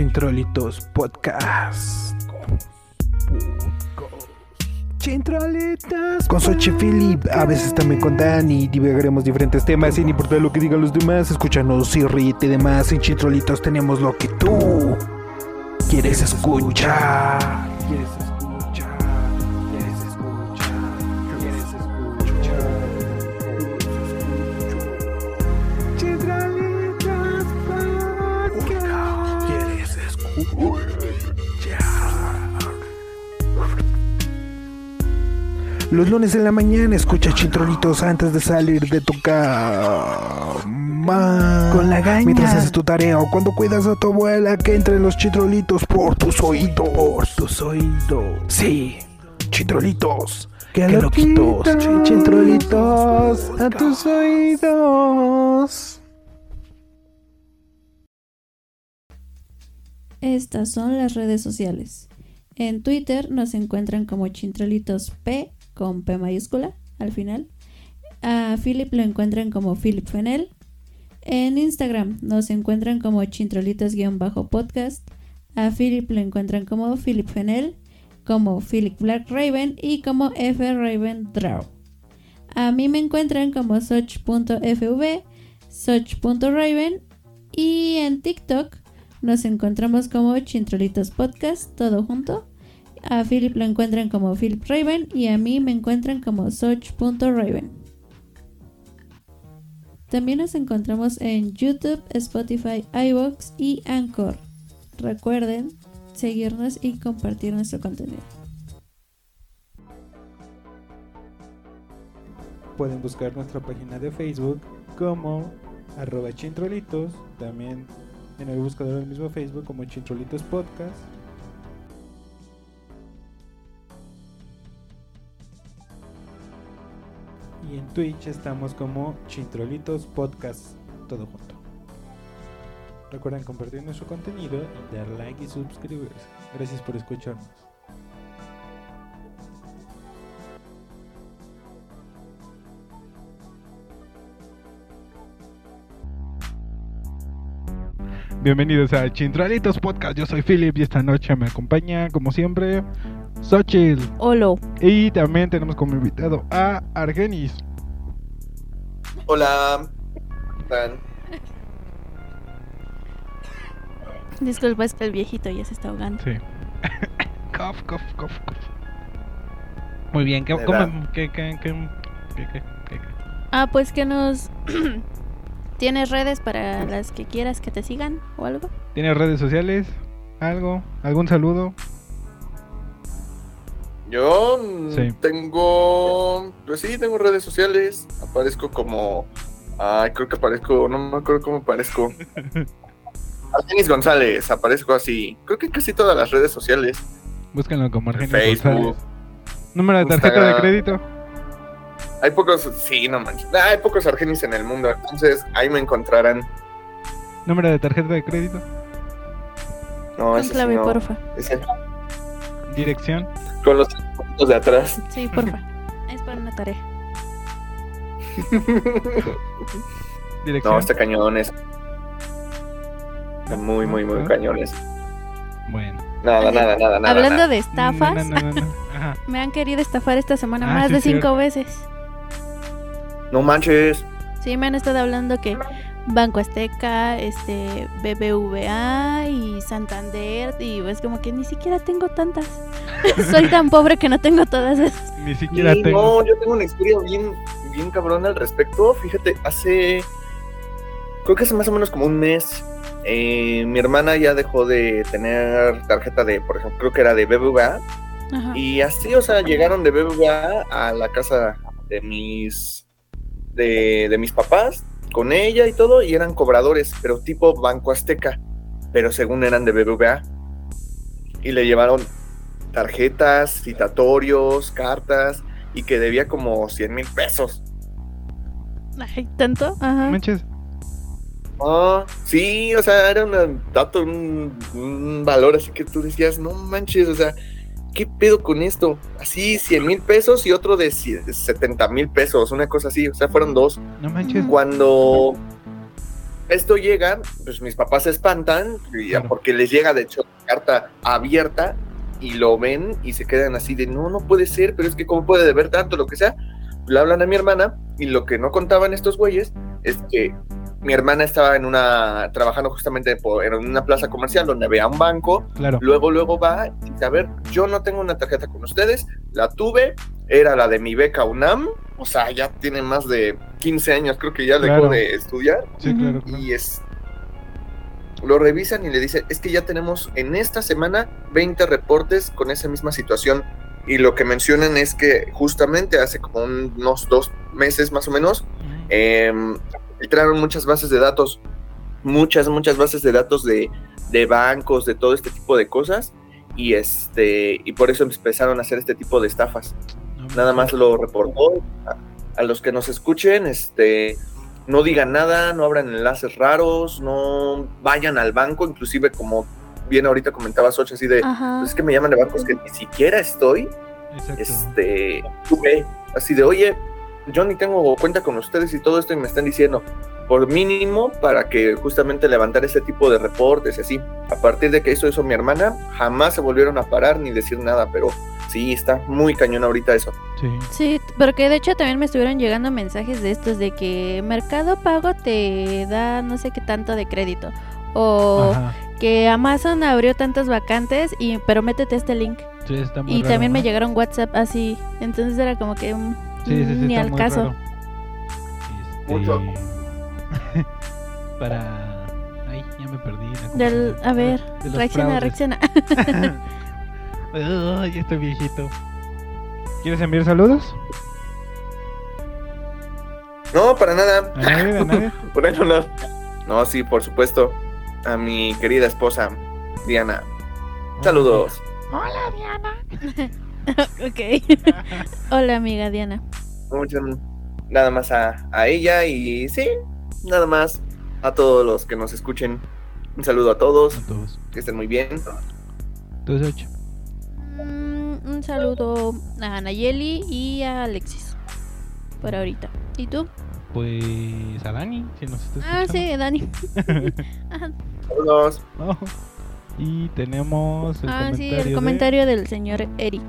Chintrolitos Podcast. Chintrolitos. Con Sochi Philip, a veces también con Dani. Divagaremos diferentes temas sin importar lo que digan los demás. Escúchanos y ríete de más. En Chintrolitos tenemos lo que tú quieres escuchar. ¿Quieres escuchar? Los lunes en la mañana escucha chintrolitos antes de salir de tu cama. Con la gaña. Mientras haces tu tarea o cuando cuidas a tu abuela que entre los chitrolitos por tus oídos. Por tus oídos. Sí, chitrolitos. Que loquitos. Chitrolitos a tus oídos. Estas son las redes sociales. En Twitter nos encuentran como Chintrolitos P con P mayúscula al final. A Philip lo encuentran como Philip Fenel. En Instagram nos encuentran como Chintrolitos-podcast. A Philip lo encuentran como Philip Fenel, como Philip Black Raven y como F Raven Draw. A mí me encuentran como Soch.fv, Soch.raven y en TikTok nos encontramos como Chintrolitos Podcast, todo junto. A Philip lo encuentran como Philip Raven y a mí me encuentran como Soch.raven. También nos encontramos en YouTube, Spotify, iVoox y Anchor. Recuerden seguirnos y compartir nuestro contenido. Pueden buscar nuestra página de Facebook como arroba chintrolitos, también en el buscador del mismo Facebook como Chintrolitos Podcast. Y en Twitch estamos como Chintrolitos Podcast, todo junto. Recuerden compartir nuestro contenido dar like y suscribirse. Gracias por escucharnos. Bienvenidos a Chintrolitos Podcast. Yo soy Philip y esta noche me acompaña, como siempre, Xochitl. Olo. Y también tenemos como invitado a Argenis. Hola. Dan. Disculpa, es que el viejito ya se está ahogando. Sí. cough, cough, cough, cough. Muy bien, ¿qué, cómo- qué- qué- qué- qué- qué- qué- qué? Ah, pues que nos... ¿Tienes redes para las que quieras que te sigan o algo? ¿Tienes redes sociales? ¿Algo? ¿Algún saludo? Yo mm, Sí. tengo. Pues sí, tengo redes sociales. Aparezco como. Ay, creo que aparezco. No me acuerdo cómo aparezco. Argenis González, aparezco así. Creo que casi todas las redes sociales. Búsquenlo como Argenis Facebook. González. ¿Número de tarjeta de crédito? Hay pocos. Sí, no manches. Ah, Hay pocos Argenis en el mundo. Entonces ahí me encontrarán. ¿Número de tarjeta de crédito? No, ese sí clave, no. porfa. Ese- ¿Dirección? Con los puntos de atrás. Sí, porfa. es para una tarea. ¿Dirección? No, está cañones. Muy, muy, muy Ah, cañones. Bueno. Nada, Oye, nada, nada, nada. Hablando nada. de estafas, No, no, no, no, no. Ajá. me han querido estafar esta semana Ah, más sí, de cinco cierto. veces. No manches. Sí, me han estado hablando que Banco Azteca, este, BBVA y Santander y es como que ni siquiera tengo tantas. Soy tan pobre que no tengo todas esas. Ni siquiera Sí, tengo. No, yo tengo una historia bien, bien cabrona al respecto. Fíjate, hace. Creo que hace más o menos como un mes. eh, mi hermana ya dejó de tener tarjeta de, por ejemplo, creo que era de BBVA. Ajá. Y así, o sea, llegaron de BBVA a la casa de mis. De, de mis papás, con ella y todo, y eran cobradores, pero tipo Banco Azteca. Pero según eran de BBVA. Y le llevaron tarjetas, citatorios, cartas, y que debía como 100 mil pesos. Ay, ¿tanto? Ajá. Manches. Ah, sí, o sea, era un dato, un, un valor así que tú decías, no manches, o sea, ¿qué pedo con esto? Así, 100 mil pesos y otro de cie- 70 mil pesos, una cosa así, o sea, fueron dos. No manches. Cuando esto llega, pues mis papás se espantan y- Claro. porque les llega de hecho carta abierta y lo ven y se quedan así de no, no puede ser, pero es que cómo puede deber tanto, lo que sea. Le hablan a mi hermana y lo que no contaban estos güeyes es que mi hermana estaba en una, trabajando justamente por- en una plaza comercial donde había un banco Claro. Luego, luego va y dice, a ver, yo no tengo una tarjeta con ustedes, la tuve, era la de mi beca UNAM, o sea, ya tiene más de 15 años, creo que ya dejó Claro. de estudiar, Sí, claro. y es... Lo revisan y le dicen, es que ya tenemos en esta semana 20 reportes con esa misma situación. Y lo que mencionan es que justamente hace como unos dos meses más o menos, eh, filtraron muchas bases de datos, muchas, muchas bases de datos de, de bancos, de todo este tipo de cosas, y este, y por eso empezaron a hacer este tipo de estafas. Nada más lo reportó. A, a los que nos escuchen, este, no digan nada, no abran enlaces raros, no vayan al banco, inclusive como bien ahorita comentaba Soch, así de. "Pues es que me llaman de bancos que ni siquiera estoy, Exacto. este, así de, oye, yo ni tengo cuenta con ustedes y todo esto y me están diciendo, por mínimo, para que justamente levantar ese tipo de reportes y así. A partir de que eso hizo mi hermana, jamás se volvieron a parar ni decir nada, pero sí, está muy cañón ahorita eso. Sí. Sí, porque de hecho también me estuvieron llegando mensajes de estos de que Mercado Pago te da no sé qué tanto de crédito. O Ajá. que Amazon abrió tantas vacantes y pero métete este link. Sí, está muy Y raro, también me llegaron WhatsApp así. Entonces era como que mm, Sí, sí, sí, ni está al muy caso. Este, Mucho. para. Ay, ya me perdí. la Del, a ver, De reacciona, fraudes. reacciona. Ay, estoy viejito. ¿Quieres enviar saludos? No, para nada. ¿A nadie? ¿A nadie? Bueno, no. No, sí, por supuesto. A mi querida esposa, Diana. Saludos. ok. Hola amiga Diana. Nada más a, a ella y sí, nada más a todos los que nos escuchen. Un saludo a todos, A todos. que estén muy bien. Todos ocho. Mm, un saludo a Nayeli y a Alexis. Por ahorita. ¿Y tú? Pues a Dani, si nos está Ah, escuchando. sí, Dani. Saludos. Oh. Y tenemos el ah, comentario. sí, el de- comentario del señor Eric.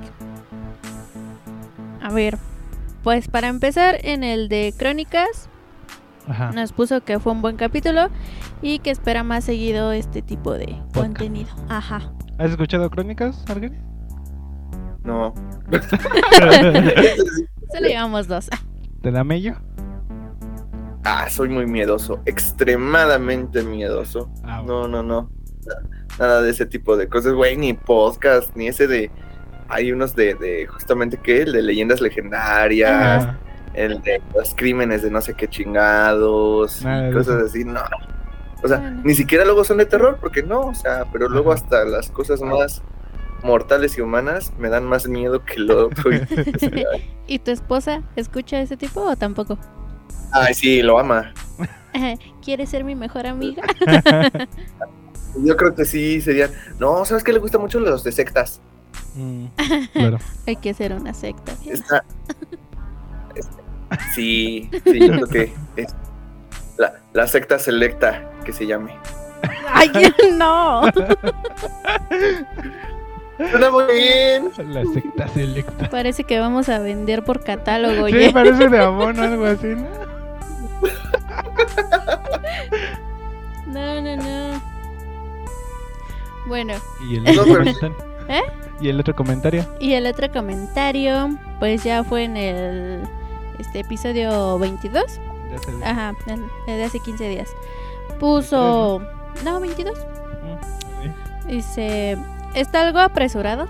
A ver, pues para empezar, en el de Crónicas, Ajá. nos puso que fue un buen capítulo y que espera más seguido este tipo de contenido. Ajá. ¿Has escuchado crónicas, Argel? No. Solo llevamos dos. ¿Te da mello? Ah, soy muy miedoso, extremadamente miedoso. Ah, bueno. No, no, no. Nada de ese tipo de cosas, güey, ni podcast, ni ese de... Hay unos de, de justamente, ¿qué? El de leyendas legendarias, el de los crímenes de no sé qué chingados, y Nada cosas eso. así, no. O sea, Bueno. ni siquiera luego son de terror, porque no, o sea, pero luego hasta las cosas más mortales y humanas me dan más miedo que lo otro. ¿Y tu esposa escucha ese tipo o tampoco? Ay, sí, lo ama. ¿Quieres ser mi mejor amiga? Yo creo que sí serían. No, ¿sabes qué le gusta mucho los de sectas? Mm, claro. Hay que hacer una secta. Está. es- Sí, sí, yo creo que es la, la secta selecta que se llame. ¡Ay, no! Suena muy bien. La secta selecta. Parece que vamos a vender por catálogo, Sí, oye. parece de abono algo así, ¿no? No, no, no. Bueno, Y el otro comentario. ¿Eh? Y el otro comentario. y el otro comentario, pues ya fue en el este episodio 22. Ya se ve. Ajá, de hace 15 días. Puso. No, 22. Mm. Dice. Está algo apresurado.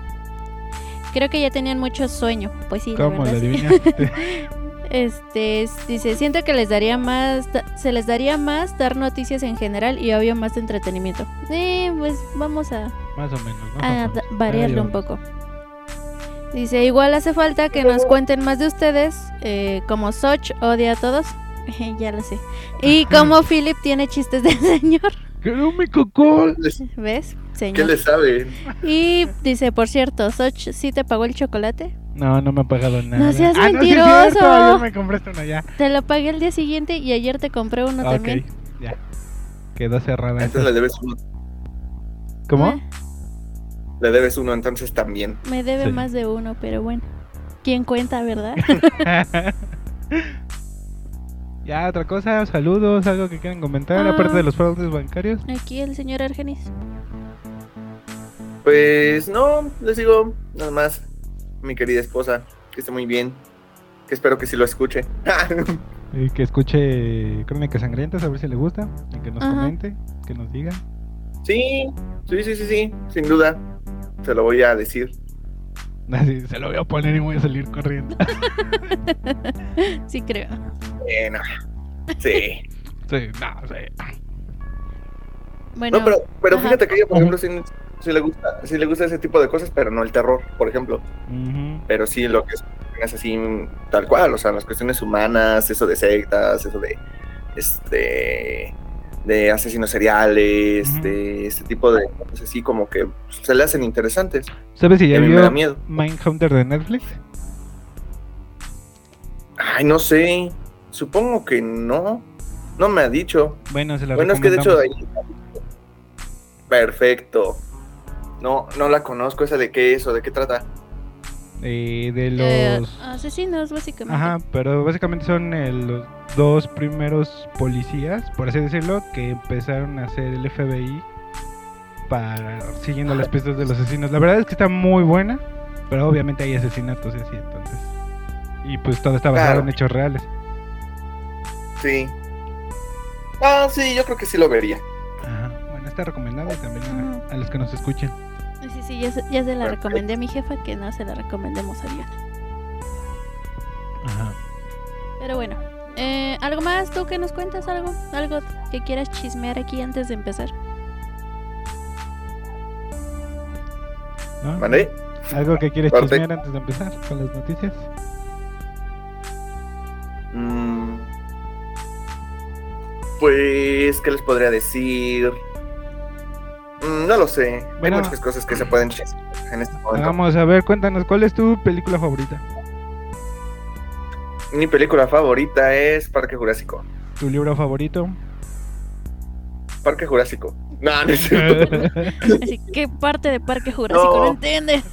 Creo que ya tenían mucho sueño. Pues sí, la ¿Cómo lo verdad? Este, es- dice, siento que les daría más, da- se les daría más dar noticias en general y obvio más de entretenimiento. Eh, pues vamos a, Más o menos, ¿no? a da- variarlo un poco. Dice, igual hace falta que nos cuenten más de ustedes, eh, como Soch odia a todos. ya lo sé. Y como Philip tiene chistes del señor. Les- ¿Ves? ¿Qué le saben? Y dice, por cierto, Soch, ¿sí te pagó el chocolate? No, no me ha pagado nada. seas Ah, no, sí es mentiroso. cierto, ayer me compraste uno ya. Te lo pagué el día siguiente y ayer te compré uno Ah, también. Ok, ya. quedó cerrada. Entonces le debes uno, ¿Cómo? Ah, le debes uno entonces también. me debe Sí. más de uno, pero bueno. ¿Quién cuenta, verdad? ya, otra cosa, saludos, algo que quieran comentar, Ah. aparte de los fraudes bancarios. Aquí el señor Argenis. Pues no, les digo nada más, mi querida esposa, que esté muy bien, que espero que sí lo escuche. Y que escuche Crónicas Sangrientas, a ver si le gusta, y que nos Ajá. comente, que nos diga. sí, sí, sí, sí, sí, sin duda, se lo voy a decir. Así, se lo voy a poner y voy a salir corriendo. Sí, creo. Bueno, sí. sí, no, sí. Bueno, No, pero, fíjate que ella, por ejemplo, sí, sí le gusta, sí le gusta ese tipo de cosas, pero no el terror, por ejemplo. Pero sí lo que es, es así tal cual, o sea, las cuestiones humanas, eso de sectas, eso de este de asesinos seriales, Ujú. de este tipo de cosas así como que se le hacen interesantes. ¿Sabes si ya me da vio miedo. Mindhunter de Netflix? Ay, no sé, supongo que no. No me ha dicho. Bueno, se la Bueno, es que de hecho ahí... Perfecto. No, no la conozco, esa de qué es o de qué trata. Eh, de eh, los... asesinos, básicamente. Ajá, pero básicamente son eh, los dos primeros policías, por así decirlo, que empezaron a hacer el FBI para siguiendo las pistas de los asesinos. La verdad es que está muy buena, pero obviamente hay asesinatos y así, entonces. Y pues todo está basado Claro. en hechos reales. Sí. Ah, sí, yo creo que sí lo vería. Bueno, está recomendado y también a, a los que nos escuchen. Sí, sí, ya se, ya se la recomendé a mi jefa, que no se la recomendemos a Diana. Ajá. Pero bueno, eh, ¿algo más? ¿Tú que nos cuentas algo? ¿Algo que quieras chismear aquí antes de empezar? ¿No? ¿Vale? ¿Algo que quieres Corte. chismear antes de empezar con las noticias? Mm, Pues, ¿qué les podría decir? Mm, no lo sé. Bueno. Hay muchas cosas que se pueden en este momento. Vamos a ver, cuéntanos, ¿cuál es tu película favorita? Mi película favorita es Parque Jurásico. ¿Tu libro favorito? Parque Jurásico. No, no es cierto. Así, ¿qué parte de Parque Jurásico no, No. entiendes?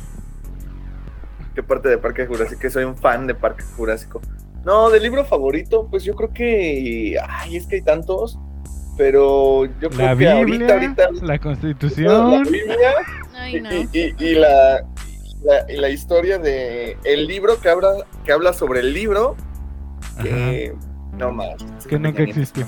¿Qué parte de Parque Jurásico? Que soy un fan de Parque Jurásico. No, del libro favorito, pues yo creo que. Ay, es que hay tantos. Pero yo creo la que Biblia, ahorita, ahorita. la La Constitución. Biblia Ay, no. y, y- y la, la- y la historia de el libro que habla, que habla sobre el libro. Que. No más. Que nunca existió.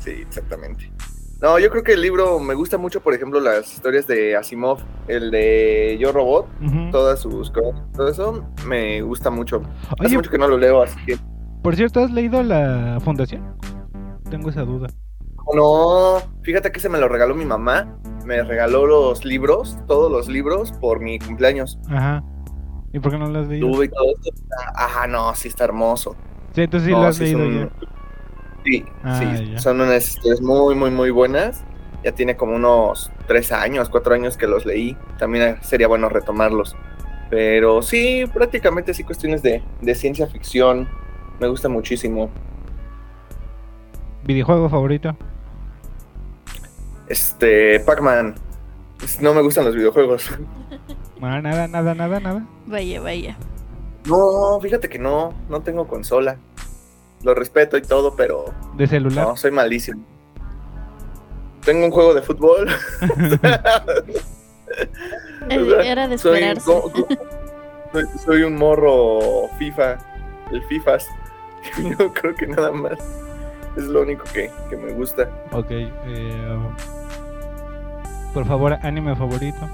Sí, exactamente. No, yo creo que el libro me gusta mucho, por ejemplo, las historias de Asimov, el de Yo Robot, todas sus cosas, todo eso me gusta mucho. Hace Oye, mucho que no lo leo, así que por cierto, ¿has leído La Fundación? Tengo esa duda. no, fíjate que se me lo regaló mi mamá, me regaló los libros, todos los libros por mi cumpleaños. Ajá. ¿Y por qué no lo has leído? Tuve todo esto. Ajá, no, sí está hermoso. Sí, entonces sí No, lo has sí leído son- ya. Sí, Ah, sí, ya. son unas historias muy, muy, muy buenas. Ya tiene como unos tres años, cuatro años que los leí. También sería bueno retomarlos. Pero sí, prácticamente sí cuestiones de, de ciencia ficción. Me gusta muchísimo. ¿Videojuego favorito? Este, Pac-Man. No me gustan los videojuegos. Ah, nada, nada, nada, nada. Vaya, vaya. No, fíjate que no, no tengo consola. Lo respeto y todo, pero ¿De celular? no, soy malísimo. Tengo un juego de fútbol. Era de soy, esperarse. soy un morro FIFA, el FIFAs. Yo creo que nada más. Es lo único que, que me gusta. Ok. eh, por favor, anime favorito.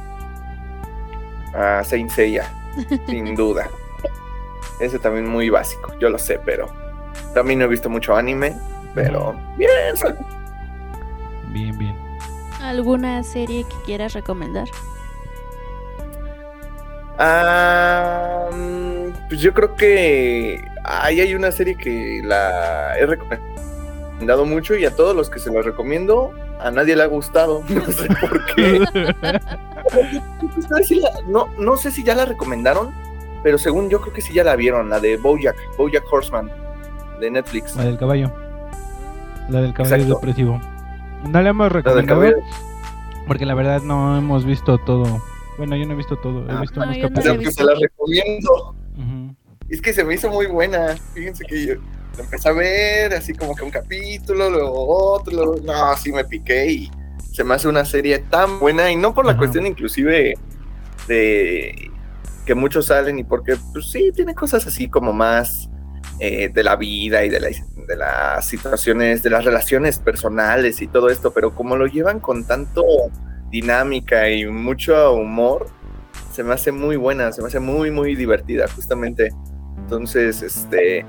A Saint Seiya, sin duda. Ese también muy básico, yo lo sé, pero también no he visto mucho anime, pero bien, soy- Bien, bien. ¿Alguna serie que quieras recomendar? Ah, mm, pues yo creo que ahí hay una serie que la he recomendado mucho y a todos los que se la recomiendo, a nadie le ha gustado. No sé por qué. No sé si la- no, no sé si ya la recomendaron, pero según yo creo que sí ya la vieron, la de Bojack, Bojack Horseman, de Netflix. La del caballo. La del caballo Exacto. depresivo. No le hemos La del recomendado cabello. porque la verdad no hemos visto todo. Bueno, yo no he visto todo, he Ah, visto no, unos no la capítulos. Pero que visto. se la recomiendo. Es que se me hizo muy buena. Fíjense que yo empecé a ver, así como que un capítulo, luego otro. luego- No, sí me piqué y se me hace una serie tan buena. Y no por la Ajá. cuestión, inclusive, de que muchos salen y porque, pues sí, tiene cosas así como más eh, de la vida y de, la- de las situaciones, de las relaciones personales y todo esto. Pero como lo llevan con tanto dinámica y mucho humor, se me hace muy buena, se me hace muy, muy divertida, justamente. Entonces, este,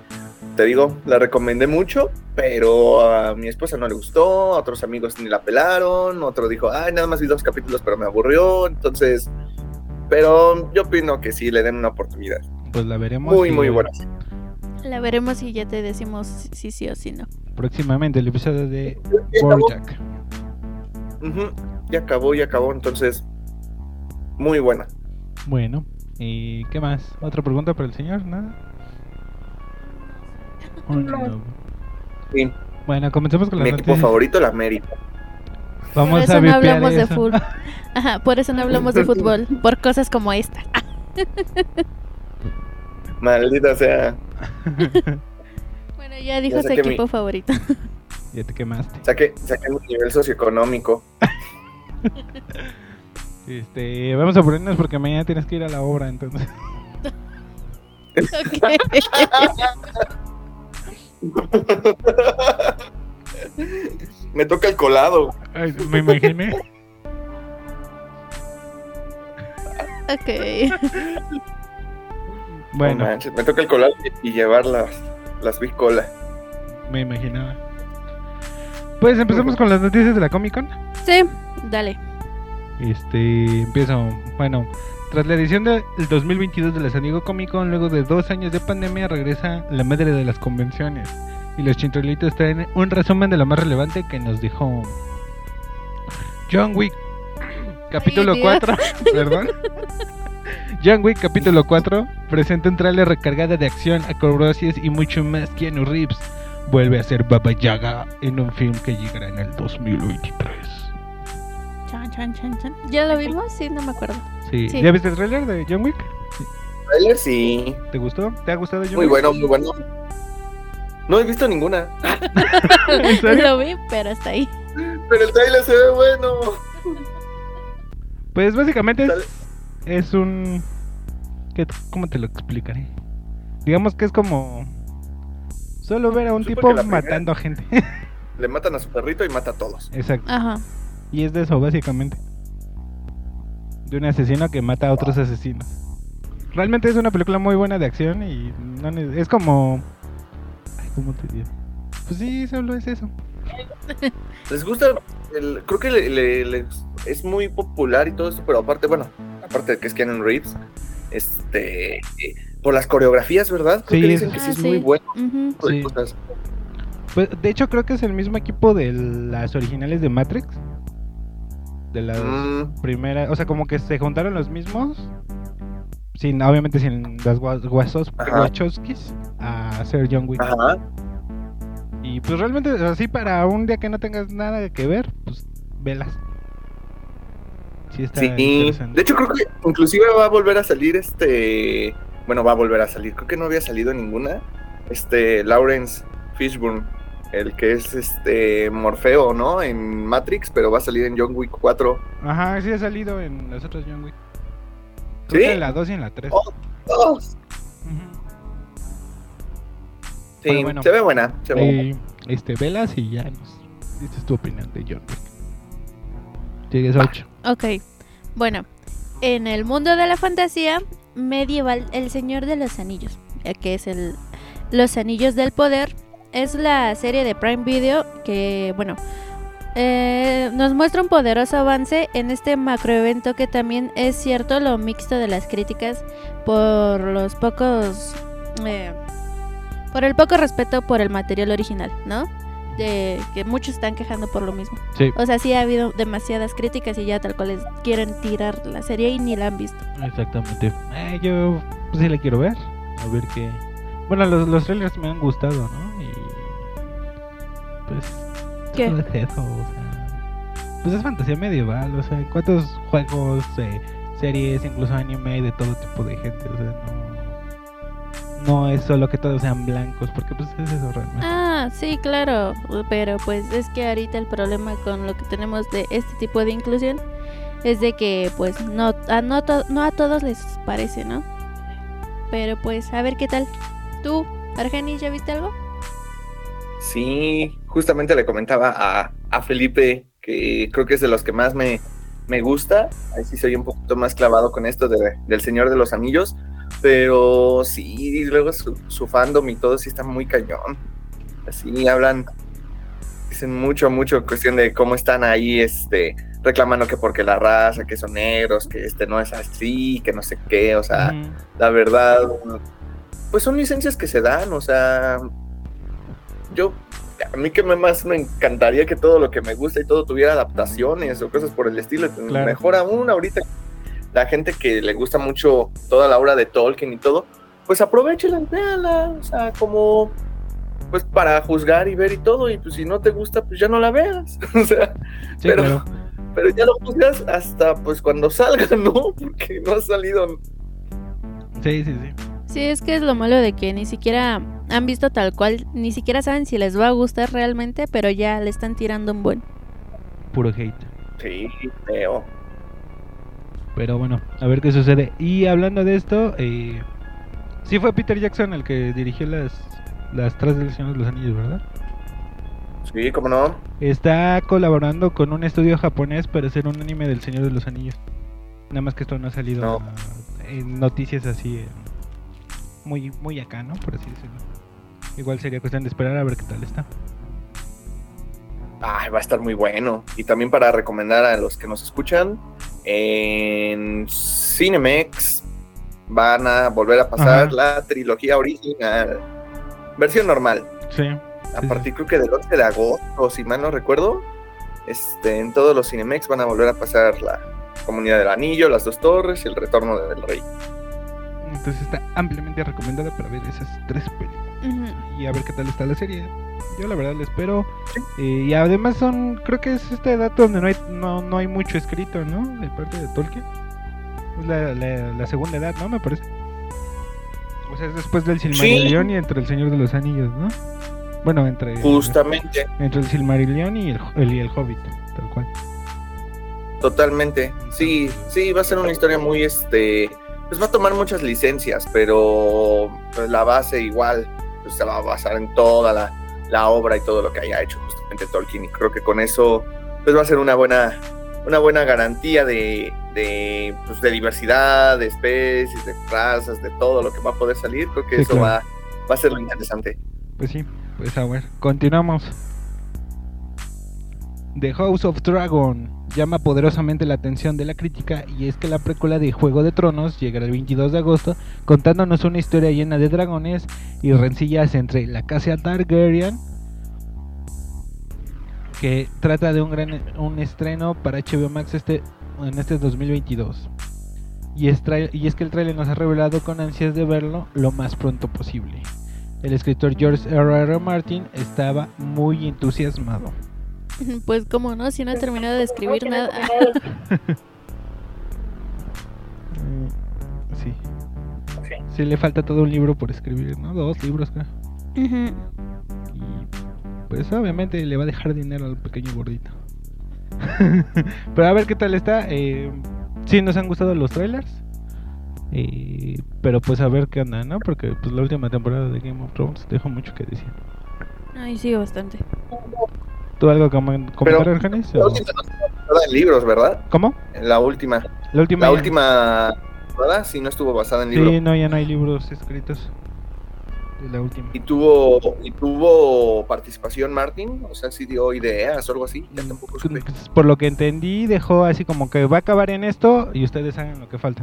te digo, la recomendé mucho, pero a mi esposa no le gustó, a otros amigos ni la pelaron, otro dijo, ay, nada más vi dos capítulos, pero me aburrió, entonces, pero yo opino que sí, le den una oportunidad. Pues la veremos. Muy, y muy buena. La veremos y ya te decimos si sí, sí o si no. Próximamente el episodio de Ya acabó. Bojack. Ujú, ya acabó, ya acabó, entonces, muy buena. Bueno, ¿y qué más? ¿Otra pregunta para el señor? ¿Nada? No. Sí, Bueno, comencemos con mi las equipo noticias. favorito, la América. Vamos por eso a no hablamos de eso. fútbol. Ajá, por eso no hablamos de fútbol. Por cosas como esta. Maldita sea, Bueno, ya dijo Ya su saqué mi- equipo favorito. ya te quemaste. saqué, saqué mi nivel socioeconómico. Este, vamos a ponernos porque mañana tienes que ir a la obra, entonces. Ok. Me toca el colado. Ay, me imaginé. ok. No Bueno, manches, me toca el colado y llevar las, las bicola. me imaginaba. Pues empezamos con las noticias de la Comic Con. Sí, dale. Este, empiezo. Bueno, tras la edición del 2022 de la San Diego Comic Con, luego de dos años de pandemia, regresa la madre de las convenciones. Y los chintrolitos traen un resumen de lo más relevante que nos dijo John Wick, capítulo Dios. 4. Perdón. John Wick, capítulo 4, presenta un trailer recargada de acción, acrobacias y mucho más. Keanu Reeves vuelve a ser Baba Yaga en un film que llegará en el 2023. Chan, chan, chan, chan. ¿Ya lo vimos? Sí, no me acuerdo. Sí. Sí. ¿Ya viste el trailer de John Wick? Trailer, sí. ¿Te gustó? ¿Te ha gustado John Muy Wick? bueno, muy bueno. No he visto ninguna, ¿En serio? Lo vi, pero hasta ahí. pero el trailer se ve bueno. Pues básicamente es, es un... ¿qué- ¿Cómo te lo explicaré? Digamos que es como... Solo ver a un tipo matando a gente. Le matan a su perrito y mata a todos. Exacto. Ajá. Y es de eso, básicamente. De un asesino que mata a otros asesinos. Realmente es una película muy buena de acción y no es como... Ay, ¿Cómo te digo? Pues sí, solo es eso. Les gusta, el- creo que le- es muy popular y todo esto, pero aparte, bueno, aparte de que es Keanu Reeves, este, eh, por las coreografías, ¿verdad? Creo Sí, que es- dicen que sí Ah, es sí. muy bueno. Sí. Pues, de hecho creo que es el mismo equipo de las originales de Matrix. De las Mm, primeras, o sea, como que se juntaron los mismos. Sin, obviamente sin las gua- guasos, Ajá. Wachowskis a hacer John Wick. ajá. Y pues realmente así para un día que no tengas nada que ver, pues velas. Sí está Sí, de hecho creo que inclusive va a volver a salir este, bueno, va a volver a salir, creo que no había salido ninguna, este, Lawrence Fishburne, el que es este Morfeo, ¿no? En Matrix, pero va a salir en John Wick 4. Ajá, sí ha salido en las otras John Wick. Creo ¿Sí? que en la 2 y en la 3. Oh. Oh, sí, bueno. se ve buena, se ve buena. este, velas y ya nos dices tu opinión de John Wick. Sigues 8. Ok. Bueno, en el mundo de la fantasía medieval, El Señor de los Anillos, eh, que es el Los Anillos del Poder, es la serie de Prime Video que, bueno, eh, nos muestra un poderoso avance en este macroevento que también es cierto lo mixto de las críticas por los pocos... eh, por el poco respeto por el material original, ¿no? De que muchos están quejando por lo mismo. Sí, O sea, sí ha habido demasiadas críticas y ya tal cual es- quieren tirar la serie y ni la han visto. exactamente. Eh, yo pues, sí la quiero ver. A ver qué. Bueno, los, los trailers me han gustado, ¿no? Pues. ¿Qué? es eso, o sea, pues es fantasía medieval, o sea, cuántos juegos, eh, series, incluso anime de todo tipo de gente, o sea, no, no es solo que todos sean blancos, porque pues es eso realmente. Ah, sí, claro, pero pues es que ahorita el problema con lo que tenemos de este tipo de inclusión es de que pues no a, no, to- no a todos les parece, ¿no? Pero pues a ver qué tal. ¿Tú, Argenis, ya viste algo? Sí, justamente le comentaba a, a Felipe que creo que es de los que más me, me gusta. Ahí sí soy un poquito más clavado con esto de- del Señor de los Anillos. Pero sí, luego su, su fandom y todo sí está muy cañón. Así hablan, dicen mucho, mucho cuestión de cómo están ahí, este, reclamando que porque la raza, que son negros, que este no es así, que no sé qué, o sea, la verdad, pues son licencias que se dan, o sea, yo, a mí que me más me encantaría que todo lo que me gusta y todo tuviera adaptaciones o cosas por el estilo, Claro. mejor aún ahorita, la gente que le gusta mucho toda la obra de Tolkien y todo, pues aprovechenla, véanla, o sea, como, pues para juzgar y ver y todo, y pues si no te gusta, pues ya no la veas, o sea, Sí, pero- claro. pero ya lo juzgas hasta pues cuando salga, ¿no? Porque no ha salido Sí, sí, sí. Sí, es que es lo malo de que ni siquiera han visto tal cual, ni siquiera saben si les va a gustar realmente, pero ya le están tirando un buen. Puro hate. Sí, feo. Pero bueno, a ver qué sucede. Y hablando de esto, eh, sí fue Peter Jackson el que dirigió las, las tres del Señor de los Anillos, ¿verdad? Sí, cómo no. Está colaborando con un estudio japonés para hacer un anime del Señor de los Anillos. Nada más que esto no ha salido No. en noticias así eh, muy muy acá, ¿no? Por así decirlo. Igual sería cuestión de esperar a ver qué tal está. Ay, va a estar muy bueno. Y también para recomendar a los que nos escuchan, en Cinemex van a volver a pasar Ajá. la trilogía original. Versión normal. Sí. A Sí, partir creo que del 11 de agosto, si mal no recuerdo. Este, en todos los Cinemex van a volver a pasar la Comunidad del Anillo, las dos torres y el Retorno del Rey. Entonces está ampliamente recomendada para ver esas tres películas. Y a ver qué tal está la serie. Yo la verdad la espero. Eh, y además son, creo que es esta edad donde no hay, no, no hay mucho escrito, ¿no? De parte de Tolkien. Es la, la, la segunda edad, ¿no? Me parece. O sea, es después del Silmarillion y entre el Señor de los Anillos, ¿no? Bueno, entre, Justamente, entre el Silmarillion y el, el, y el Hobbit, tal cual. totalmente. Sí, sí, va a ser una historia muy, este, pues va a tomar muchas licencias, pero pues, la base igual pues, se va a basar en toda la, la obra y todo lo que haya hecho justamente Tolkien. Y creo que con eso, pues va a ser una buena, una buena garantía de, de, pues, de diversidad, de especies, de razas, de todo lo que va a poder salir. Creo que Sí, eso claro. va, va a ser lo interesante. Pues sí, pues a ver, continuamos. The House of Dragon llama poderosamente la atención de la crítica y es que la precuela de Juego de Tronos llegará el 22 de agosto contándonos una historia llena de dragones y rencillas entre la casa Targaryen que trata de un gran un estreno para HBO Max este en este 2022. Y es, y es que el trailer nos ha revelado con ansias de verlo lo más pronto posible. El escritor George R. R. Martin estaba muy entusiasmado. Pues como no, si no ha terminado de escribir nada. Mm, Sí. Sí, le falta todo un libro por escribir, ¿no? Dos libros, creo. Y pues obviamente le va a dejar dinero al pequeño gordito. Pero a ver qué tal está. Eh, sí, nos han gustado los trailers. Eh, pero pues a ver qué onda, ¿no? Porque pues la última temporada de Game of Thrones dejó mucho que decir. Ay, sí, bastante. ¿Tú algo comen- comentar, Argenis, La última no estuvo basada en libros, ¿verdad? ¿Cómo? La última. La última. La última temporada sí no estuvo basada en libros. Sí, no, ya no hay libros escritos. La última. Y tuvo, y tuvo participación Martin, o sea, sí dio ideas o algo así, ya tampoco supe. Pues, por lo que entendí, dejó así como que va a acabar en esto y ustedes hagan lo que falta.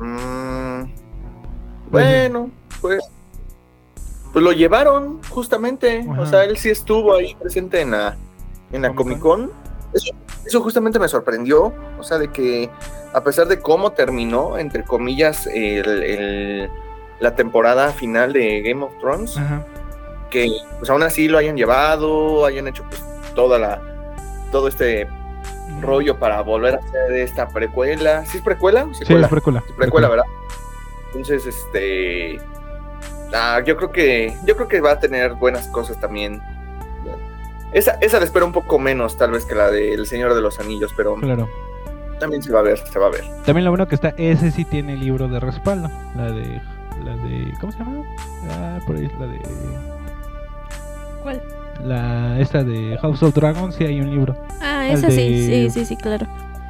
Mm, bueno, pues, pues lo llevaron justamente, Ajá. o sea, él sí estuvo ahí presente en la, en la Comic Con. Eso, eso justamente me sorprendió, o sea, de que a pesar de cómo terminó, entre comillas, el- el- la temporada final de Game of Thrones, Ajá. que pues aún así lo hayan llevado, hayan hecho pues toda la, todo este rollo para volver a hacer esta precuela. ¿Sí es precuela? o Sí, precuela. precuela, ¿verdad? Entonces, este, ah, yo creo que, yo creo que va a tener buenas cosas también. Esa, esa la espero un poco menos, tal vez que la del Señor de los Anillos, pero Claro. también se va a ver, se va a ver. También lo bueno que está, ese sí tiene libro de respaldo. La de. La de. ¿Cómo se llama? Ah, por ahí es la de. ¿Cuál? La. Esta de House of Dragons, sí hay un libro. Ah, esa sí, de- sí, sí, sí, claro.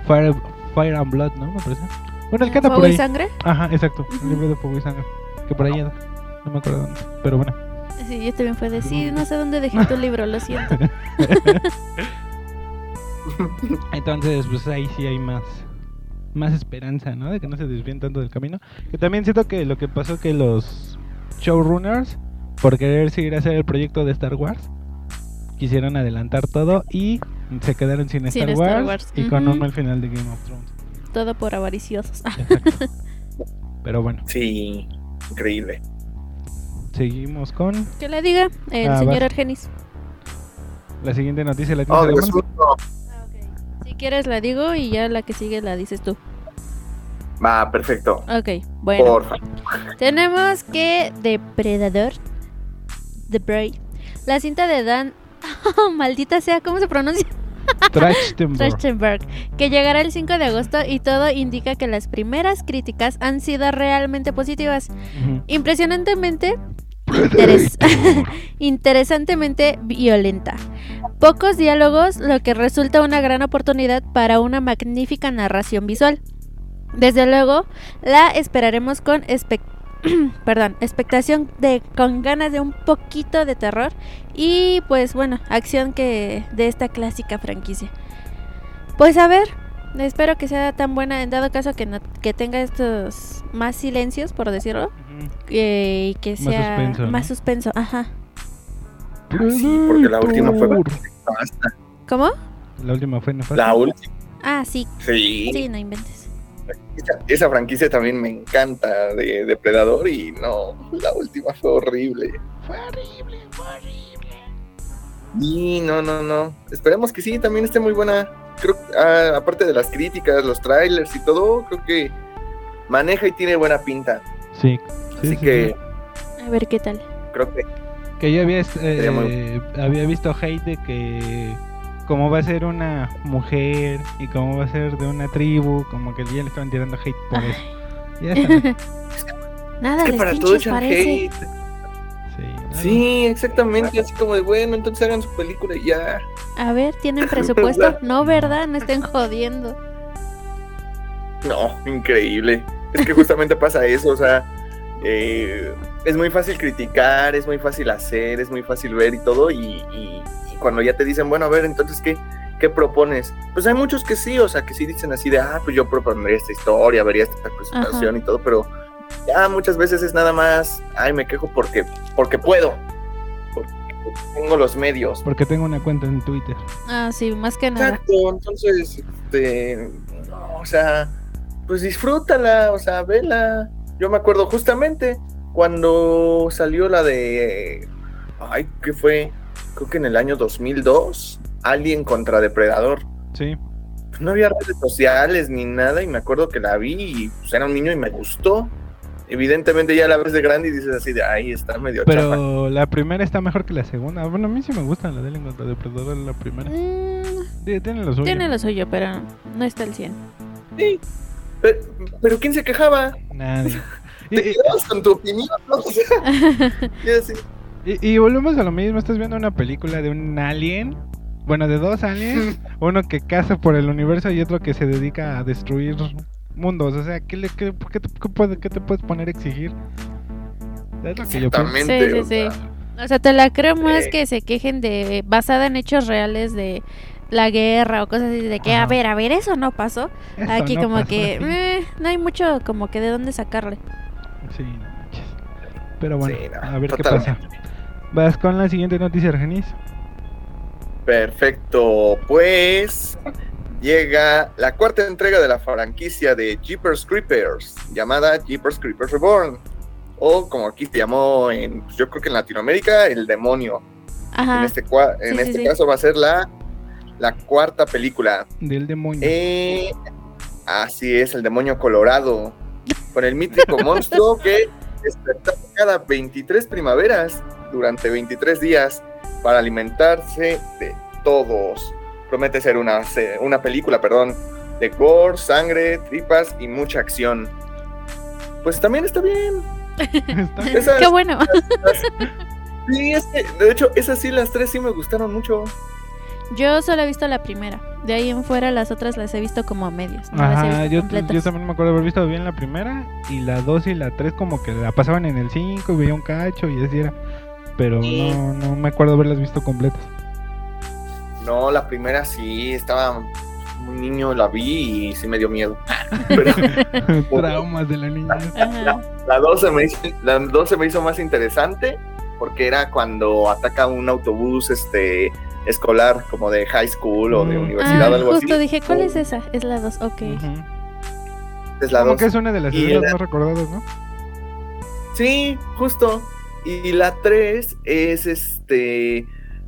Fire, Fire and Blood, ¿no? Me parece. Bueno, el que anda por ¿Fuego y ahí. sangre? Ajá, exacto. Ujú. El libro de Fuego y Sangre. Que por ahí anda. No me acuerdo dónde. Pero bueno. Sí, yo también fue de sí, no sé dónde dejé tu libro, lo siento. Entonces, pues ahí sí hay más más esperanza, ¿no? De que no se desvíen tanto del camino. Que también siento que lo que pasó que los showrunners, por querer seguir a hacer el proyecto de Star Wars, quisieron adelantar todo y se quedaron sin, Sin Star, Star Wars, Wars. y con un mal final de Game of Thrones. Todo por avariciosos. Exacto. Pero bueno, Sí, increíble. Seguimos con que le diga el Ah, señor va. Argenis. la siguiente noticia. ¿La tienes Oh, a la de mano? asunto. Si quieres la digo y ya la que sigue la dices tú. Va, perfecto. Ok, bueno. Porfa. Tenemos que Depredador, The Prey, la cinta de Dan, oh, maldita sea, ¿cómo se pronuncia? Trachtenberg. Que llegará el 5 de agosto y todo indica que las primeras críticas han sido realmente positivas. Impresionantemente interes- interesantemente violenta. Pocos diálogos, lo que resulta una gran oportunidad para una magnífica narración visual. Desde luego, la esperaremos con perdón, expectación de con ganas de un poquito de terror y pues bueno, acción que de esta clásica franquicia. Pues a ver, espero que sea tan buena en dado caso que no- que tenga estos más silencios por decirlo eh, y que Más sea suspenso, ¿no? más suspenso, ajá. Sí, porque la última fue basta. ¿Cómo? La última fue nefasta. La última. Ah, sí, Sí. sí, no inventes. Esa, esa franquicia también me encanta de Depredador y no, la última fue horrible. Fue horrible, fue horrible. Y no, no, no. Esperemos que sí, también esté muy buena. Creo, ah, aparte de las críticas, los trailers y todo, creo que maneja y tiene buena pinta. Sí. sí, Así sí, que A ver qué tal. creo que Que yo había, eh, Sería muy- había visto hate de que como va a ser una mujer y como va a ser de una tribu, como que ya le estaban tirando hate por eso. Ya sabes. Nada, es que les para todo pinches echan parece. hate. Sí, exactamente. Así como de bueno, entonces hagan su película y ya. A ver, ¿tienen presupuesto? ¿Verdad? No, ¿verdad? No estén jodiendo. No, increíble. Es que justamente pasa eso, o sea, eh, es muy fácil criticar, es muy fácil hacer, es muy fácil ver y todo, y, y- y cuando ya te dicen, bueno, a ver, entonces, ¿qué, ¿qué propones? Pues hay muchos que sí, o sea, que sí dicen así de, ah, pues yo propondría esta historia, vería esta presentación y todo, pero ya muchas veces es nada más, ay, me quejo porque, porque puedo, porque tengo los medios. Porque tengo una cuenta en Twitter. Ah, sí, más que nada. Exacto, entonces, este, no, o sea, pues disfrútala, o sea, vela. Yo me acuerdo justamente cuando salió la de, ay, ¿qué fue? Creo que en el año 2002, Alien contra Depredador. Sí. Pues no había redes sociales ni nada y me acuerdo que la vi y pues era un niño y me gustó. Evidentemente ya la ves de grande y dices así de, ahí está medio chafa. Pero la primera está mejor que la segunda. Bueno, a mí sí me gusta la de Alien contra Depredador, la primera. Mm, Sí, tiene lo suyo. tiene lo suyo, pero no está al 100. Sí. Pero, pero ¿quién se quejaba? Nadie. Y, Te quedabas con tu opinión, ¿no? O sea, y- y volvemos a lo mismo. Estás viendo una película de un alien. Bueno, de dos aliens. uno que caza por el universo y otro que se dedica a destruir mundos. O sea, ¿qué, le, qué, qué te, qué puede- qué te puedes poner a exigir? Es lo que yo pienso. Sí, sí, o sí. sea, O sea, te la creo más Sí. que se quejen de basada en hechos reales de la guerra o cosas así de que a ver, a ver, eso no pasó. Eso Aquí no como pasó que eh, no hay mucho como que de dónde sacarle. Sí, no manches. Pero bueno, Sí, no, a ver qué pasa. Vas con la siguiente noticia, Argenis. Perfecto, pues llega la cuarta entrega de la franquicia de Jeepers Creepers, llamada Jeepers Creepers Reborn. O como aquí se llamó en, pues, yo creo que en Latinoamérica, el demonio. En Ajá. este, cua- en Sí, sí, este sí. caso va a ser la, la cuarta película. Del demonio. Eh, así es, el demonio colorado. Con el mítico monstruo que despertaba cada 23 primaveras durante 23 días para alimentarse de todos. Promete ser una, se- una película, perdón, de gore, sangre, tripas y mucha acción. Pues también está bien. Esas- Qué bueno. Sí, es que, de hecho, esas sí, las tres sí me gustaron mucho. Yo solo he visto la primera. De ahí en fuera las otras las he visto como a medias. No las Ajá, yo, yo también me acuerdo haber visto bien la primera y la 2 y la 3 como que la pasaban en el 5 y veía un cacho y así era. Pero Sí. no, no me acuerdo haberlas visto completas. No, la primera sí, estaba un niño, la vi y sí me dio miedo. Pero Traumas de la niña. La 2 se me hizo, la dos se me hizo más interesante porque era cuando ataca un autobús este escolar como de high school o de Mm. universidad Ah, o algo justo así. dije, ¿cuál es esa? Es la 2, ok. Ujú. Es la Como 2. que es una de las escenas más recordadas, ¿no? Sí, justo. Y la 3 es este.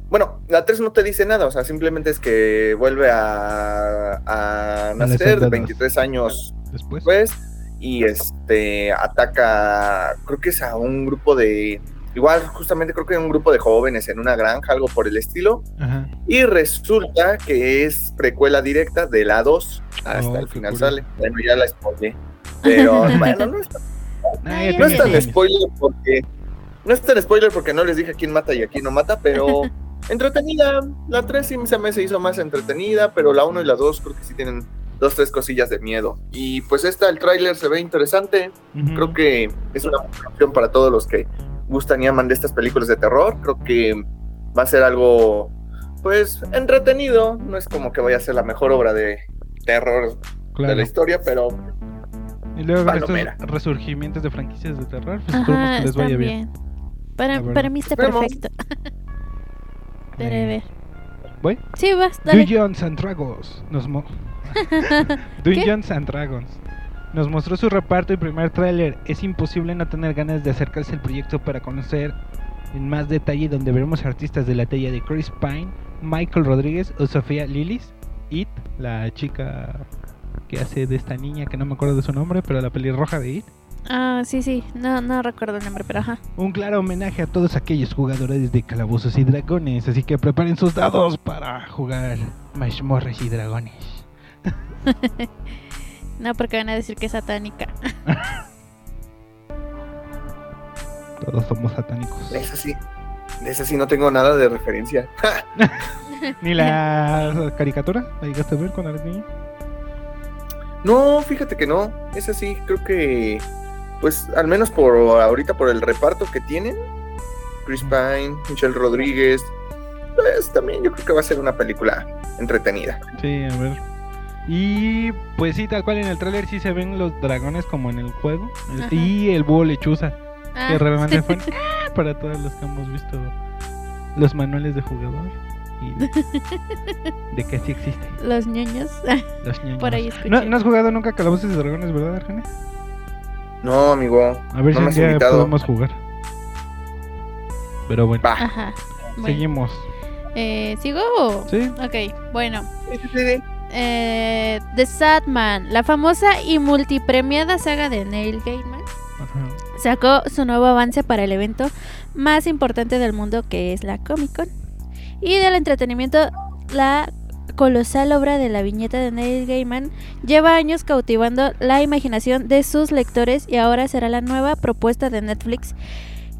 Bueno, la 3 no te dice nada, o sea, simplemente es que vuelve a, nacer andadas. 23 años Después. después y este ataca, creo que es a un grupo de. Igual, justamente creo que un grupo de jóvenes en una granja, algo por el estilo. Ajá. Y resulta que es precuela directa de la 2 hasta Oh, el final curioso. sale. Bueno, ya la spoilé. Pero bueno, no es ya no es tan spoiler porque. No es tan spoiler porque no les dije a quién mata y a quién no mata, pero entretenida. La 3 sí se me se hizo más entretenida, pero la 1 y la 2 creo que sí tienen dos, tres cosillas de miedo. Y pues esta, el tráiler se ve interesante. Creo que es una buena opción para todos los que gustan y aman de estas películas de terror. Creo que va a ser algo, pues, entretenido. No es como que vaya a ser la mejor obra de terror de la historia, pero Y luego con Palomera. estos resurgimientos de franquicias de terror, pues Ajá, que les vaya bien. bien. Para, para mí está perfecto. Ver. ¿Voy? Sí, vas, dale. Dungeons and Dragons. Nos mo- Dungeons and Dragons. Nos mostró su reparto y primer tráiler. Es imposible no tener ganas de acercarse al proyecto para conocer en más detalle donde veremos artistas de la talla de Chris Pine, Michael Rodríguez o Sofía Lillis. It, la chica que hace de esta niña que no me acuerdo de su nombre, pero la pelirroja de It. Ah, sí, sí. No, no recuerdo el nombre, pero ajá. Un claro homenaje a todos aquellos jugadores de calabozos y dragones, así que preparen sus dados para jugar mazmorras y dragones. No, porque van a decir que es satánica. Todos somos satánicos. de esa sí. De esa sí no tengo nada de referencia. ¿Ni la caricatura? ¿La llegaste a ver cuando eras niño? No, fíjate que no. Es así, creo que, pues, al menos por ahorita, por el reparto que tienen, Chris Pine, Michelle Rodríguez, pues también yo creo que va a ser una película entretenida. Sí, a ver. Y pues sí, tal cual en el tráiler sí se ven los dragones como en el juego. Ajá. y el búho lechuza, Ah, que realmente fue para todos los que hemos visto los manuales de jugador. Y de, de que sí existe. los ñoños. Los niños. Por ahí escuché. ¿No, no has jugado nunca Calabozos y Dragones, ¿verdad, Argenis? No, amigo. A ver No si me un has día invitado. podemos jugar. Pero bueno, Va. Ajá. Bueno, seguimos. eh, ¿Sigo? ¿Sí? Ok, bueno. Eh, The Sadman, la famosa y multipremiada saga de Neil Gaiman, Ajá. sacó su nuevo avance para el evento más importante del mundo que es la Comic Con. Y del entretenimiento, la colosal obra de la viñeta de Neil Gaiman lleva años cautivando la imaginación de sus lectores y ahora será la nueva propuesta de Netflix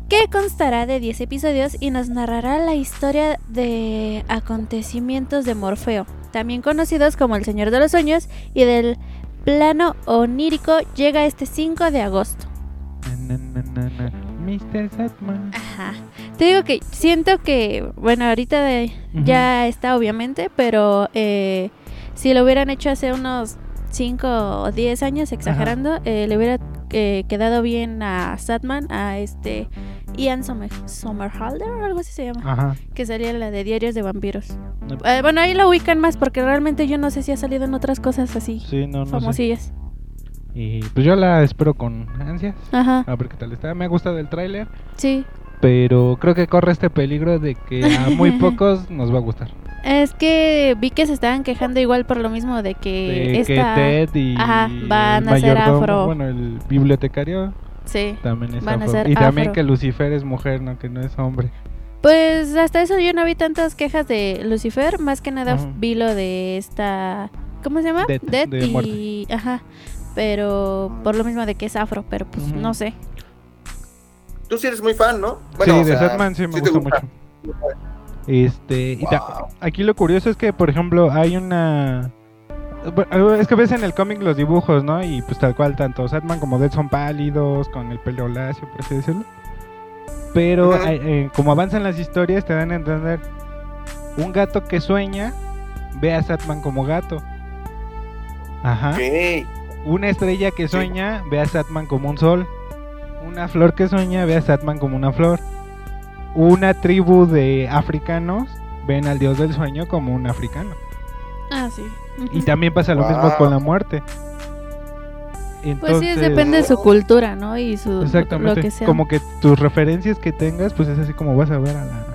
que constará de 10 episodios y nos narrará la historia de acontecimientos de Morfeo, también conocidos como el Señor de los Sueños, y del plano onírico llega este 5 de agosto. Na, na, na, na, na. Mr. Satman. Ajá. Te digo que siento que, bueno, ahorita de- ya está obviamente, pero eh, si lo hubieran hecho hace unos 5 o 10 años, exagerando, eh, le hubiera eh, quedado bien a Satman, a este Ian Somer Somerhalder, o algo así se llama, Ajá. que salía la de Diarios de Vampiros. No. Eh, bueno, ahí lo ubican más porque realmente yo no sé si ha salido en otras cosas así, Sí, no, no sé. famosillas. Y pues yo la espero con ansias. Ajá, A ver qué tal está. Me ha gustado el tráiler, sí. Pero creo que corre este peligro de que a muy pocos nos va a gustar. Es que vi que se estaban quejando igual por lo mismo de que de esta... que Ted y Ajá, van el a ser afro. Bueno, el bibliotecario Sí. también es Van a afro. ser Y también que Lucifer es mujer, no que no es hombre. Pues hasta eso yo no vi tantas quejas de Lucifer, más que nada Ajá. vi lo de esta... ¿Cómo se llama? Death, Death de y... Ajá. Pero por lo mismo de que es afro, pero pues no sé. Tú sí eres muy fan, ¿no? sí, o de sea, Satman sí me te gusta mucho. Este, y aquí lo curioso es que, por ejemplo, hay una... Es que ves en el cómic los dibujos, ¿no? Y pues tal cual, tanto Satman como Dead son pálidos, con el pelo lacio, por así decirlo. Pero hay- eh, como avanzan las historias, te dan a entender un gato que sueña ve a Satman como gato. Ajá. Una estrella que sueña ve a Satman como un sol. Una flor que sueña ve a Satman como una flor. Una tribu de africanos ven al dios del sueño como un africano. Ah, sí. Y también pasa lo mismo con la muerte. Pues sí, depende de su cultura, ¿no? Y su... Exactamente. Lo que sea. Como que tus referencias que tengas, pues es así como vas a ver a la.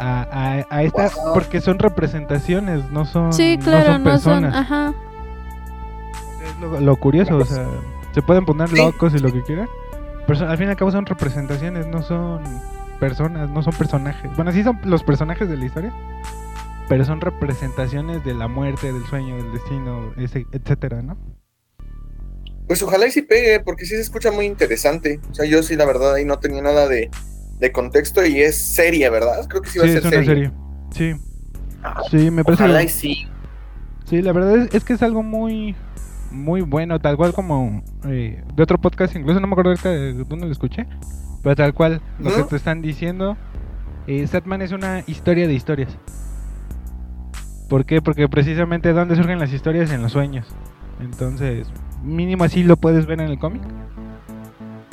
A, a, a esta. Wow. Porque son representaciones, no son. Sí, no claro, son no son... personas. Ajá. Es lo, lo curioso, o sea, se pueden poner locos y lo que quieran, al fin y al cabo son representaciones, no son personas, no son personajes. Bueno, sí son los personajes de la historia, pero son representaciones de la muerte, del sueño, del destino, ese- etcétera, ¿no? Pues ojalá y sí pegue, porque sí se escucha muy interesante. O sea, yo sí, la verdad, ahí no tenía nada de, de contexto y es serie, ¿verdad? Creo que sí va Sí, a ser es una serie. serie. Sí. Sí, me parece. Ojalá y sí. Sí, la verdad es, es que es algo muy muy bueno, tal cual como eh, de otro podcast, incluso no me acuerdo de dónde lo escuché, pero tal cual lo que te están diciendo, eh, Satman es una historia de historias. ¿Por qué? Porque precisamente dónde surgen las historias en los sueños. Entonces, mínimo así lo puedes ver en el cómic.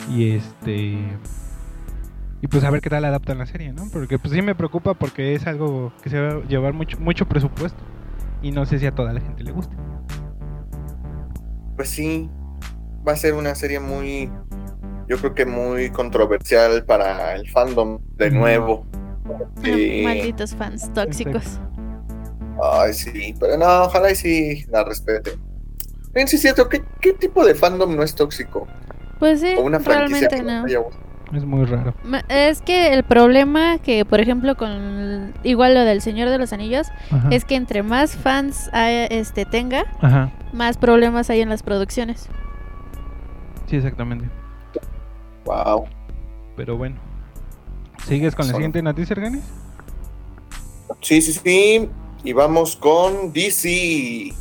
Y este y pues a ver qué tal adaptan la serie, ¿no? Porque pues sí me preocupa porque es algo que se va a llevar mucho mucho presupuesto y no sé si a toda la gente le guste. Pues sí, va a ser una serie muy, yo creo que muy controversial para el fandom de nuevo. Ah, Sí. Malditos fans tóxicos. Ay, sí, pero no, ojalá y sí la respete. Bien, sí es cierto, ¿qué, qué tipo de fandom no es tóxico? Pues sí, O una franquicia realmente que no. Es muy raro. Es que el problema que, por ejemplo, con igual lo del Señor de los Anillos, Ajá. es que entre más fans este tenga, Ajá. más problemas hay en las producciones. Sí, exactamente. Wow. Pero bueno. ¿Sigues con la siguiente noticia, Erganis? Sí, sí, sí. Y vamos con DC.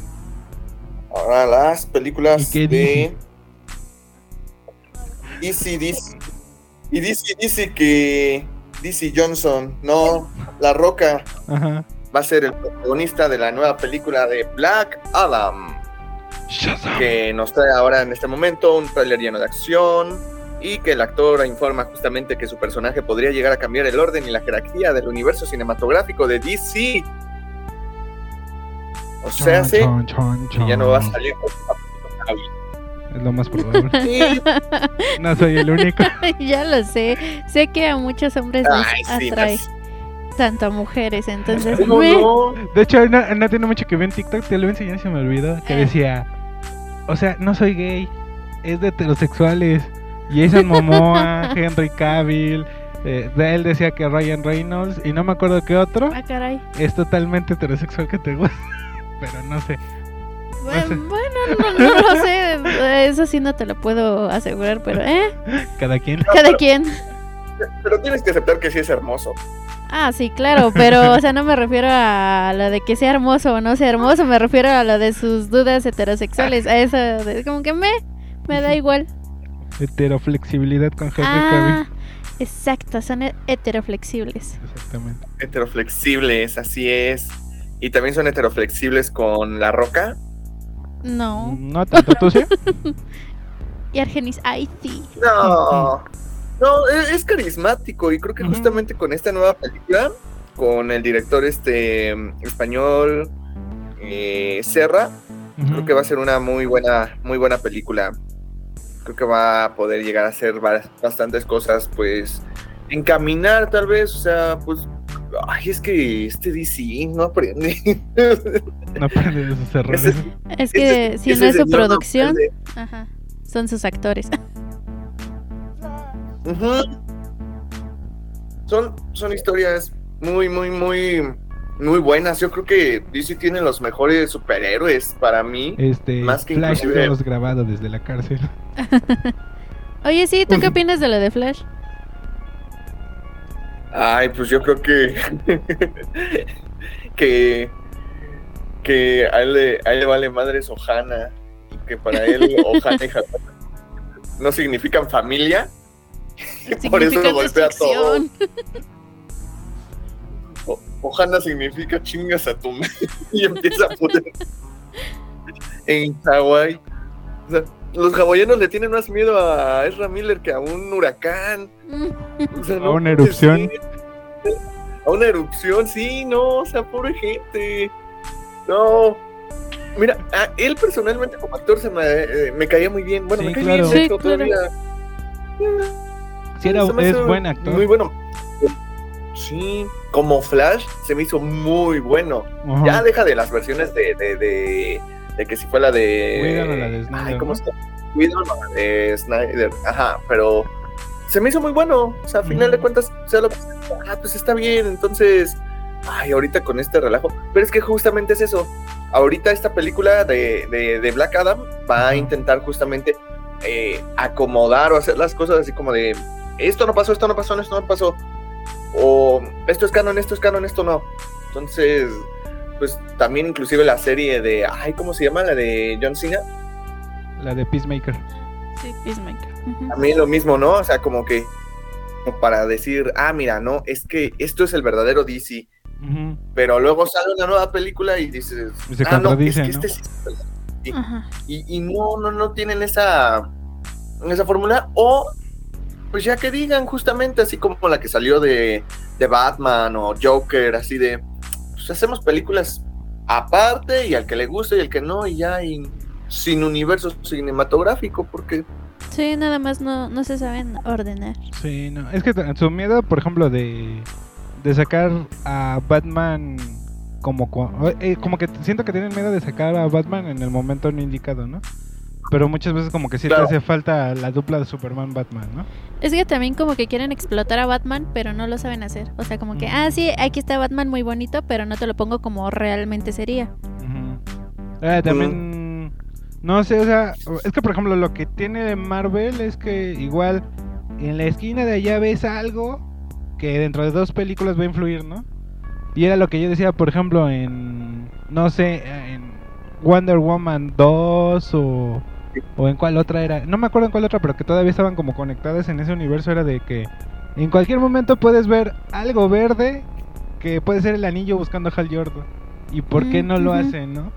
Ahora las películas ¿Y qué de DC, DC. Y DC dice que DC Johnson, no, La Roca, Ajá. va a ser el protagonista de la nueva película de Black Adam. que nos trae ahora en este momento un tráiler lleno de acción y que el actor informa justamente que su personaje podría llegar a cambiar el orden y la jerarquía del universo cinematográfico de DC. O sea, sí, ya no va a salir con. Es lo más probable. No soy el único. ya lo sé. Sé que a muchos hombres les ay, sí, atrae las- tanto a mujeres, entonces ¿Cómo me- no? De hecho, no, no tiene mucho que ver en TikTok. Te lo enseñé y se me olvidó. Que Eh. decía: O sea, no soy gay. Es de heterosexuales. Jason Momoa, Henry Cavill. Eh, de él decía que Ryan Reynolds. Y no me acuerdo qué otro. Ah, caray. Es totalmente heterosexual que te gusta. Pero no sé. Bueno, no, no lo sé. Eso sí no te lo puedo asegurar, pero eh, Cada quien. cada quien. Pero tienes que aceptar que sí es hermoso. Ah, sí, claro, pero, o sea, no me refiero a lo de que sea hermoso o no sea hermoso, me refiero a lo de sus dudas heterosexuales, a eso, de, como que me, me da igual. Heteroflexibilidad con Henry Ah, exacto, son he- heteroflexibles. Exactamente. Heteroflexibles, así es. Y también son heteroflexibles con La Roca. No. No tanto, tú sí. Y Argenis, ay, sí. No, no, es, es carismático y creo que justamente con esta nueva película, con el director este español eh, Serra, creo que va a ser una muy buena, muy buena película. Creo que va a poder llegar a hacer ba- bastantes cosas, pues encaminar tal vez, o sea, pues Ay, es que este DC no aprende. No aprende de sus errores. Ese- Es que Ese- si no es su no producción, ajá, son sus actores. Son, son historias muy, muy, muy, muy buenas. Yo creo que DC tiene los mejores superhéroes para mí. Este, Más que Flash inclusive- todos grabado desde la cárcel. Oye, sí, ¿tú qué opinas de lo de Flash? Ay, pues yo creo que. que. Que a él, le, a él le vale madres Ohana. Y que para él Ohana y Hatana no significan familia. Y por eso Significa golpea todo. O- Ohana significa chingas a tu. Y empieza a poner. En Hawái. O sea, los hawaianos le tienen más miedo a Ezra Miller que a un huracán. O sea, A no una erupción. A una erupción, sí, no, o sea, pobre gente. No. Mira, a él personalmente como actor se me, eh, me caía muy bien. Bueno, Sí, me cae claro. bien, Sí, claro. todavía. Sí, era, es buen actor. Muy bueno. Sí, como Flash se me hizo muy bueno. Ya deja de las versiones de, de, de, de que si fue la de. Whedon o la de Snyder, Ay, ¿cómo llama? Whedon o la de Snyder. Ajá, pero se me hizo muy bueno. O sea, a final de Ujú. cuentas, o sea, lo que- ah, pues está bien. Entonces, ay, ahorita con este relajo. Pero es que justamente es eso. Ahorita esta película de, de, de Black Adam va a intentar justamente eh, acomodar o hacer las cosas así como de esto no pasó, esto no pasó, esto no pasó. O esto es canon, esto es canon, esto no. Entonces, pues también inclusive la serie de, ay, ¿cómo se llama? La de John Cena. La de Peacemaker. Sí, Peacemaker. Ujú. También lo mismo, ¿no? O sea, como que como para decir, ah, mira, no, es que esto es el verdadero DC. Pero luego sale una nueva película y dices, Y se ah, no, es que ¿no? este sí es el verdadero Sí. Ajá. y, y no, no, no tienen esa, esa fórmula. O, pues ya que digan justamente así como la que salió de, de Batman o Joker, así de, pues hacemos películas aparte y al que le guste y al que no, y ya, y sin universo cinematográfico, porque Sí, nada más no, no se saben ordenar. Sí, no. Es que su miedo, por ejemplo, de, de sacar a Batman como, co- eh, como que siento que tienen miedo de sacar a Batman en el momento no indicado, ¿no? Pero muchas veces como que sí Claro. te hace falta la dupla de Superman-Batman, ¿no? Es que también como que quieren explotar a Batman, pero no lo saben hacer. O sea, como que, Ujú. ah, sí, aquí está Batman muy bonito, pero no te lo pongo como realmente sería. Ujú. Ah, también, no sé, o sea, es que por ejemplo lo que tiene Marvel es que igual en la esquina de allá ves algo que dentro de dos películas va a influir, ¿no? Y era lo que yo decía, por ejemplo, en, no sé, en Wonder Woman 2 o, o en cuál otra era, no me acuerdo en cuál otra, pero que todavía estaban como conectadas en ese universo, era de que en cualquier momento puedes ver algo verde que puede ser el anillo buscando a Hal Jordan. ¿Y por qué no lo hacen, no?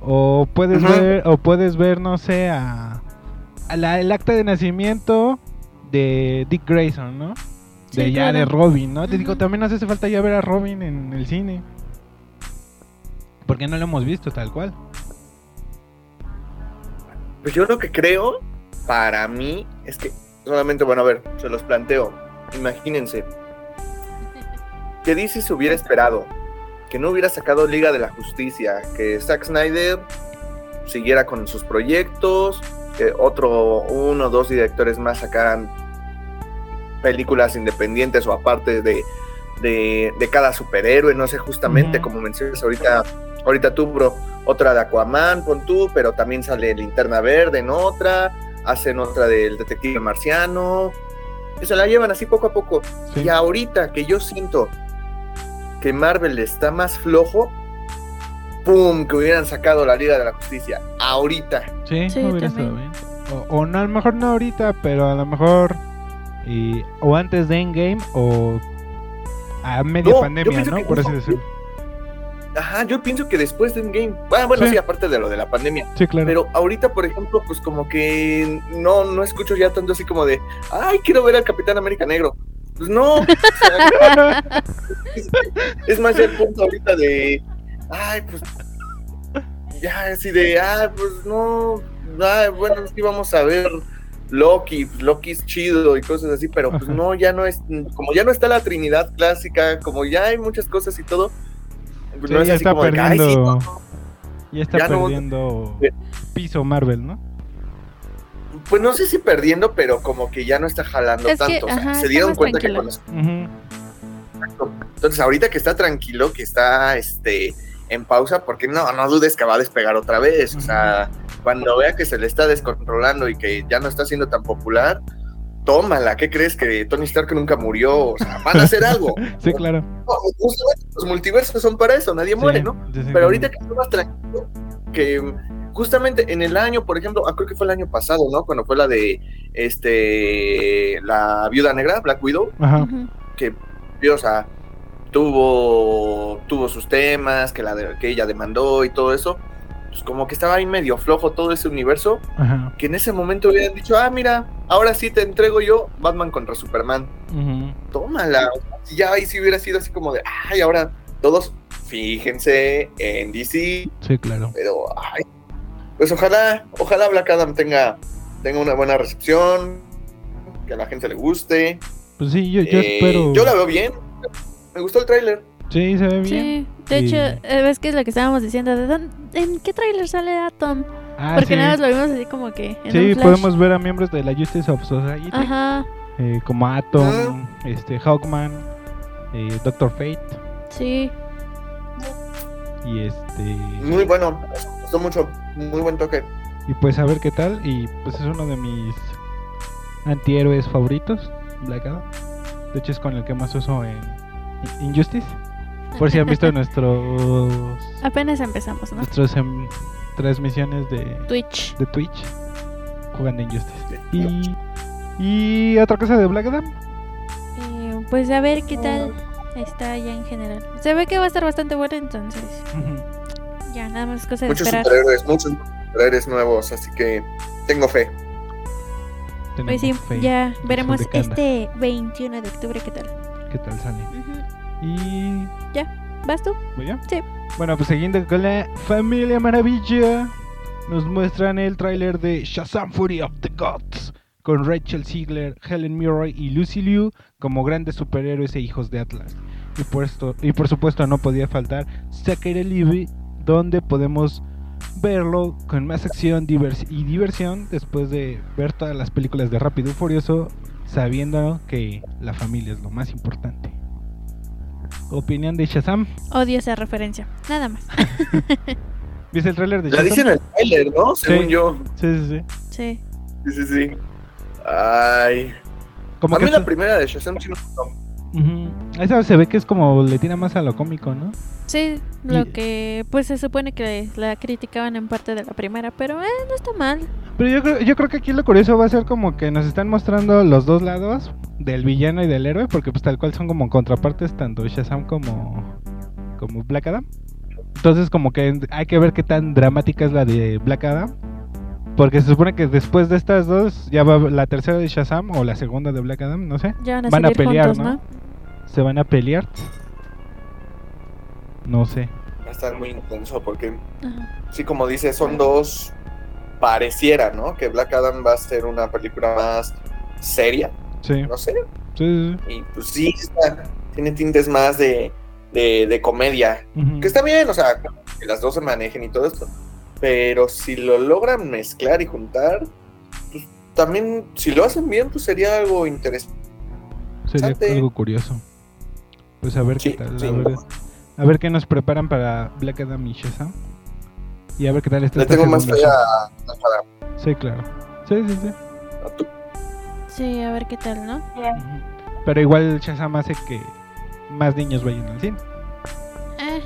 O puedes ver, o puedes ver, no sé, a, a la- el acta de nacimiento de Dick Grayson, ¿no? De Sí, ya de. Robin, ¿no? Te digo, también nos hace falta ya ver a Robin en el cine. Porque no lo hemos visto tal cual. Pues yo lo que creo, para mí, es que solamente, bueno, a ver, se los planteo. Imagínense, que DC se hubiera esperado, que no hubiera sacado Liga de la Justicia, que Zack Snyder siguiera con sus proyectos, que otro, uno o dos directores más sacaran películas independientes o aparte de, de, de cada superhéroe, no sé, justamente como mencionas ahorita, ahorita tú, bro, otra de Aquaman, pon tú, pero también sale Linterna Verde en otra, hacen otra del Detective Marciano, y se la llevan así poco a poco. Sí. Y ahorita que yo siento que Marvel está más flojo, ¡pum! Que hubieran sacado la Liga de la Justicia. Ahorita. Sí, Sí, hubiera estado bien. O, o no, a lo mejor no ahorita, pero a lo mejor y, o antes de Endgame o a media No, pandemia, ¿no? Por así decirlo. Ajá, yo pienso que después de Endgame. Bueno, bueno, Sí. sí. aparte de lo de la pandemia. Sí, claro. Pero ahorita, por ejemplo, pues como que no, no escucho ya tanto así como de, ay, quiero ver al Capitán América Negro. Pues no. o sea, es, es más ya el punto ahorita de, ay, pues ya así de, ay, pues no, ay, bueno, sí vamos a ver Loki, pues, Loki es chido y cosas así, pero pues Ajá. no, ya no es, como ya no está la Trinidad clásica, como ya hay muchas cosas y todo, Sí, no es ya así está como de que, "Ay, sí, perdiendo. no". Ya está Ya no- perdiendo piso Marvel, ¿no? pues no sé si perdiendo, pero como que ya no está jalando Es que, tanto, o sea, ajá, se dieron cuenta que con. Entonces, ahorita que está tranquilo, que está este en pausa, porque no, no dudes que va a despegar otra vez. O sea, cuando vea que se le está descontrolando y que ya no está siendo tan popular, tómala. ¿Qué crees que Tony Stark nunca murió? O sea, van a hacer algo. Sí, claro. No, justamente los multiversos son para eso, nadie muere, ¿no? sí, Pero ahorita que está más tranquilo, que justamente en el año, por ejemplo, ah, creo que fue el año pasado, ¿no? Cuando fue la de este la viuda negra, Black Widow, Ajá. Que, o sea, tuvo, tuvo sus temas, que, la de- que ella demandó y todo eso, pues como que estaba ahí medio flojo todo ese universo, Ajá. que en ese momento hubieran dicho, ah, mira, ahora sí te entrego yo Batman contra Superman, tómala, si ya ahí sí hubiera sido así como de, ay, ahora todos fíjense en DC, Sí, claro. pero, ay, pues ojalá, ojalá Black Adam tenga, tenga una buena recepción, que a la gente le guste. Pues sí, yo, yo Eh, espero. Yo la veo bien. Me gustó el tráiler. Sí, se ve bien. Sí, de hecho, eh, ves que es lo que estábamos diciendo. ¿de dónde- ¿En qué tráiler sale Atom? Ah, Porque sí. nada más lo vimos así como que en Sí, un flash. podemos ver a miembros de la Justice of Society, Ajá, eh, como Atom, este, Hawkman, eh, Doctor Fate sí. y este Muy bueno. Me gustó mucho. Muy buen toque. y pues a ver qué tal y pues es uno de mis antihéroes favoritos, Black Adam. De hecho es con el que más uso en In- Injustice. Por si han visto nuestros Apenas empezamos, ¿no? nuestras em, transmisiones de Twitch. de Twitch jugando Injustice. Y y otra cosa de Black Adam. Eh, pues a ver qué tal está ya en general. Se ve que va a estar bastante bueno, entonces ya nada más es cosa de Muchos esperar. superhéroes, muchos superhéroes nuevos. Así que tengo fe. Pues sí, fe. ya veremos este 21 de octubre qué tal. ¿Qué tal sale? Ujú. Y ¿Vas tú? ¿Voy yo? Sí. Bueno, pues siguiendo con la familia maravilla, nos muestran el tráiler de Shazam Fury of the Gods con Rachel Ziegler, Helen Mirren y Lucy Liu como grandes superhéroes e hijos de Atlas. Y por, esto, y por supuesto no podía faltar Zachary Levi, donde podemos verlo con más acción y diversión después de ver todas las películas de Rápido y Furioso, sabiendo que la familia es lo más importante. Opinión de Shazam. Odio esa referencia. Nada más. ¿Viste el tráiler de La Shazam? dicen en el trailer, ¿no? Según yo. Sí, sí, sí. Sí. Sí, sí, sí. Ay. Como a que mí la primera de Shazam sí me gustó. Ujú. Esa se ve que es como le tira más a lo cómico, ¿no? Sí, lo Y- que pues se supone que la criticaban en parte de la primera, pero eh, no está mal. Pero yo creo, yo creo que aquí lo curioso va a ser como que nos están mostrando los dos lados del villano y del héroe, porque pues tal cual son como contrapartes tanto Shazam como como Black Adam. Entonces como que hay que ver qué tan dramática es la de Black Adam. Porque se supone que después de estas dos ya va la tercera de Shazam o la segunda de Black Adam, no sé. Ya van a, Van a pelear, juntos, ¿no? ¿no? Se van a pelear. No sé. Va a estar muy intenso porque, Ajá. sí, como dice, son dos. Pareciera, ¿no? Que Black Adam va a ser una película más seria. Sí. No sé. Sí, sí, Y pues sí, está- tiene tintes más de, de, de comedia. Que está bien, o sea, que las dos se manejen y todo esto. Pero si lo logran mezclar y juntar, pues también, si lo hacen bien, pues sería algo interesante. Sería Interesante. algo curioso. Pues a ver Sí, qué tal. sí. A, ver, a ver qué nos preparan para Black Adam y Shazam. Y a ver qué tal está Le tengo más fe a, Sí, claro. Sí, sí, sí. a tu- Sí, a ver qué tal, ¿no? Ujú. Pero igual Shazam hace que más niños vayan al cine. Eh.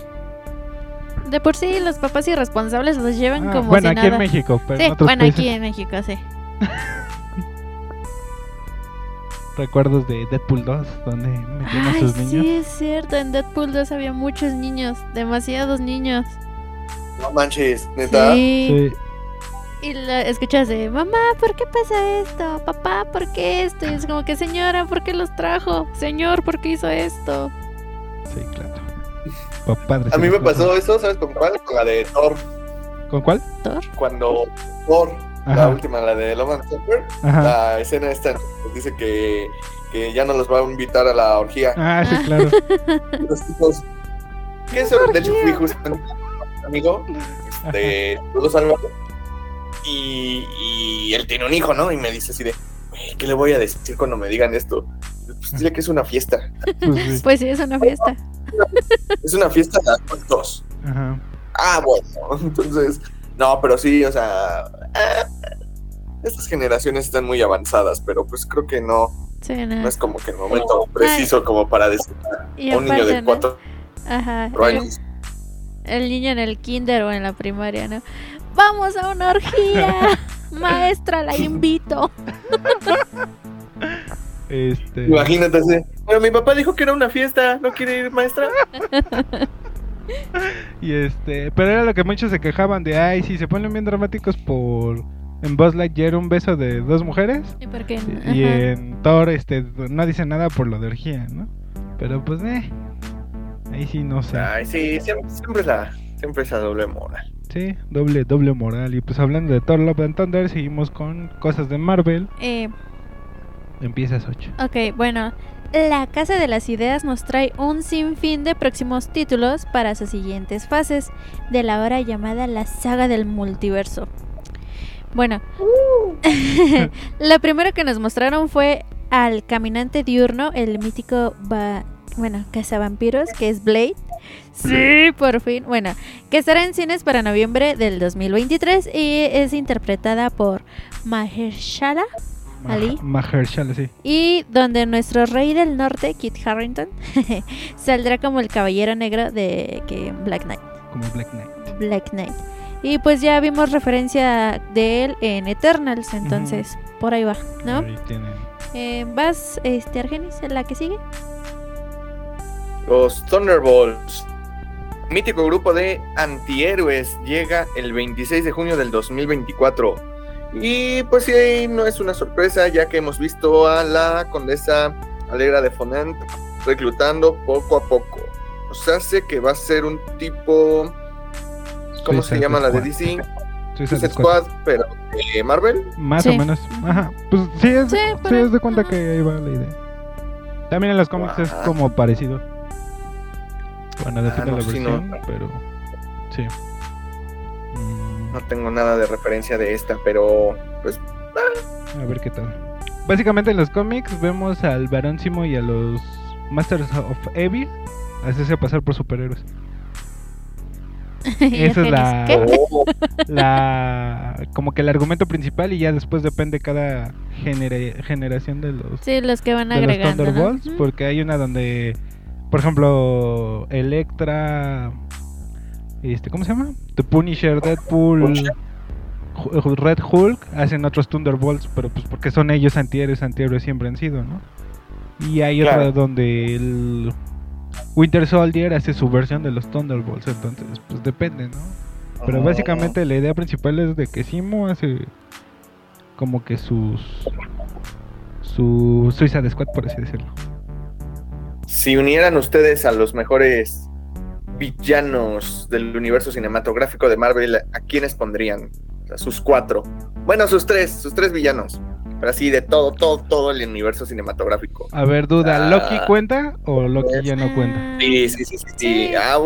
De por sí, los papás irresponsables los llevan Ah, como bueno, si aquí nada. en México, pero sí, en otros bueno, países aquí en México, sí. recuerdos de Deadpool 2 donde metían a sus niños. sí, es cierto. En Deadpool 2 había muchos niños, demasiados niños. No manches, neta. Sí. Sí. Y la escuchas de, mamá, ¿por qué pasa esto? Papá, ¿por qué esto? Y es como que, señora, ¿por qué los trajo? Señor, ¿por qué hizo esto? Sí, claro. Pa- padre, A mí me pasó eso, ¿sabes con cuál? Con la de Thor. ¿Con cuál? ¿Thor? Cuando Thor, la última, la de Love and Supper, la escena esta dice que, que ya no los va a invitar a la orgía. Ah, sí, claro. Los tipos. ¿Qué es eso? De hecho, fui justamente amigo, este, todos Álvaro, y, y él tiene un hijo, ¿no? Y me dice así de, "Güey, ¿qué le voy a decir cuando me digan esto? Pues dile que es una fiesta. Pues sí. Pues sí, es una fiesta. Es una fiesta de adultos. Ajá. Ah, bueno. Entonces, no, pero sí, o sea, estas generaciones están muy avanzadas, pero pues creo que no, Sí, no no. es como que el momento preciso como para decir a un niño de cuatro Ajá. El, años. el niño en el kinder o en la primaria, ¿no? Vamos a una orgía. Maestra, la invito. Este. Imagínate. Pero mi papá dijo que era una fiesta, ¿no quiere ir, maestra? Y este, pero era lo que muchos se quejaban de, ay, si se ponen bien dramáticos por en Buzz Lightyear un beso de dos mujeres ¿Y por qué? y, en Thor este no dice nada por lo de orgía, ¿no? Pero pues eh ahí sí no sé. Ay, sí, siempre, siempre es la, siempre esa doble moral. Sí, doble doble moral y pues hablando de Thor Love and Thunder seguimos con cosas de Marvel. Eh, Empiezas 8. ok, bueno. La Casa de las Ideas nos trae un sinfín de próximos títulos para sus siguientes fases de la hora llamada la saga del multiverso. Bueno, lo primero que nos mostraron fue al caminante diurno, el mítico, va- bueno, cazavampiros, que es Blade. Sí, por fin. Bueno, que estará en cines para noviembre del 2023 y es interpretada por Mahershala Ali. Mahershala, sí. Y donde nuestro rey del norte, Kit Harrington, saldrá como el caballero negro de que Black Knight. Como Black Knight. Black Knight. Y pues ya vimos referencia de él en Eternals, entonces por ahí va, ¿no? Ahí tienen. Eh, ¿Vas, este, Argenis, en la que sigue? Los Thunderbolts. Mítico grupo de antihéroes llega el 26 de junio del 2024. Y pues sí, no es una sorpresa ya que hemos visto a la condesa Alegra de Fonant reclutando poco a poco. Nos hace que va a ser un tipo... ¿Cómo se llama la de. DC? Suicide Suicide Squad. Squad, pero Marvel. Más Sí. o menos. Ajá. Pues sí, es, Sí, es de cuenta ajá. que ahí va la idea. También en los cómics es como parecido. Bueno, depende no, de la sí, no. versión, pero sí. No tengo nada de referencia de esta, pero pues a ver qué tal. Básicamente en los cómics vemos al Barón Simo y a los Masters of Evil hacerse pasar por superhéroes. Esa es la- ¿qué? La como que el argumento principal y ya después depende cada genera- generación de los Sí, los que van los agregando, ¿no? Thunderbolts, porque hay una donde, por ejemplo, Electra, este, ¿cómo se llama? The Punisher, Deadpool, Punisher. Red Hulk hacen otros Thunderbolts, pero pues porque son ellos antihéroes, antihéroes siempre han sido, ¿no? Y hay otra Claro. donde el Winter Soldier hace su versión de los Thunderbolts, entonces pues depende, ¿no? Pero oh, básicamente la idea principal es de que Simo hace como que sus su Suicide Squad por así decirlo. Si unieran ustedes a los mejores villanos del universo cinematográfico de Marvel, ¿a quiénes pondrían? O sea, sus cuatro. Bueno, sus tres, sus tres villanos. Pero así de todo, todo, todo el universo cinematográfico. A ver, duda, Ah. ¿Loki cuenta o Loki ya no cuenta? Sí, sí, sí, sí, sí. Sí. Ah,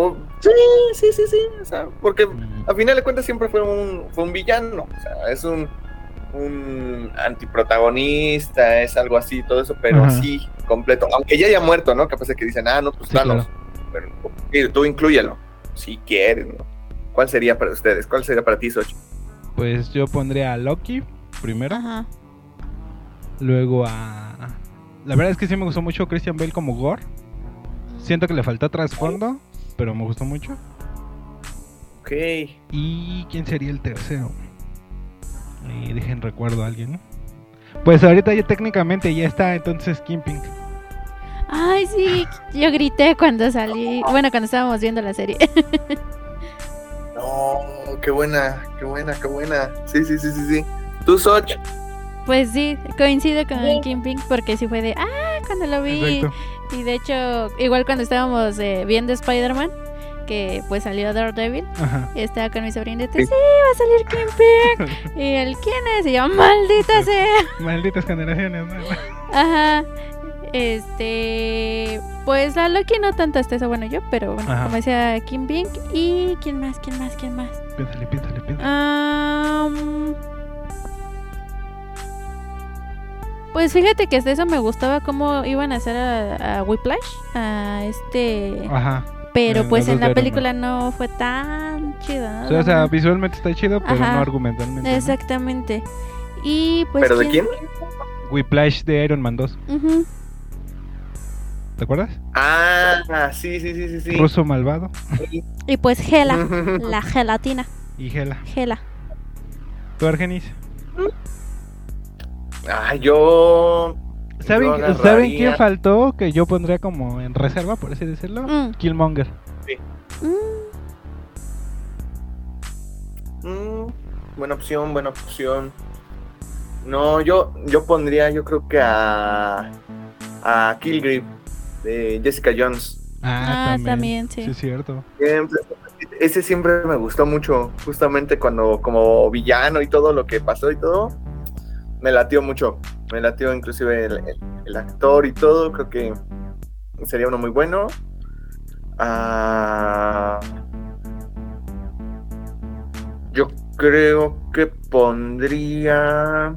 sí, sí, sí, sí. O sea, porque a final de cuentas siempre fue un, fue un villano. O sea, es un, un antiprotagonista, es algo así, todo eso, pero Ajá. así, completo. Aunque ya haya muerto, ¿no? Capaz de que dicen, ah, no, pues Sí, Thanos. Pero tú inclúyelo, si quieres, ¿no? ¿Cuál sería para ustedes? ¿Cuál sería para ti, Sochi? Pues yo pondría a Loki primero, Ajá. luego a... La verdad es que sí me gustó mucho Christian Bale como Gore. Siento que le faltó trasfondo, pero me gustó mucho. Ok. ¿Y quién sería el tercero? Eh, dejen recuerdo a alguien, ¿no? Pues ahorita ya técnicamente ya está, entonces Kimping. Ay, sí, yo grité cuando salí, bueno, cuando estábamos viendo la serie. No, qué buena, qué buena, qué buena. Sí, sí, sí, sí, sí. Tú, Soch. Pues sí, coincido con Kim Pink porque sí fue de, ah, cuando lo vi. Exacto. Y de hecho, igual cuando estábamos eh, viendo Spider-Man, que pues salió Daredevil. Ajá. Y estaba con mi sobrinito. Sí. Sí, va a salir Kingpin. y él, ¿quién es? Y yo, maldita sea. Malditas generaciones, ¿no? Ajá. Este. Pues la Loki no tanto hasta eso, bueno, yo, pero bueno, Ajá. como decía Kim Bink. ¿Y quién más? ¿Quién más? ¿Quién más? Piénsale, piénsale, piénsale. Am, Pues fíjate que hasta eso me gustaba cómo iban a hacer a, a Whiplash, a este... Ajá. Pero en pues en la película no fue tan chido. ¿no? O sea, o sea, visualmente está chido, pero Ajá. no argumentalmente. ¿no? Exactamente. Y pues... ¿Pero de quién? Whiplash de Iron Man 2. Ujú. ¿Te acuerdas? Ah, sí, sí, sí, sí, sí. Ruso malvado Y pues Gela, la gelatina, y Gela. Gela. ¿Tú, Argenis? Ah, yo. ¿Saben, yo ¿Saben quién faltó? Que yo pondría como en reserva, por así decirlo. Mm. Killmonger. Mm. Mm, buena opción, buena opción. No, yo, yo pondría, yo creo que a. A Killgrave de Jessica Jones. Ah, también, sí. Sí, es cierto. Siempre- ese siempre me gustó mucho, justamente cuando como villano y todo lo que pasó y todo, me latió mucho, me latió inclusive el, el- el actor y todo, creo que sería uno muy bueno. Ah, yo creo que pondría...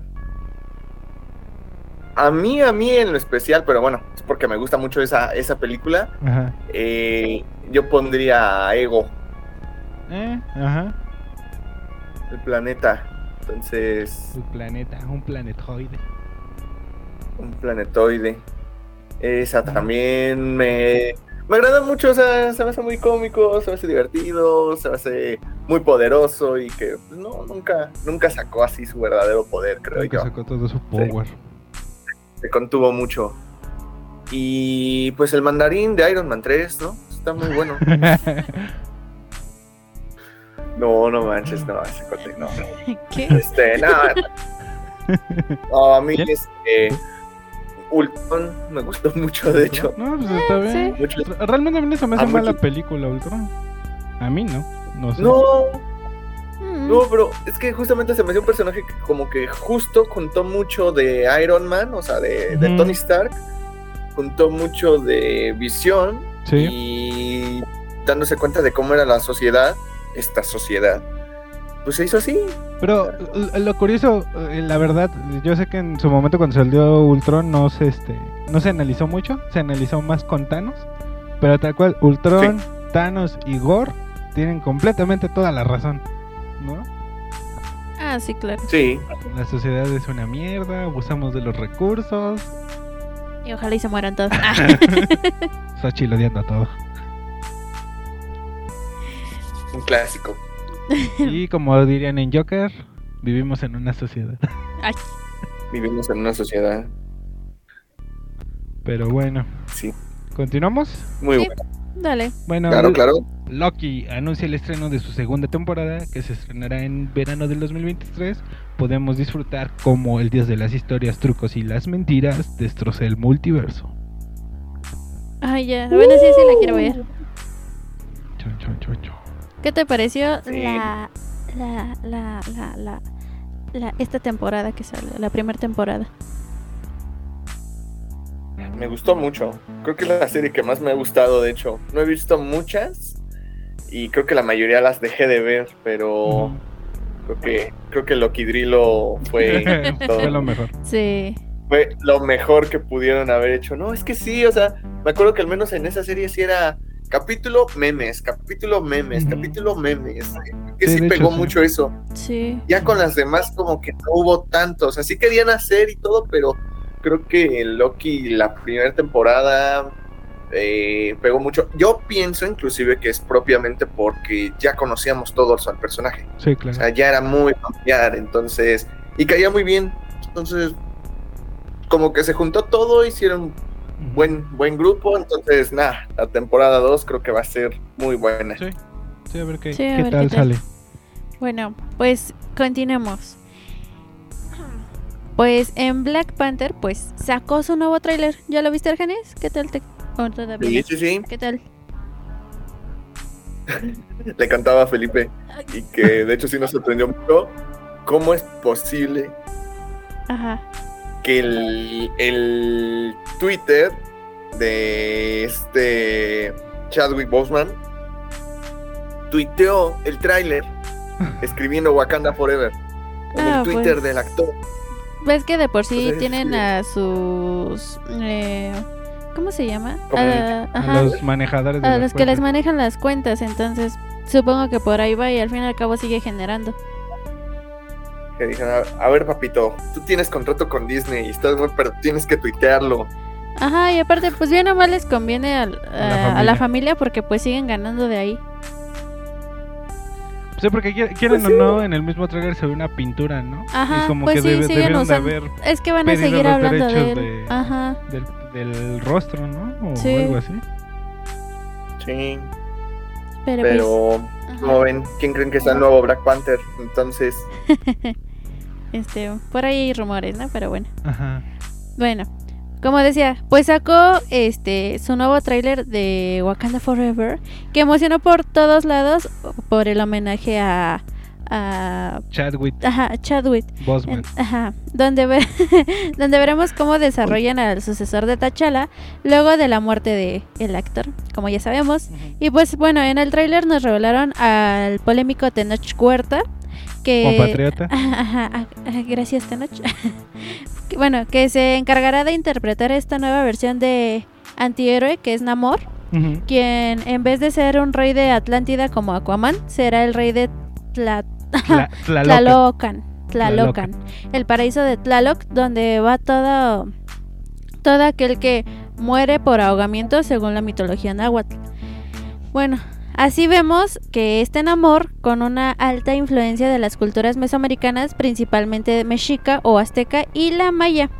A mí, a mí en lo especial, pero bueno, es porque me gusta mucho esa, esa película, Ajá. eh, yo pondría Ego. Eh, ajá. el planeta. Entonces, Un planeta, un planetoide. un planetoide. Esa también me, me agrada mucho, o sea, se me hace muy cómico, se me hace divertido, se me hace muy poderoso y que pues, no, nunca, nunca sacó así su verdadero poder, creo yo. sacó todo su power. Se contuvo mucho. Y pues el mandarín de Iron Man 3, ¿no? Está muy bueno. No, no manches, no, ese corte, no. ¿Qué? Este, nada. No, a mí ¿Quién? este Ultron me gustó mucho, de hecho. No, pues está bien. Mucho. Realmente a mí no se me hace A mala película, Ultron. A mí no. No sé. No. No, pero es que justamente se me hace un personaje que como que justo juntó mucho de Iron Man, o sea, de. Tony Stark, juntó mucho de visión Sí. y dándose cuenta de cómo era la sociedad, esta sociedad. Pues se hizo así. Pero lo curioso, eh, la verdad, yo sé que en su momento cuando salió Ultron no se este no se analizó mucho, se analizó más con Thanos, pero tal cual Ultron, Thanos y Gore tienen completamente toda la razón, ¿no? Ah, sí, claro. Sí. La sociedad es una mierda, abusamos de los recursos, Y ojalá y se mueran todos. Ah. Xochitl odiando a todo. Un clásico. Y como dirían en Joker, vivimos en una sociedad. Vivimos en una sociedad. Pero bueno, Sí. ¿continuamos? Muy Sí. bueno. Dale. Bueno, Claro, claro. Loki anuncia el estreno de su segunda temporada que se estrenará en verano del 2023. Podemos disfrutar como el dios de las historias, trucos y las mentiras destroza el multiverso. Ay, ya. Bueno, sí, sí la quiero ver. Chon, chon, chon, chon. ¿Qué te pareció Sí. la, la, la, la, la, la- esta temporada que sale, la primera temporada? Me gustó mucho. Creo que es la serie que más me ha gustado, de hecho. No he visto muchas y creo que la mayoría las dejé de ver, pero creo que creo que Loki Drilo fue Fue lo mejor. Sí. fue lo mejor que pudieron haber hecho. No, es que sí, o sea, me acuerdo que al menos en esa serie sí era capítulo memes, capítulo memes, capítulo memes. Que Sí, sí, de hecho, pegó sí. mucho eso. Sí. Ya con las demás como que no hubo tanto, o sea, sí querían hacer y todo, pero creo que Loki la primera temporada eh, pegó mucho. Yo pienso inclusive que es propiamente porque ya conocíamos todos al personaje, Sí, o claro. sea, ya era muy familiar, entonces, y caía muy bien, entonces, como que se juntó todo, hicieron buen, buen grupo, entonces, nada, la temporada 2 creo que va a ser muy buena. Sí, sí, a ver qué, Sí, a qué ver tal qué tal. sale. Bueno, pues continuemos. Pues en Black Panther, pues sacó su nuevo tráiler. ¿Ya lo viste, Argenis? ¿Qué tal te...? Sí, sí, sí. ¿Qué tal? le cantaba a Felipe y que de hecho sí nos sorprendió mucho cómo es posible Ajá. que el, el Twitter de este Chadwick Boseman tuiteó el tráiler escribiendo Wakanda Forever en Ah, el Twitter pues. del actor. Ves que de por sí Entonces, tienen sí. a sus. eh, ¿Cómo se llama? A ajá. los manejadores de A las los que les manejan las cuentas, entonces supongo que por ahí va y al fin y al cabo sigue generando. Que dijeron, a, ver papito, tú tienes contrato con Disney y estás muy, pero tienes que tuitearlo. Ajá, y aparte, pues bien o mal les conviene al- a, la a la familia. familia porque pues siguen ganando de ahí. Sí, porque quier- quieren Pues o no, en el mismo trailer se ve una pintura, ¿no? Ajá, y como pues que sí, debe- siguen de usando- haber Es que van a seguir hablando de derechos él. de- Ajá. del, del rostro, ¿no? O Sí. algo así. Sí, Pero, pero pues, como ven, ¿quién creen que sea el nuevo Black Panther? Entonces, este, por ahí hay rumores, ¿no? Pero bueno. Ajá. Bueno, como decía, pues sacó este su nuevo tráiler de Wakanda Forever que emocionó por todos lados por el homenaje a a Chadwick ajá, Chadwick, Boseman. en- ajá, donde donde veremos cómo desarrollan al sucesor de T'Challa luego de la muerte de el actor, como ya sabemos. Y pues bueno, en el tráiler nos revelaron al polémico Tenoch Huerta que Compatriota. Ajá, gracias Tenoch. Bueno, que se encargará de interpretar esta nueva versión de antihéroe que es Namor, quien en vez de ser un rey de Atlántida como Aquaman, será el rey de Tla- Tla- Tlalocan. Tlalocan, Tlalocan, el paraíso de Tlaloc, donde va todo, todo aquel que muere por ahogamiento según la mitología náhuatl. Bueno, así vemos que este Namor, con una alta influencia de las culturas mesoamericanas, principalmente mexica o azteca y la maya.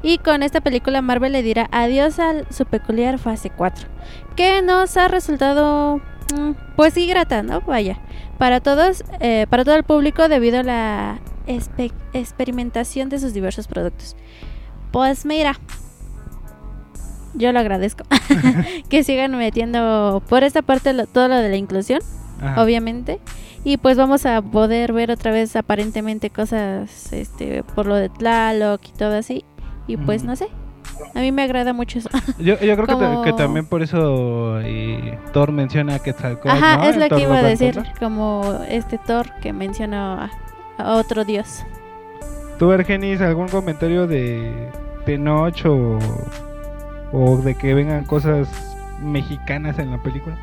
Y con esta película Marvel le dirá adiós a su peculiar fase 4, que nos ha resultado mm, pues sí grata, ¿no? Vaya, para todos, eh, para todo el público debido a la experimentación de sus diversos productos. Pues mira, yo lo agradezco que sigan metiendo por esta parte lo- todo lo de la inclusión, Ajá. obviamente. Y pues vamos a poder ver otra vez aparentemente cosas este por lo de Tlaloc y todo así. Y pues no sé. A mí me agrada mucho eso. Yo, yo creo que, ta- como- que también por eso Thor menciona a Quetzalcóatl. Ajá, ¿no? es lo que iba a decir, como este Thor que mencionó a, a otro dios. ¿Tú, Argenis, algún comentario de Tenoch o, o de que vengan cosas mexicanas en la película?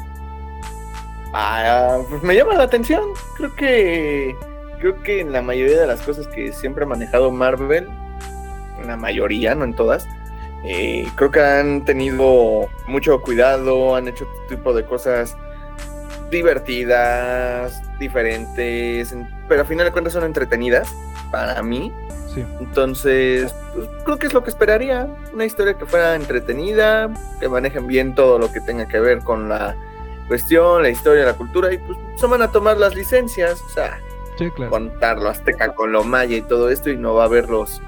ah, pues me llama la atención. Creo que creo que en la mayoría de las cosas que siempre ha manejado Marvel, en la mayoría, no en todas, eh, creo que han tenido mucho cuidado, han hecho este tipo de cosas divertidas, diferentes, en- pero a final de cuentas son entretenidas para mí. Sí. Entonces, pues, creo que es lo que esperaría. Una historia que fuera entretenida, que manejen bien todo lo que tenga que ver con la cuestión, la historia, la cultura, y pues se van a tomar las licencias, o sea, Sí, claro. contar lo azteca con lo maya y todo esto, y no va a haber los,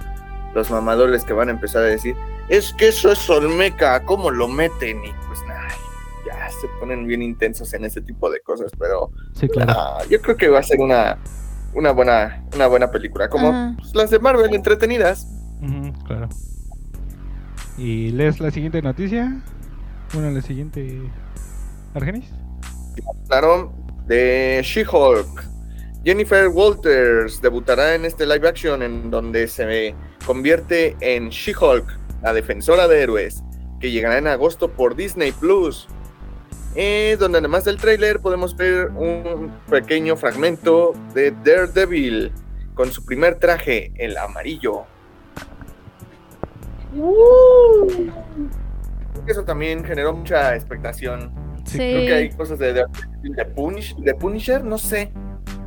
los mamadores que van a empezar a decir, es que eso es Olmeca, ¿cómo lo meten? Y pues nada, ya se ponen bien intensos en ese tipo de cosas, pero Sí, claro. ah, yo creo que va a ser una, una buena, una buena película, como Ajá. pues, las de Marvel entretenidas. Claro. ¿Y lees la siguiente noticia? Bueno, la siguiente. ¿Argenis? Claro, de She-Hulk. Jennifer Walters debutará en este live action en donde se convierte en She-Hulk, la defensora de héroes, que llegará en agosto por Disney Plus. Eh, donde además del tráiler podemos ver un pequeño fragmento de Daredevil con su primer traje, el amarillo. Eso también generó mucha expectación. Sí. Creo que hay cosas de, de, de Punish- de Punisher, no sé.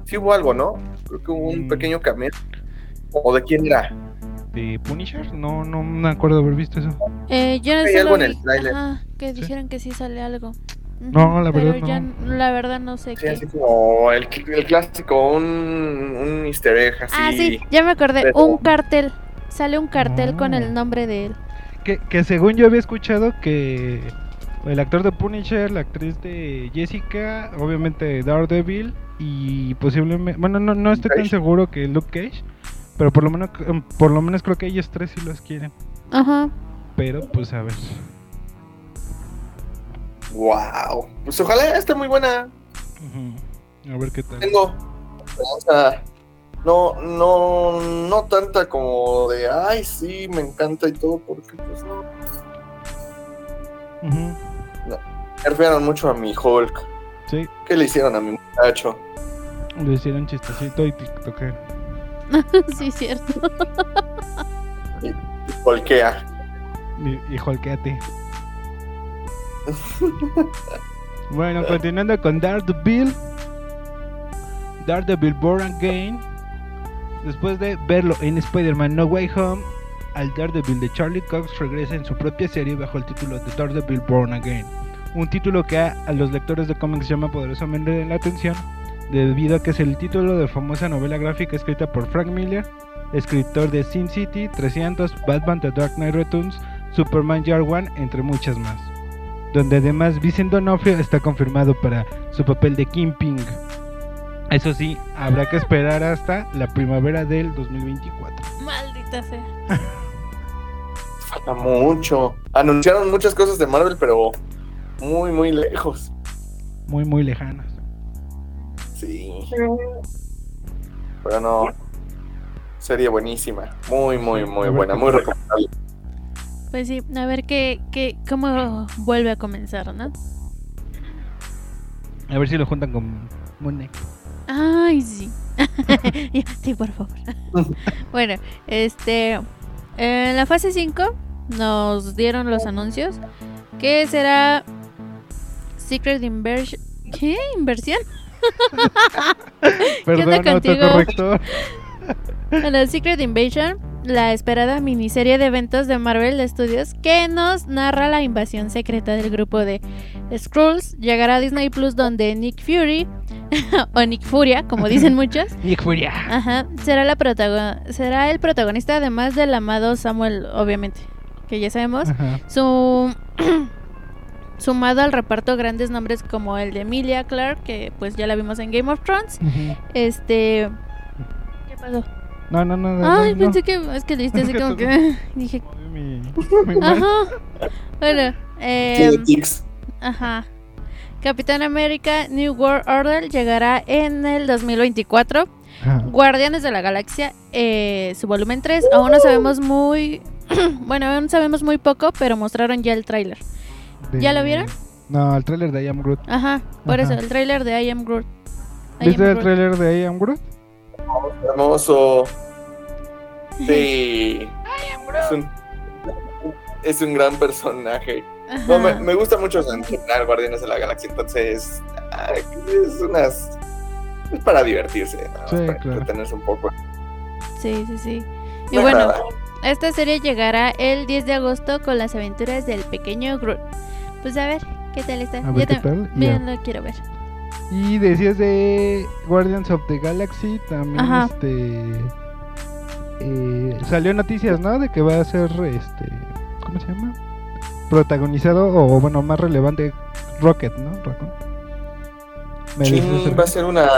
Si hubo algo, ¿no? Creo que hubo un Mm. pequeño cameo. ¿O de quién era? ¿De Punisher? No, no me acuerdo haber visto eso. Eh, yo no Hay solo algo en el vi- tráiler. ajá, que Sí. dijeron que sí sale algo. No, la pero verdad ya no. n- la verdad no sé Sí, qué. así como el, el clásico, un, un easter egg así. Ah, sí, ya me acordé. pero- Un cartel. Sale un cartel con el nombre de él. Que, que según yo había escuchado que El actor de Punisher, la actriz de Jessica, obviamente Daredevil y posiblemente, bueno, no, no estoy tan seguro que Luke Cage, pero por lo menos por lo menos creo que ellos tres sí los quieren, Ajá. pero pues a ver. Wow. Pues ojalá esté muy buena. A ver qué tal. Tengo esperanza. No, no, no tanta como de, ay, sí, me encanta y todo, porque pues no. Ujú. Nerfearon mucho a mi Hulk. Sí, ¿Qué le hicieron a mi muchacho? le hicieron chistecito y TikToker. sí, cierto. Hulkea. Y, y holquéate. bueno, continuando con Daredevil. Daredevil Born Again. Después de verlo en Spider-Man No Way Home, al Daredevil de Charlie Cox regresa en su propia serie bajo el título de Daredevil Born Again. Un título que a, a los lectores de cómics llama poderosamente la atención debido a que es el título de famosa novela gráfica escrita por Frank Miller, escritor de Sin City, 300, Batman The Dark Knight Returns, Superman Year One, entre muchas más. Donde además Vincent D'Onofrio está confirmado para su papel de Kingpin. Eso sí, habrá que esperar hasta la primavera del 2024. Maldita sea. Falta mucho. Anunciaron muchas cosas de Marvel, pero muy, muy lejos. Muy, muy lejanas. Sí. Pero no. Sería buenísima. Muy, muy, muy buena. Muy recomendable. Pues sí, a ver qué, qué, cómo vuelve a comenzar, ¿no? A ver si lo juntan con Moon. Ay, sí. Sí, por favor. bueno, este. En la fase 5 nos dieron los anuncios. Que será Secret Inversion. ¿Qué? ¿Inversión? Perdón, onda contigo? Bueno, Secret Invasion, la esperada miniserie de eventos de Marvel Studios que nos narra la invasión secreta del grupo de Skrulls, llegará a Disney Plus donde Nick Fury, o Nick Furia, como dicen muchos, Nick Furia. Ajá, será, la protago- será el protagonista además del amado Samuel, obviamente, que ya sabemos. Ajá. Su sumado al reparto grandes nombres como el de Emilia Clarke, que pues ya la vimos en Game of Thrones. Este ¿Qué pasó? No, no, no. no, Ay, no. pensé que es que le diste así como que dije, Mi, mi mano. ajá. Bueno, eh, ajá. Capitán América New World Order llegará en el 2024. Ajá. Guardianes de la Galaxia, eh, su volumen 3. Aún no sabemos muy. bueno, aún sabemos muy poco, pero mostraron ya el tráiler. ¿Ya lo vieron? No, el tráiler de I Am Groot. Ajá, por Ajá. eso, el tráiler de I Am Groot. I ¿Viste Am el tráiler de I Am Groot? Hermoso. Sí. Es un, es un gran personaje. No, me, gusta mucho general Guardianes de la Galaxia, entonces ay, es unas es para divertirse, ¿no? Sí, para claro. entretenerse un poco. Sí, sí, sí. Y Me bueno, agrada. esta serie llegará el 10 de agosto con las aventuras del pequeño Groot. Pues a ver, ¿qué tal está? A ver qué tam- tal, y bien ya. lo quiero ver. Y decías de Guardians of the Galaxy, también Ajá. este eh, salió noticias, ¿no? De que va a ser este ¿cómo se llama? protagonizado o bueno, más relevante Rocket, ¿no? Me Sí, dices eso. va a ser una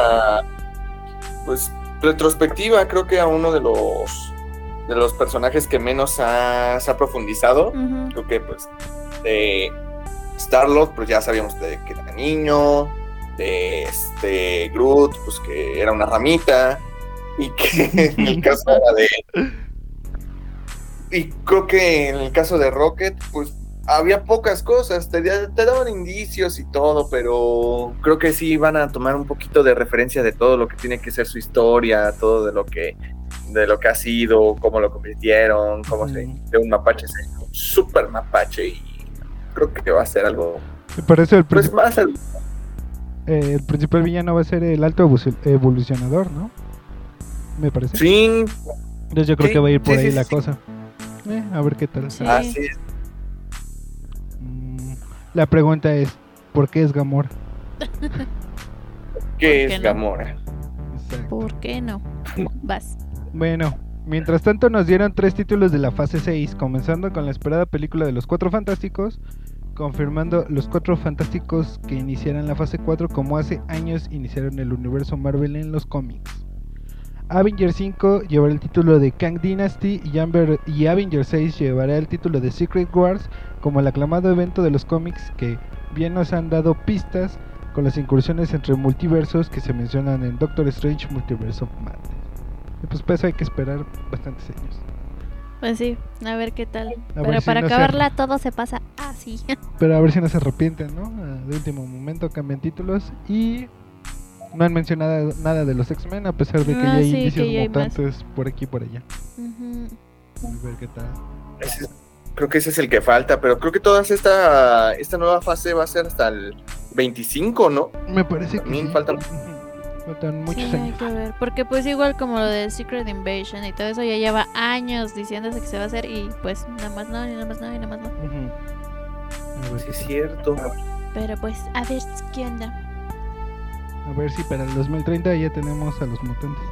pues retrospectiva, creo que a uno de los de los personajes que menos ha- se ha profundizado. Creo que pues de Star-Lord, pues ya sabíamos de que era niño, de este Groot, pues que era una ramita, y que en el caso de y creo que en el caso de Rocket, pues había pocas cosas, te, te daban indicios y todo, pero creo que sí van a tomar un poquito de referencia de todo lo que tiene que ser su historia, todo de lo que de lo que ha sido, cómo lo convirtieron, cómo se Ujú. de un mapache se un super mapache y creo que va a ser algo Por eso el, pues más al- eh, el principal villano va a ser el alto evolucionador, ¿no? Me parece. sí, Entonces yo creo Sí, que va a ir por sí, ahí sí, la sí. cosa. Eh, a ver qué tal. Sí. así es. Mm, La pregunta es, ¿por qué es Gamora? ¿Qué qué es no? Gamora? Exacto. ¿Por qué no? Vas. Bueno, mientras tanto nos dieron tres títulos de la fase 6, comenzando con la esperada película de los Cuatro Fantásticos, confirmando los cuatro fantásticos que iniciarán la fase 4 como hace años iniciaron el universo Marvel en los cómics. Avengers 5 llevará el título de Kang Dynasty y, Amber- y Avengers 6 llevará el título de Secret Wars como el aclamado evento de los cómics que bien nos han dado pistas con las incursiones entre multiversos que se mencionan en Doctor Strange Multiverse of Madness. Pues para eso hay que esperar bastantes años. Pues sí, a ver qué tal. Pero si para no se- acabarla todo se pasa así. Pero a ver si no se arrepienten, ¿no? Ah, De último momento cambian títulos y no han mencionado nada de los X-Men a pesar de que Ah, ya hay sí, indicios ya hay más. mutantes por aquí y por allá. A ver qué tal. Ese es- creo que ese es el que falta, pero creo que toda esta, esta nueva fase va a ser hasta el 25, ¿no? Me parece que También sí. Ujú. Faltan muchos Sí, hay años. que ver. Porque pues igual como lo de Secret Invasion y todo eso ya lleva años diciéndose que se va a hacer y pues nada más no, y nada más no, y nada más no. Ver Sí, qué es cierto. Pero pues a ver qué onda. A ver si para el 2030 ya tenemos a los mutantes.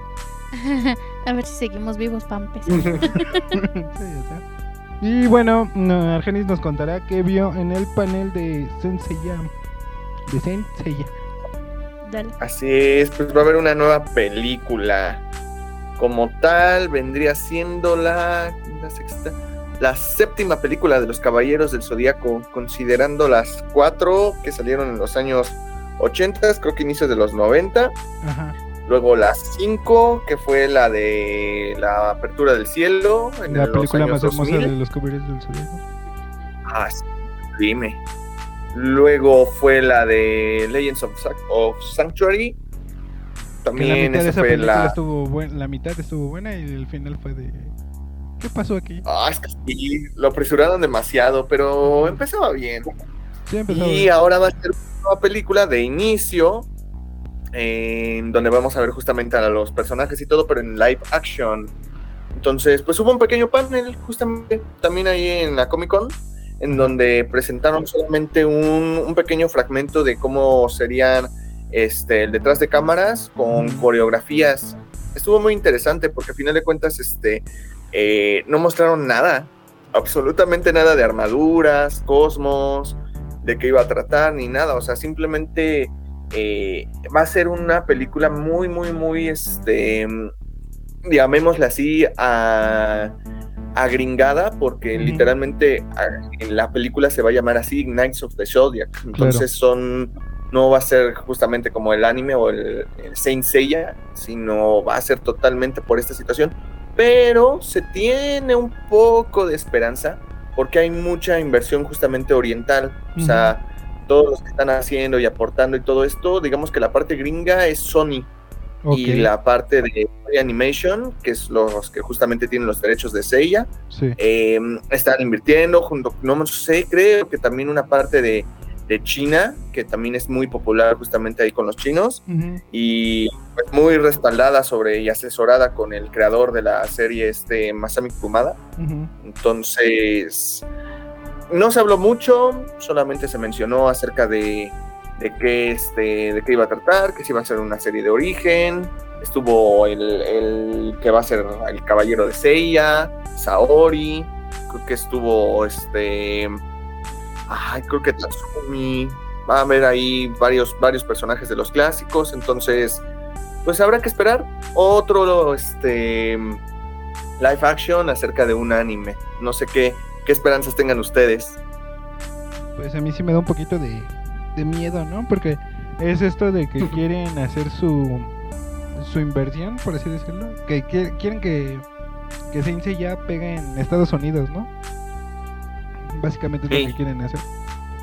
a ver si seguimos vivos, pampes. Sí, ya sé. Y bueno, no, Argenis nos contará qué vio en el panel de Senseiya. De Senseiya. Dale. Así es, pues va a haber una nueva película. Como tal, vendría siendo la, la sexta, la séptima película de los Caballeros del Zodíaco, considerando las cuatro que salieron en los años 80, creo que inicios de los 90. Ajá. Luego las cinco, que fue la de la apertura del cielo. En La los película años más hermosa 2000. de los Caballeros del Zodiaco. Ah, sí, dime. Luego fue la de Legends of, Sanctuary. También esa esa fue la. estuvo la mitad estuvo buena y el final fue de ¿Qué pasó aquí? Ah, es que sí, lo apresuraron demasiado, pero empezaba bien. Sí, empezó Y bien. ahora va a ser una nueva película de inicio, en donde vamos a ver justamente a los personajes y todo, pero en live action. Entonces, pues hubo un pequeño panel justamente también ahí en la Comic Con, en donde presentaron solamente un, pequeño fragmento de cómo serían este, el detrás de cámaras con coreografías. Estuvo muy interesante porque al final de cuentas este, eh, no mostraron nada, absolutamente nada de armaduras, cosmos, de qué iba a tratar, ni nada. O sea, simplemente eh, va a ser una película muy, muy, muy, este, llamémosla así, a, agringada, porque literalmente a- en la película se va a llamar así, Knights of the Zodiac. Entonces son, no va a ser justamente como el anime o el, el Saint Seiya, sino va a ser totalmente por esta situación. Pero se tiene un poco de esperanza porque hay mucha inversión justamente oriental. O sea, todos los que están haciendo y aportando y todo esto, digamos que la parte gringa es Sony Y la parte de Animation, que es los que justamente tienen los derechos de Seiya, sí. eh, están invirtiendo junto, no sé, creo que también una parte de, de China, que también es muy popular justamente ahí con los chinos, y pues, muy respaldada sobre y asesorada con el creador de la serie, este Masami Kumada. Entonces, no se habló mucho, solamente se mencionó acerca de, de qué este, de qué iba a tratar, que si iba a ser una serie de origen. Estuvo el, el que va a ser el caballero de Seiya, Saori, creo que estuvo este. Ay, creo que Tatsumi. Va a haber ahí varios, varios personajes de los clásicos. Entonces, pues habrá que esperar otro este live action acerca de un anime. No sé qué, qué esperanzas tengan ustedes. Pues a mí sí me da un poquito de, de miedo, ¿no? Porque es esto de que quieren hacer su su inversión, por así decirlo. Que qui- quieren que, que Saint ya pegue en Estados Unidos, ¿no? Básicamente es Sí. lo que quieren hacer.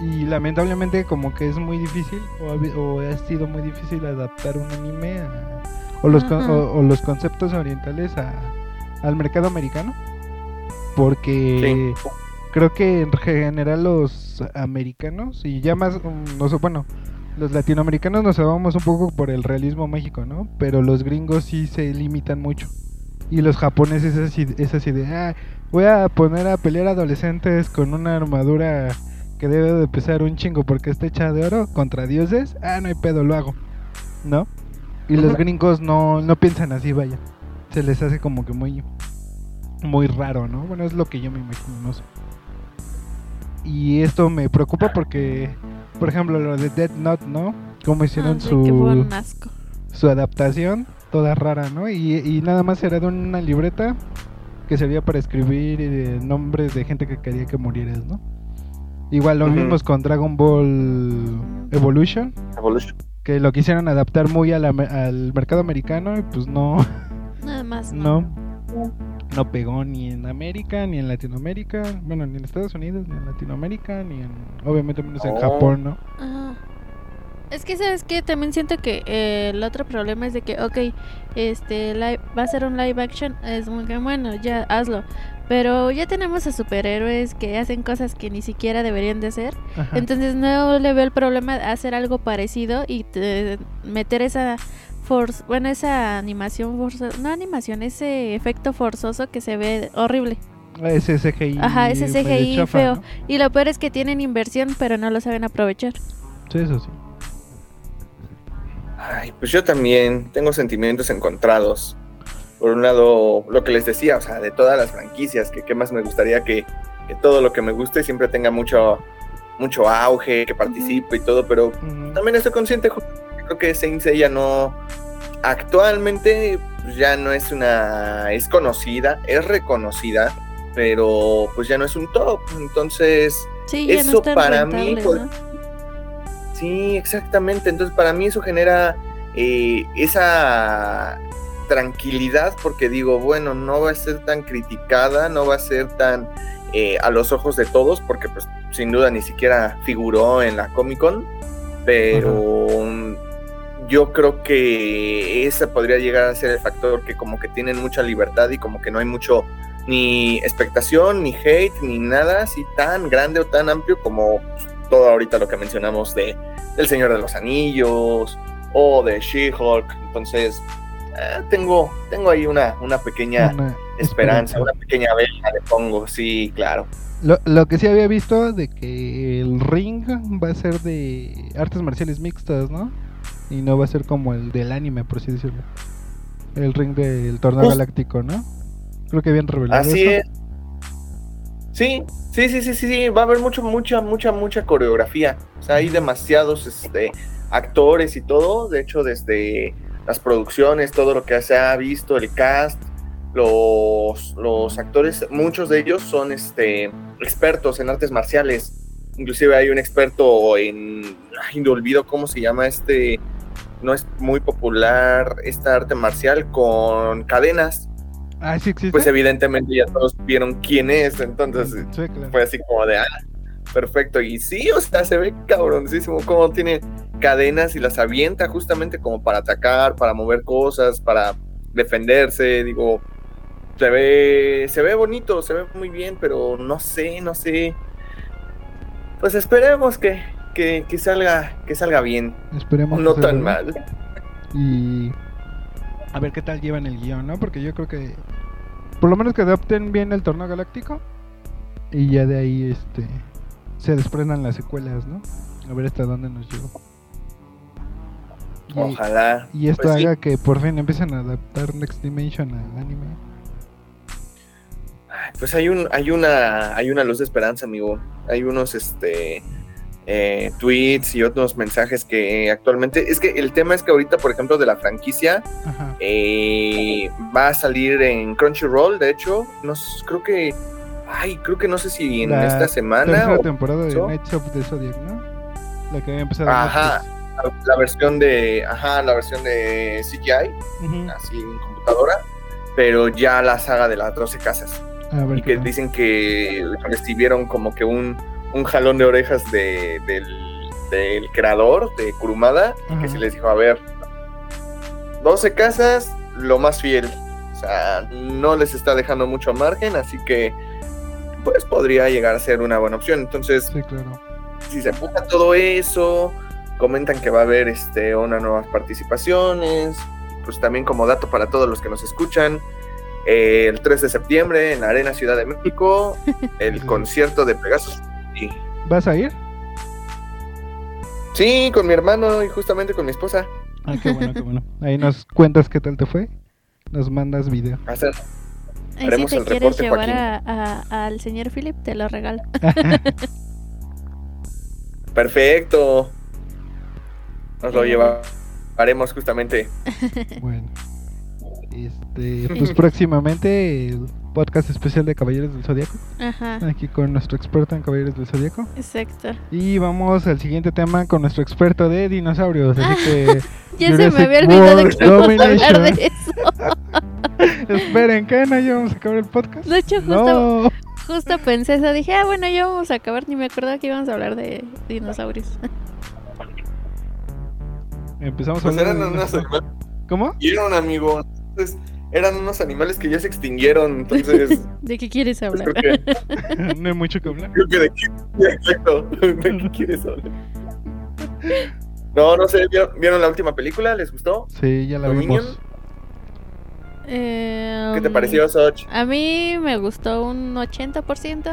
Y lamentablemente como que es muy difícil o ha, o ha sido muy difícil adaptar un anime a- o, los con- o, o los conceptos orientales a, al mercado americano. Porque Sí. Creo que en general los americanos y ya más, mm, no sé, bueno, los latinoamericanos nos vamos un poco por el realismo mágico, ¿no? Pero los gringos sí se limitan mucho. Y los japoneses es así, es así de, ah, voy a poner a pelear adolescentes con una armadura que debe de pesar un chingo porque está hecha de oro contra dioses. Ah, no hay pedo, lo hago. ¿No? Y los gringos no, no piensan así, vaya. Se les hace como que muy, muy raro, ¿no? Bueno, es lo que yo me imagino, no sé. Y esto me preocupa porque, por ejemplo, lo de Dead Note, ¿no? Cómo hicieron Ah, sí, que fue su, un asco. su adaptación, toda rara, ¿no? Y, y nada más era de una libreta que servía para escribir eh, nombres de gente que quería que murieras, ¿no? Igual lo vimos con Dragon Ball Evolution, Evolution. que lo quisieron adaptar muy a la me- al mercado americano y pues no, Nada más. No. no, no pegó ni en América, ni en Latinoamérica, bueno, ni en Estados Unidos, ni en Latinoamérica, ni en, obviamente menos en Oh. Japón, ¿no? Ajá. Es que, ¿sabes qué? También siento que eh, el otro problema es de que, ok, este, live- va a ser un live action, es muy que bueno, ya hazlo. Pero ya tenemos a superhéroes que hacen cosas que ni siquiera deberían de hacer. Ajá. Entonces no le veo el problema de hacer algo parecido y te- meter esa force, bueno, esa animación forzosa, no animación, ese efecto forzoso que se ve horrible. Ese CGI. Ajá, ese CGI chafa, feo. ¿no? Y lo peor es que tienen inversión, pero no lo saben aprovechar. Sí, eso sí. Ay, pues yo también tengo sentimientos encontrados. Por un lado, lo que les decía, o sea, de todas las franquicias, que qué más me gustaría que, que todo lo que me guste siempre tenga mucho, mucho auge, que participe y todo, pero también estoy consciente, creo que Saint Seiya no, actualmente ya no es una, es conocida, es reconocida, pero pues ya no es un top, entonces... Sí, Eso no para mí, pues. Sí, exactamente. Entonces, para mí eso genera eh, esa tranquilidad porque digo, bueno, no va a ser tan criticada, no va a ser tan eh, a los ojos de todos, porque pues sin duda ni siquiera figuró en la Comic Con, pero yo creo que ese podría llegar a ser el factor que como que tienen mucha libertad y como que no hay mucho ni expectación, ni hate, ni nada así tan grande o tan amplio como todo ahorita lo que mencionamos de del Señor de los Anillos o de She-Hulk. Entonces, eh, tengo, tengo ahí una, una pequeña Una esperanza, una pequeña vela le pongo, sí, claro. Lo, lo que sí había visto de que el ring va a ser de artes marciales mixtas, ¿no? Y no va a ser como el del anime, por así decirlo. El ring del torneo galáctico, ¿no? Creo que habían revelado Así eso. es. Sí, sí, sí, sí, sí, sí, va a haber mucho, mucha, mucha, mucha coreografía. O sea, hay demasiados este, actores y todo. De hecho, desde las producciones, todo lo que se ha visto, el cast, los, los actores, muchos de ellos son este, expertos en artes marciales. Inclusive hay un experto en, ay, no olvido cómo se llama este, no es muy popular esta arte marcial con cadenas Ah, sí existe. pues evidentemente ya todos vieron quién es, entonces Sí, claro. fue así como de, ah, perfecto, y sí, o sea, se ve cabroncísimo cómo tiene cadenas y las avienta justamente como para atacar, para mover cosas, para defenderse, digo, se ve, se ve bonito, se ve muy bien, pero no sé, no sé, pues esperemos que, que, que salga, que salga bien, Esperemos. no que tan salga mal. Y a ver qué tal llevan el guion, ¿no? Porque yo creo que por lo menos que adapten bien el torneo galáctico y ya de ahí este se desprendan las secuelas, ¿no? A ver hasta dónde nos lleva. Y, Ojalá. y esto Pues sí. haga que por fin empiecen a adaptar Next Dimension al anime. Pues hay un, hay una, hay una luz de esperanza, amigo. Hay unos este eh, tweets y otros mensajes que actualmente. Es que el tema es que ahorita, por ejemplo, de la franquicia, eh, va a salir en Crunchyroll, de hecho. Creo que. Ay, creo que no sé si en La esta semana o temporada de of the Zodiac, ¿no? La que había empezado. Ajá. la, la versión de. Ajá, la versión de CGI, Netflix. Ujú. así en computadora. Pero ya la saga de las 12 casas. A ver y que dicen que recibieron como que un, un jalón de orejas de, del, del creador de Kurumada, que se les dijo, a ver, 12 casas, lo más fiel. O sea, no les está dejando mucho margen, así que pues podría llegar a ser una buena opción. Entonces, Sí, claro. si se puta todo eso, comentan que va a haber este, unas nuevas participaciones, pues también como dato para todos los que nos escuchan, eh, el 3 de septiembre en la Arena Ciudad de México, el concierto de Pegasus. ¿Vas a ir? sí, con mi hermano y justamente con mi esposa. Ah, qué bueno, qué bueno. Ahí nos cuentas qué tal te fue. Nos mandas video. Va a ser- Ahí si Haremos te el quieres reporte, llevar Joaquín. a, a- al señor Philip, te lo regalo. Perfecto. Nos lo llevaremos justamente. Bueno. Este, pues próximamente podcast especial de Caballeros del Zodíaco. Ajá, Aquí con nuestro experto en Caballeros del Zodíaco. exacto. Y vamos al siguiente tema con nuestro experto de dinosaurios. Así que Ya se me había olvidado que íbamos a hablar de eso. esperen, ¿qué? ¿No ya vamos a acabar el podcast? De hecho, justo, No. justo pensé eso. Dije, ah, bueno, ya vamos a acabar. Ni me acordaba que íbamos a hablar de dinosaurios. Empezamos a Pues hablar eran de ¿Cómo? que murieron, amigo. Entonces, eran unos animales que ya se extinguieron. Entonces, ¿De qué quieres pues, hablar? creo que, no hay mucho que hablar. creo que de qué, exacto, de qué quieres hablar. No, no sé, ¿vieron, vieron la última película? ¿Les gustó? Sí, ya la Dominion. vimos. Eh, ¿Qué te um, pareció, Soch? A mí me gustó un 80%.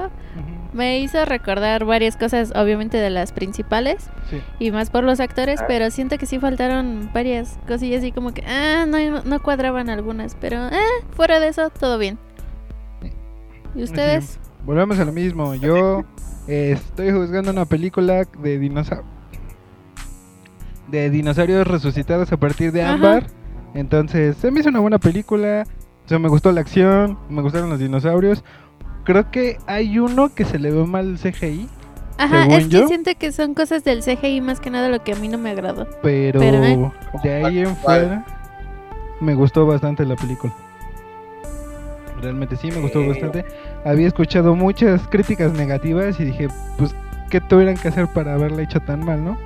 Ujú. Me hizo recordar varias cosas, obviamente de las principales. Sí. Y más por los actores, Ah. pero siento que sí faltaron varias cosillas así como que, ah, no, no cuadraban algunas, pero, eh, fuera de eso, todo bien. ¿Y ustedes? Volvemos a lo mismo. Yo eh, estoy juzgando una película de dinosaurios. De dinosaurios resucitados a partir de Ajá. Ámbar. Entonces, se me hizo una buena película. O sea, me gustó la acción, me gustaron los dinosaurios. Creo que hay uno que se le ve mal el CGI, Ajá, según es que yo- siento que son cosas del CGI más que nada lo que a mí no me agradó. pero, Pero, ¿eh? de ahí en fuera me gustó bastante la película. Realmente sí, me gustó bastante. Había escuchado muchas críticas negativas y dije, pues, ¿qué tuvieran que hacer para haberla hecho tan mal, no?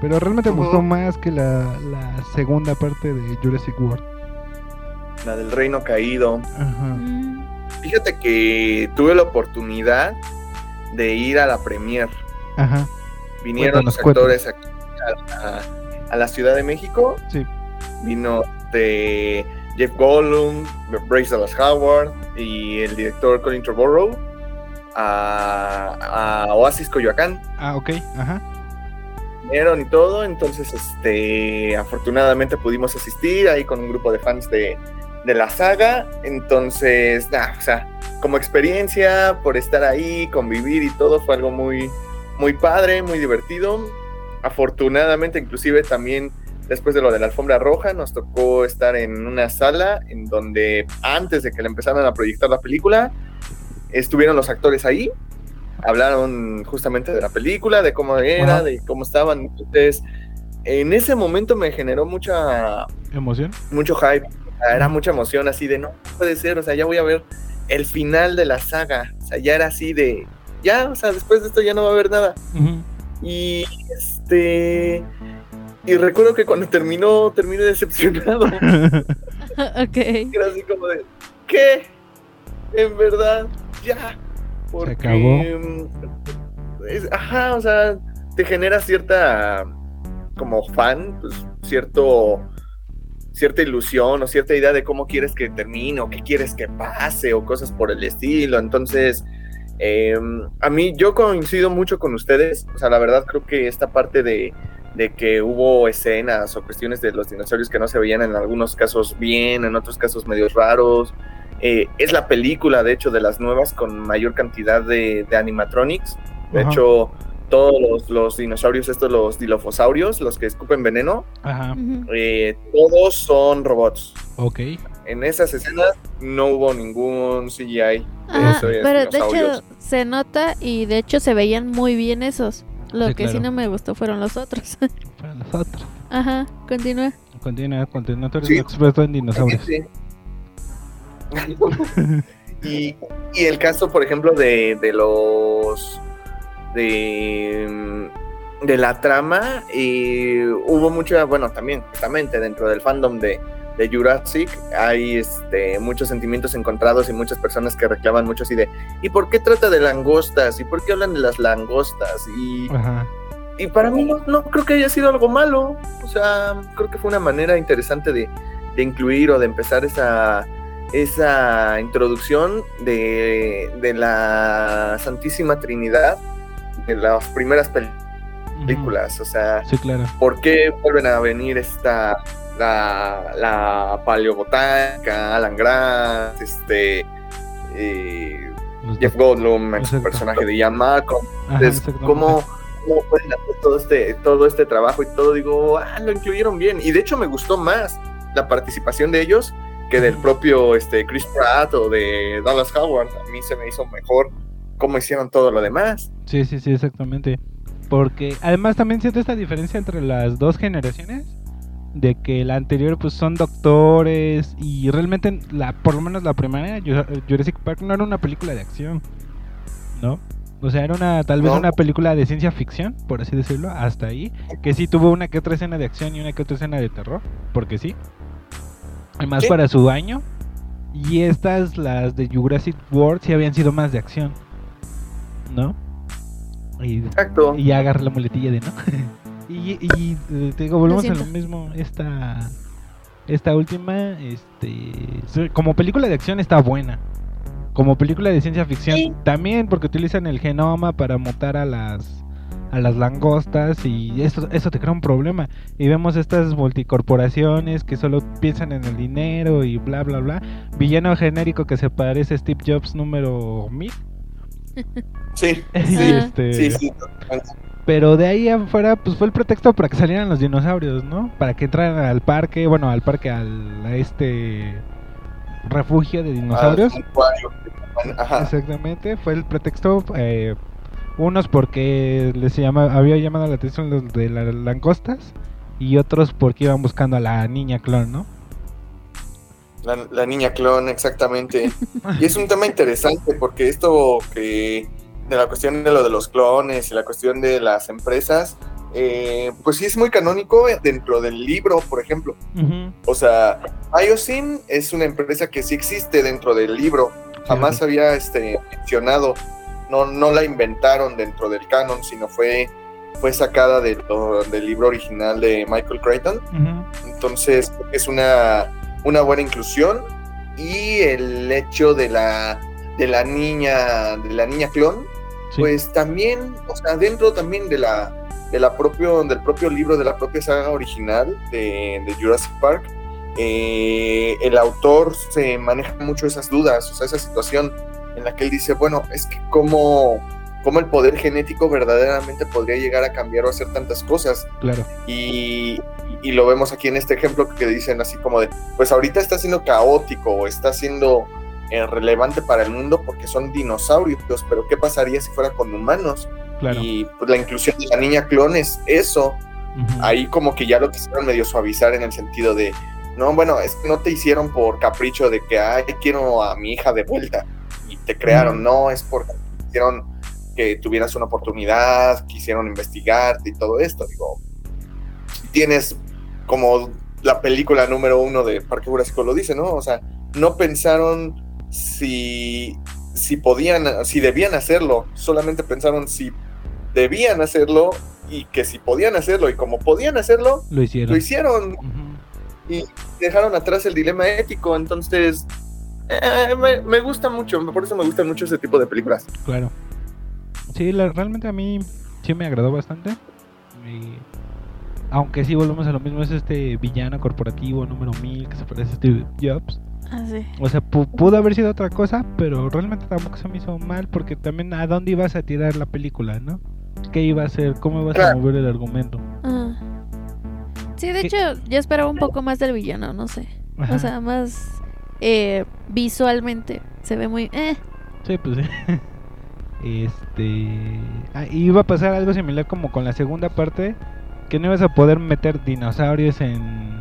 Pero realmente me gustó más que la, la segunda parte de Jurassic World. La del Reino Caído. Ajá. Mm, Fíjate que tuve la oportunidad de ir a la premier. Ajá. Vinieron Cuéntanos, los actores aquí a la, a la Ciudad de México. Sí. Vino de Jeff Goldblum, Bryce Dallas Howard y el director Colin Trevorrow a, a Oasis Coyoacán. Ah, ok. Ajá. Vinieron y todo, entonces este afortunadamente pudimos asistir ahí con un grupo de fans de, de la saga. Entonces, nada, o sea, como experiencia, por estar ahí, convivir y todo, fue algo muy, muy padre, muy divertido. Afortunadamente, inclusive también después de lo de la alfombra roja, nos tocó estar en una sala en donde antes de que le empezaran a proyectar la película, estuvieron los actores ahí, hablaron justamente de la película, de cómo era, Ajá. de cómo estaban. Entonces, en ese momento me generó mucha, ¿Emoción? mucho hype, sea, era mucha emoción así de no puede ser, o sea, ya voy a ver el final de la saga, o sea, ya era así de ya, o sea, después de esto ya no va a haber nada. Y este y recuerdo que cuando terminó, terminé decepcionado. ok. Era así como de ¿qué? En verdad, ya. Porque, acabó. mm, es- ajá, o sea, te genera cierta como fan, pues cierto cierta ilusión o cierta idea de cómo quieres que termine o qué quieres que pase o cosas por el estilo. Entonces, eh, a mí yo coincido mucho con ustedes. O sea, la verdad creo que esta parte de, de que hubo escenas o cuestiones de los dinosaurios que no se veían en algunos casos bien, en otros casos medios raros. eh, es la película, de hecho, de las nuevas con mayor cantidad de, de animatronics. De Ajá. hecho, todos los, los dinosaurios, estos, los dilofosaurios, los que escupen veneno, Ajá. Eh, todos son robots. Ok. En esas escenas no hubo ningún CGI. Ajá, Eso es, pero de hecho se nota y de hecho se veían muy bien esos. Lo Sí, que sí no me gustó fueron los otros. Para nosotros. Ajá, continúa. Continúa, continúa. Tú eres Sí. experto en dinosaurios. Sí. y, y el caso, por ejemplo, de, de los. De. de la trama, y hubo mucha. bueno, también, justamente dentro del fandom de, de Jurassic, hay este, muchos sentimientos encontrados y muchas personas que reclaman mucho así de. ¿Y por qué trata de langostas? ¿Y por qué hablan de las langostas? Y. Ajá. Y para mí no, no creo que haya sido algo malo. O sea, creo que fue una manera interesante de, de incluir o de empezar esa, esa introducción de, de la Santísima Trinidad las primeras películas. O sea, Sí, claro. ¿por qué vuelven a venir esta la, la paleobotánica, Alan Grant, este eh, Jeff Goldblum, Exacto. personaje de Ian Malcolm? Entonces, exactamente. ¿cómo, cómo pueden hacer todo este, todo este trabajo y todo, digo, ah, lo incluyeron bien. Y de hecho me gustó más la participación de ellos que del propio este, Chris Pratt o de Dallas Howard. A mí se me hizo mejor cómo hicieron todo lo demás. Sí, sí, sí, exactamente. Porque además también siento esta diferencia entre las dos generaciones. De que la anterior pues son doctores y realmente la por lo menos la primera Jurassic Park no era una película de acción, ¿no? O sea, era una tal vez No. una película de ciencia ficción, por así decirlo, hasta ahí, que sí tuvo una que otra escena de acción y una que otra escena de terror, porque sí. Además Sí. para su año. Y estas las de Jurassic World sí habían sido más de acción. ¿No? Y Exacto. y agarra la muletilla de no. y, y, eh, te digo, volvemos a lo mismo. Esta esta última, este, como película de acción está buena. Como película de ciencia ficción Sí. también, porque utilizan el genoma para mutar a las a las langostas y esto eso te crea un problema. Y vemos estas multicorporaciones que solo piensan en el dinero y bla bla bla. Villano genérico que se parece a Steve Jobs número 1000. Sí, Sí. este, sí, sí. pero de ahí afuera, pues fue el pretexto para que salieran los dinosaurios, ¿no? Para que entraran al parque, bueno, al parque, al, a este refugio de dinosaurios. Ajá. Exactamente, fue el pretexto. eh, unos porque les llama, había llamado la atención los de las langostas y otros porque iban buscando a la niña clon, ¿no? La, la niña clon, exactamente. Y es un tema interesante porque esto que de la cuestión de lo de los clones y la cuestión de las empresas, eh, pues sí es muy canónico dentro del libro, por ejemplo. O sea, Biosyn es una empresa que sí existe dentro del libro. Jamás había este, mencionado, no, no la inventaron dentro del canon, sino fue, fue sacada de lo- del libro original de Michael Crichton. Entonces es una, una buena inclusión. Y el hecho de la, de la niña, de la niña clon, Sí. pues también, o sea, dentro también de la, de la propio, del propio libro, de la propia saga original de, de Jurassic Park, eh, el autor se maneja mucho esas dudas, o sea, esa situación en la que él dice, bueno, es que cómo, cómo el poder genético verdaderamente podría llegar a cambiar o hacer tantas cosas. Claro. Y, y lo vemos aquí en este ejemplo que dicen así como de, pues ahorita está siendo caótico o está siendo eh, relevante para el mundo porque son dinosaurios, pero ¿qué pasaría si fuera con humanos? Claro. Y pues la inclusión de la niña clon es eso, ahí como que ya lo quisieron medio suavizar en el sentido de, no, bueno, es que no te hicieron por capricho de que, ay, quiero a mi hija de vuelta y te crearon, no, es porque quisieron que tuvieras una oportunidad, quisieron investigarte y todo esto, digo, tienes como la película número uno de Parque Jurásico lo dice, ¿no? O sea, no pensaron si, si podían, si debían hacerlo, solamente pensaron si debían hacerlo y que si podían hacerlo y como podían hacerlo, Lo hicieron. lo hicieron y dejaron atrás el dilema ético, entonces eh, me, me gusta mucho, por eso me gustan mucho ese tipo de películas. Claro. Sí, la- realmente a mí sí me agradó bastante. Y- aunque sí volvemos a lo mismo, es este villano corporativo número 1000 que se parece a Steve Jobs. Ah, sí. O sea, pu- pudo haber sido otra cosa, pero realmente tampoco se me hizo mal porque también a dónde ibas a tirar la película, ¿no? ¿Qué iba a hacer? ¿Cómo ibas a mover el argumento? Ah. Sí, de ¿Qué? hecho, yo esperaba un poco más del villano, no sé. Ajá. O sea, más eh, visualmente. Se ve muy... Eh. Sí, pues sí. Este. ah, iba a pasar algo similar como con la segunda parte. Que no ibas a poder meter dinosaurios en.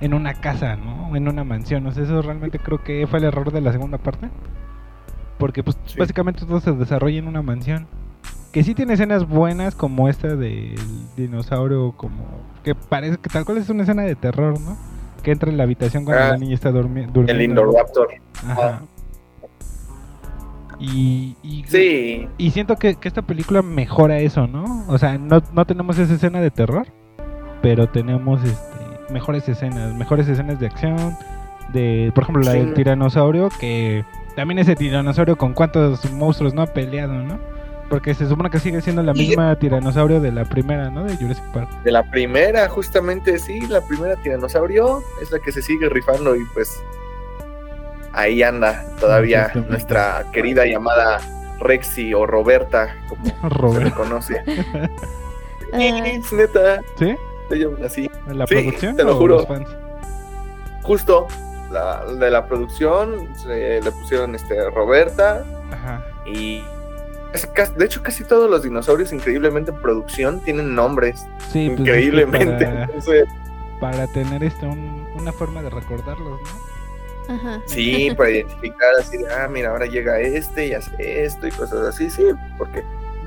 En una casa, ¿no? En una mansión. O sea, eso realmente creo que fue el error de la segunda parte. Porque, pues, Sí. básicamente todo se desarrolla en una mansión. Que sí tiene escenas buenas, como esta del dinosaurio, como. Que parece que tal cual es una escena de terror, ¿no? Que entra en la habitación cuando Ah, la niña está durmi- durmiendo. El. Indoraptor. Ajá. Y, y, Sí, y siento que, que esta película mejora eso, ¿no? O sea, no, no tenemos esa escena de terror, pero tenemos este, mejores escenas, mejores escenas de acción. De, por ejemplo, la Sí. del tiranosaurio, que también ese tiranosaurio con cuántos monstruos no ha peleado, ¿no? Porque se supone que sigue siendo la misma tiranosaurio de la primera, ¿no? De Jurassic Park. de la primera, justamente, sí, la primera tiranosaurio es la que se sigue rifando y pues ahí anda todavía nuestra querida y amada Rexy o Roberta, como se le conoce. Ah, Es neta, ¿Sí? se llaman así. ¿La Sí, producción te lo juro. los fans? Justo la, de la producción se le pusieron este Roberta Ajá. y es de hecho casi todos los dinosaurios increíblemente en producción tienen nombres Sí, pues, es que increíblemente. Para, Entonces, para tener este un- una forma de recordarlos, ¿no? Ajá. sí, para identificar así de, ah, mira, ahora llega este y hace esto y cosas así, sí, porque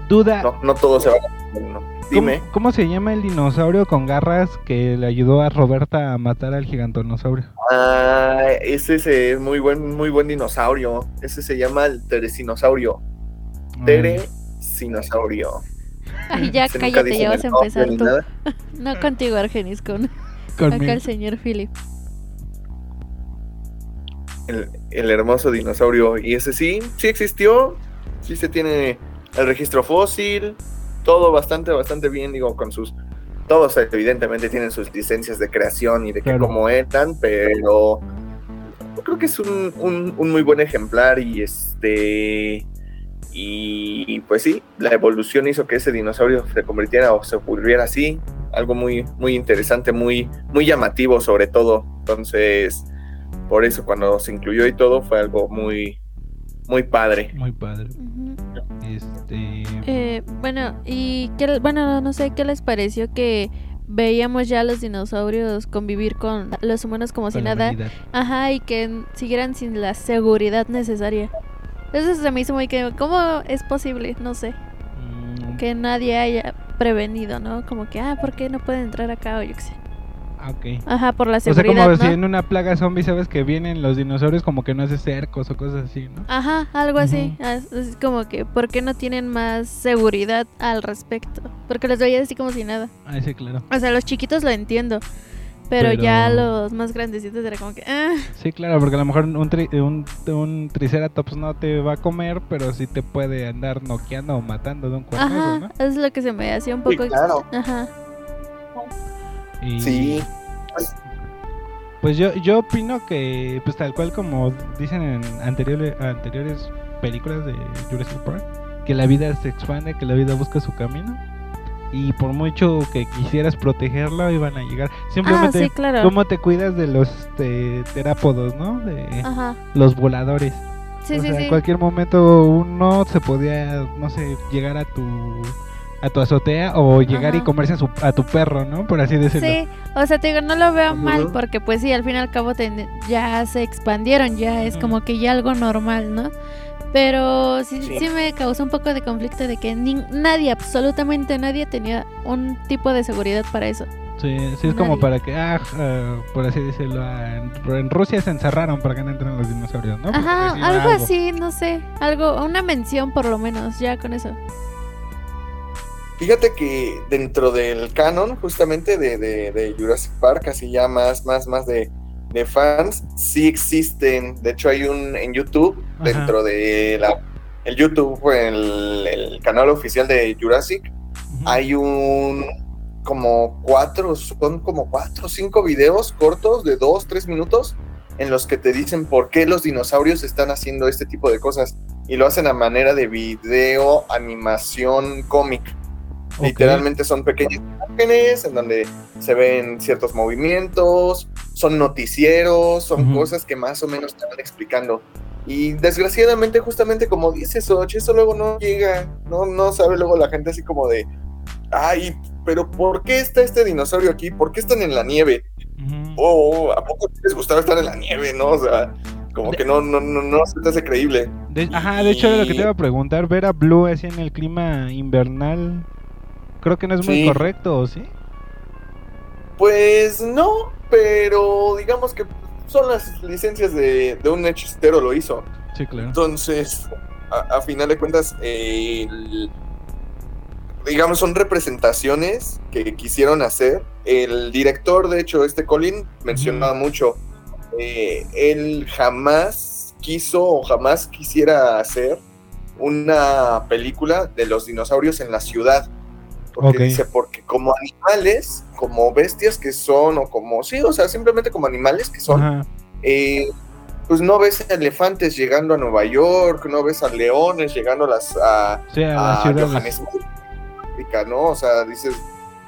Duda, no, no todo se va a... no. ¿cómo, Dime. cómo se llama el dinosaurio con garras que le ayudó a Roberta a matar al gigantonosaurio? Ah, ese es eh, muy buen, muy buen dinosaurio. Ese se llama el teresinosaurio. Mm, Teresinosaurio. Ay, ya cállate, ya vas a empezar tú. No contigo, Argenis, con acá el señor Philip. El, el hermoso dinosaurio. Y ese sí, sí existió. Sí se tiene el registro fósil. Todo bastante, bastante bien, digo, con sus... Todos evidentemente tienen sus licencias de creación y de que Claro. cómo eran, pero yo creo que es un, un- un muy buen ejemplar y este... Y pues sí, la evolución hizo que ese dinosaurio se convirtiera o se volviera así. Algo muy, muy interesante, muy, muy llamativo sobre todo. Entonces, por eso cuando se incluyó y todo fue algo muy, muy padre. Muy padre. Este. Eh, bueno, y qué, bueno, no sé qué les pareció que veíamos ya a los dinosaurios convivir con los humanos como si nada. humanidad. Ajá, y que siguieran sin la seguridad necesaria. Eso se me hizo muy que, ¿cómo es posible? No sé, Mm, que nadie haya prevenido, ¿no? Como que, ah, ¿por qué no pueden entrar acá o yo qué sé? Ah, ok. Ajá, por la O sea, seguridad, como si ¿no? en una plaga zombie sabes que vienen los dinosaurios como que no hace cercos o cosas así, ¿no? Ajá, algo así. Ujú. Ah, Es, es como que, ¿por qué no tienen más seguridad al respecto? Porque los veía así como si nada. Ah, sí, claro. O sea, los chiquitos lo entiendo. Pero, Pero- ya los más grandecitos era como que, ah, Sí, claro, porque a lo mejor un, tri- un, un triceratops no te va a comer, pero sí te puede andar noqueando o matando de un cuerno, ajá, ¿no? es lo que se me hacía un Sí, poco. claro. Ajá. Y, Sí, Pues yo, yo opino que, pues tal cual como dicen en anteriores, anteriores películas de Jurassic Park, que la vida se expande, que la vida busca su camino. Y por mucho que quisieras protegerla, iban a llegar. Ah, Simplemente, sí, claro. ¿cómo te cuidas de los este, terápodos, no? De Ajá. los voladores. Sí, o sí, sea, sí. en cualquier momento uno se podía, no sé, llegar a tu a tu azotea o llegar y Ajá. comerse a, su, a tu perro, ¿no? Por así decirlo. Sí, o sea, te digo, no lo veo mal porque pues sí, al fin y al cabo ten- ya se expandieron, ya es como que ya algo normal, ¿no? Pero sí, Sí. sí me causó un poco de conflicto de que ni- nadie, absolutamente nadie tenía un tipo de seguridad para eso. Sí, sí, es como Nadie. para que, ah, ah, por así decirlo, ah, en, en Rusia se encerraron para que no entren los dinosaurios, ¿no? Ajá, decir algo así, no sé, algo, una mención por lo menos, ya con eso. Fíjate que dentro del canon, justamente de, de- de Jurassic Park, así ya más, más, más de, de fans, sí existen. De hecho, hay un en YouTube, Ajá. dentro de la, el YouTube, el, el canal oficial de Jurassic, hay un como cuatro, son como cuatro o cinco videos cortos de dos, tres minutos en los que te dicen por qué los dinosaurios están haciendo este tipo de cosas. Y lo hacen a manera de video, animación, cómic. Ok. Literalmente son pequeñas imágenes en donde se ven ciertos movimientos, son noticieros, son Ujú. cosas que más o menos te van explicando. Y desgraciadamente, justamente como dice Soch, eso luego no llega, no, no sabe luego la gente así como de, ay, pero ¿por qué está este dinosaurio aquí? ¿Por qué están en la nieve? Ujú. Oh, ¿a poco les gustaba estar en la nieve, no? O sea, como que no, no, no, no se te hace creíble. De- ajá, de hecho, lo que te iba a preguntar, ver a Blue así en el clima invernal, creo que no es muy Sí. correcto, ¿o sí? Pues no, pero digamos que son las licencias de, de un hechicero lo hizo. Sí, claro. Entonces, a, a final de cuentas, eh, el- digamos, son representaciones que quisieron hacer. El director, de hecho, este Colin, mencionaba mucho, eh, él jamás quiso o jamás quisiera hacer una película de los dinosaurios en la ciudad. Porque dice, porque como animales, como bestias que son, o como, sí, o sea, simplemente como animales que son, eh, pues no ves elefantes llegando a Nueva York, no ves a leones llegando a las a, Sí, a a ¿no? O sea, dices,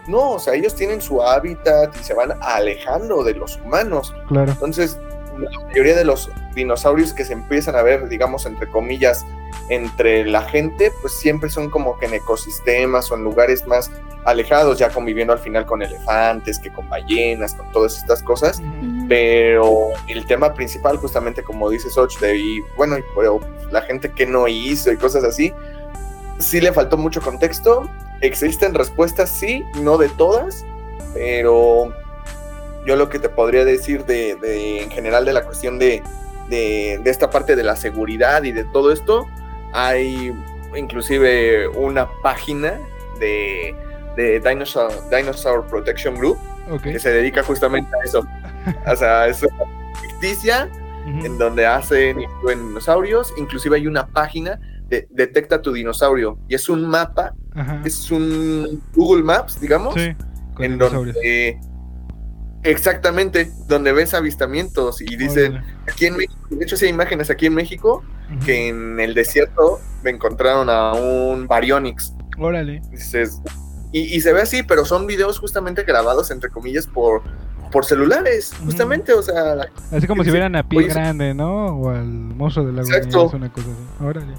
no, o sea, ellos tienen su hábitat y se van alejando de los humanos. Claro. Entonces, la mayoría de los dinosaurios que se empiezan a ver, digamos, entre comillas, entre la gente, pues siempre son como que en ecosistemas o en lugares más alejados, ya conviviendo al final con elefantes, que con ballenas, con todas estas cosas. Pero el tema principal, justamente como dice Soch, de y bueno, y- pero la gente que no hizo y cosas así, sí le faltó mucho contexto. Existen respuestas, sí, no de todas, pero yo lo que te podría decir de, de- en general de la cuestión de, de, de esta parte de la seguridad y de todo esto, hay inclusive una página de, de Dinosaur, Dinosaur Protection Group que se dedica justamente a eso. O sea, es una ficticia Ujú. en donde hacen en dinosaurios. Inclusive hay una página de Detecta tu dinosaurio. Y es un mapa, Ajá. es un Google Maps, digamos, Sí, en dinosaurios. donde exactamente, donde ves avistamientos y dicen, aquí en México, de hecho sí hay imágenes aquí en México, que en el desierto me encontraron a un Baryonyx. Órale. Dices, y, y se ve así, pero son videos justamente grabados, entre comillas, por, por celulares, justamente, o sea, Así como si vieran a pie grande, ¿no? O al monstruo de la Exacto. una cosa así. Órale.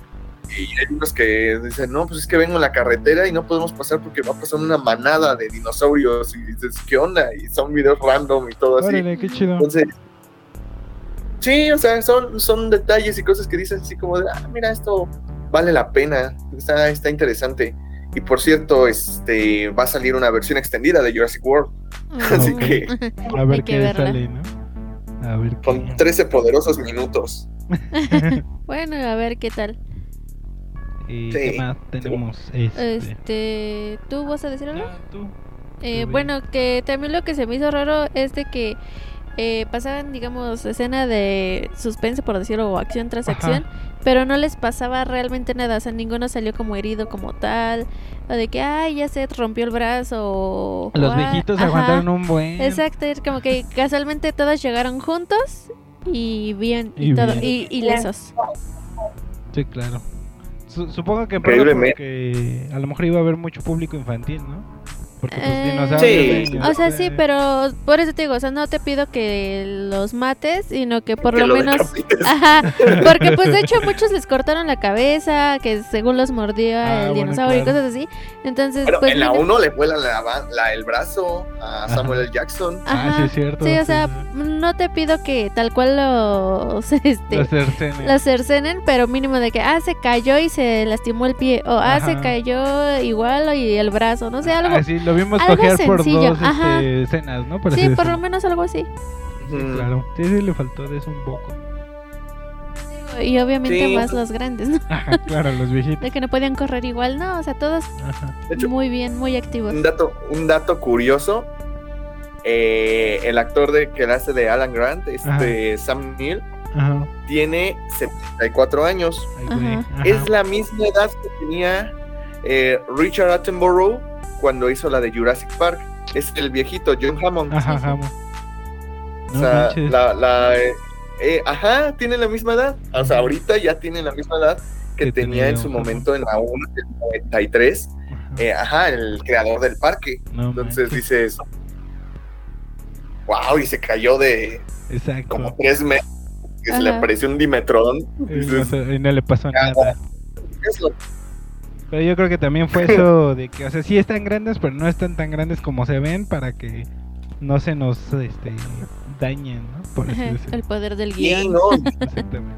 Y hay unos que dicen, no, pues es que vengo en la carretera y no podemos pasar porque va a pasar una manada de dinosaurios, y dices, ¿qué onda? Y son videos random y todo así. Órale, qué chido. Entonces, sí, o sea, son, son detalles y cosas que dices así como de, ah, mira, esto vale la pena, está, está interesante. Y por cierto, este va a salir una versión extendida de Jurassic World. Así Ok. que A ver qué verla. sale, ¿no? A ver qué. con 13 poderosos minutos. Bueno, a ver qué tal. ¿Y Sí. qué más tenemos? Este. Este, ¿tú vas a decir algo? Ah, tú. Eh, bueno, que también lo que se me hizo raro es de que eh, pasaban, digamos, escena de suspense, por decirlo, o acción tras Ajá. acción, pero no les pasaba realmente nada, o sea, ninguno salió como herido como tal, o de que, ay, ya se rompió el brazo, o... Los ah, viejitos ajá. aguantaron un buen. Exacto, es como que casualmente todos llegaron juntos y bien, y, Y todo, bien. y, y lesos. Sí, claro. Su- supongo que Increíblemente. porque a lo mejor iba a haber mucho público infantil, ¿no? Porque pues Eh, dinosaurios. Sí. niños, O sea, sí, pero por eso te digo, o sea, no te pido que los mates, sino que por Que lo lo menos... Ajá, porque pues de hecho muchos les cortaron la cabeza, que según los mordió Ah, el bueno, dinosaurio claro. y cosas así. Entonces, Pero pues... en la mira- 1 le vuelan la, ba- la- el brazo a Ajá. Samuel L. Jackson. Ah, sí, es cierto. Sí, o sí, sea, no te pido que tal cual los, este, Los cercenen, pero mínimo de que, ah, se cayó y se lastimó el pie, o ah, se cayó igual y el brazo, no sé, algo. Ah, sí, lo vimos algo cojear por dos ajá. este, escenas, ¿no? Por sí, por lo menos algo así. Sí, Mm. claro. Sí, sí, le faltó de eso un poco. Y obviamente Sí. más los grandes, ¿no? Ajá, claro, los viejitos. De que no podían correr igual, no, o sea, todos Ajá. Hecho, muy bien, muy activos. un dato, un dato curioso. eh, el actor de, que hace de Alan Grant, este Sam Neill, Ajá. tiene 74 años. Ajá. Ajá. Es la misma edad que tenía eh, Richard Attenborough cuando hizo la de Jurassic Park. Es el viejito John Hammond. Ajá. O sea, la, la, eh, eh, ajá, tiene la misma edad. O sea, ahorita ya tiene la misma edad que, Que tenía tenía en su momento en la 1 del 93. Ajá. Eh, ajá, el creador del parque. No Entonces manches. dices, wow, y se cayó de Exacto. como tres metros, que se le apareció un dimetrón. Y no, y le pasó nada. "Es lo- Pero yo creo que también fue eso de que, o sea, sí están grandes, pero no están tan grandes como se ven para que no se nos este, dañen, ¿no? Por así. El poder del Sí, guion. no, Exactamente.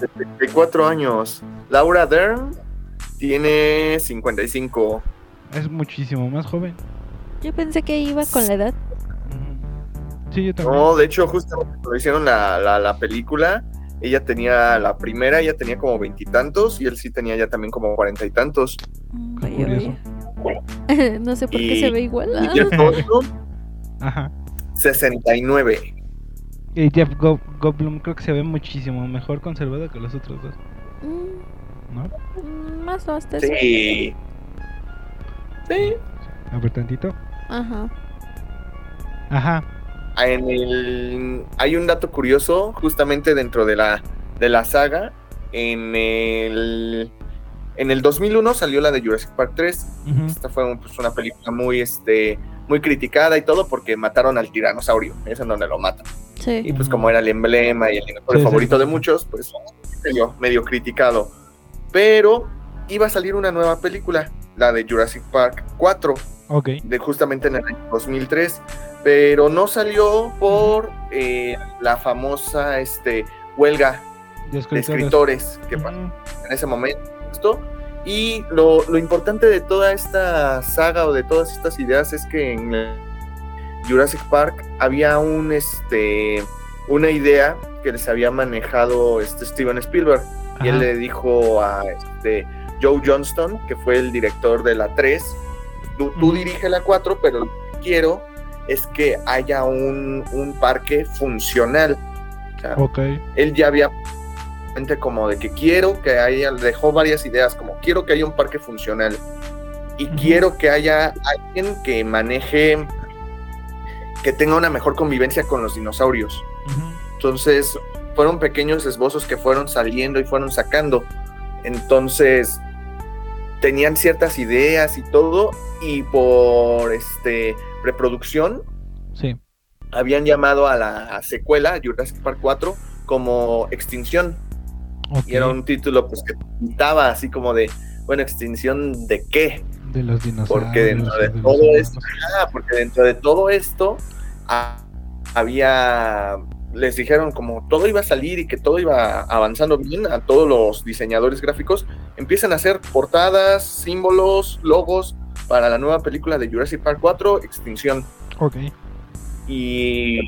74 años. Laura Dern tiene 55. Es muchísimo más joven. Yo pensé que iba con la edad. Sí, yo también. No, de hecho, justamente cuando hicieron la, la, la película, ella tenía la primera, ella tenía como veintitantos y, él sí tenía ya también como cuarenta y tantos. Mm, curioso. vaya. no sé por qué Y- se ve igual. Y ah. Jeff Goldblum, Ajá. 69. Y Jeff Go Goldblum creo que se ve muchísimo mejor conservado que los otros dos, Mm, ¿no? mm, más o hasta eso. Sí. Sí. A ver tantito. Ajá. Ajá. En el, hay un dato curioso justamente dentro de la, de la saga. En el, en el 2001 salió la de Jurassic Park 3. Ujú. Esta fue pues, una película muy, este, muy criticada y todo porque mataron al tiranosaurio. Es en donde lo matan. Sí. Y pues como era el emblema y el dinosaurio Sí, favorito sí. de muchos, pues medio, medio criticado. Pero iba a salir una nueva película, la de Jurassic Park 4 Ok. de justamente en el año 2003, pero no salió por eh, la famosa este, huelga De de escritores. que pasó en ese momento. Y lo, lo importante de toda esta saga o de todas estas ideas es que en Jurassic Park había un este una idea que les había manejado este Steven Spielberg. Y él le dijo a este Joe Johnston, que fue el director de la 3, tú, tú dirige la 4, pero quiero es que haya un, un parque funcional. O sea, Ok. él ya había como de que quiero que haya, dejó varias ideas, como quiero que haya un parque funcional y quiero que haya alguien que maneje, que tenga una mejor convivencia con los dinosaurios. Entonces, fueron pequeños esbozos que fueron saliendo y fueron sacando. Entonces, tenían ciertas ideas y todo, y por este preproducción Sí. habían llamado a la secuela, Jurassic Park 4, como Extinción. Y era un título pues que pintaba así como de, bueno, ¿extinción de qué? De los dinosaurios. Porque dentro de todo esto, ah, porque dentro de todo esto ah, había, les dijeron como todo iba a salir y que todo iba avanzando bien a todos los diseñadores gráficos, empiezan a hacer portadas, símbolos, logos para la nueva película de Jurassic Park 4, Extinción. Ok. Y,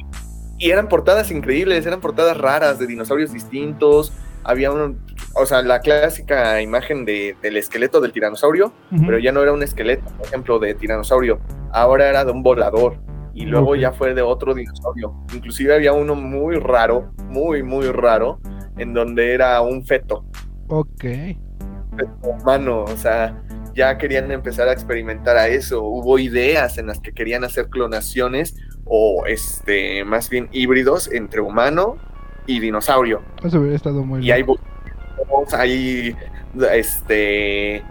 y eran portadas increíbles, eran portadas raras de dinosaurios distintos. Había un, o sea, la clásica imagen de- del esqueleto del tiranosaurio, pero ya no era un esqueleto, por ejemplo, de tiranosaurio, ahora era de un volador y luego ya fue de otro dinosaurio. Inclusive había uno muy raro, muy, muy raro, en donde era un feto, Ok. feto humano, o sea, ya querían empezar a experimentar a eso. Hubo ideas en las que querían hacer clonaciones o, este, más bien híbridos entre humano y dinosaurio. Eso hubiera estado muy Y hay, bu- hay este,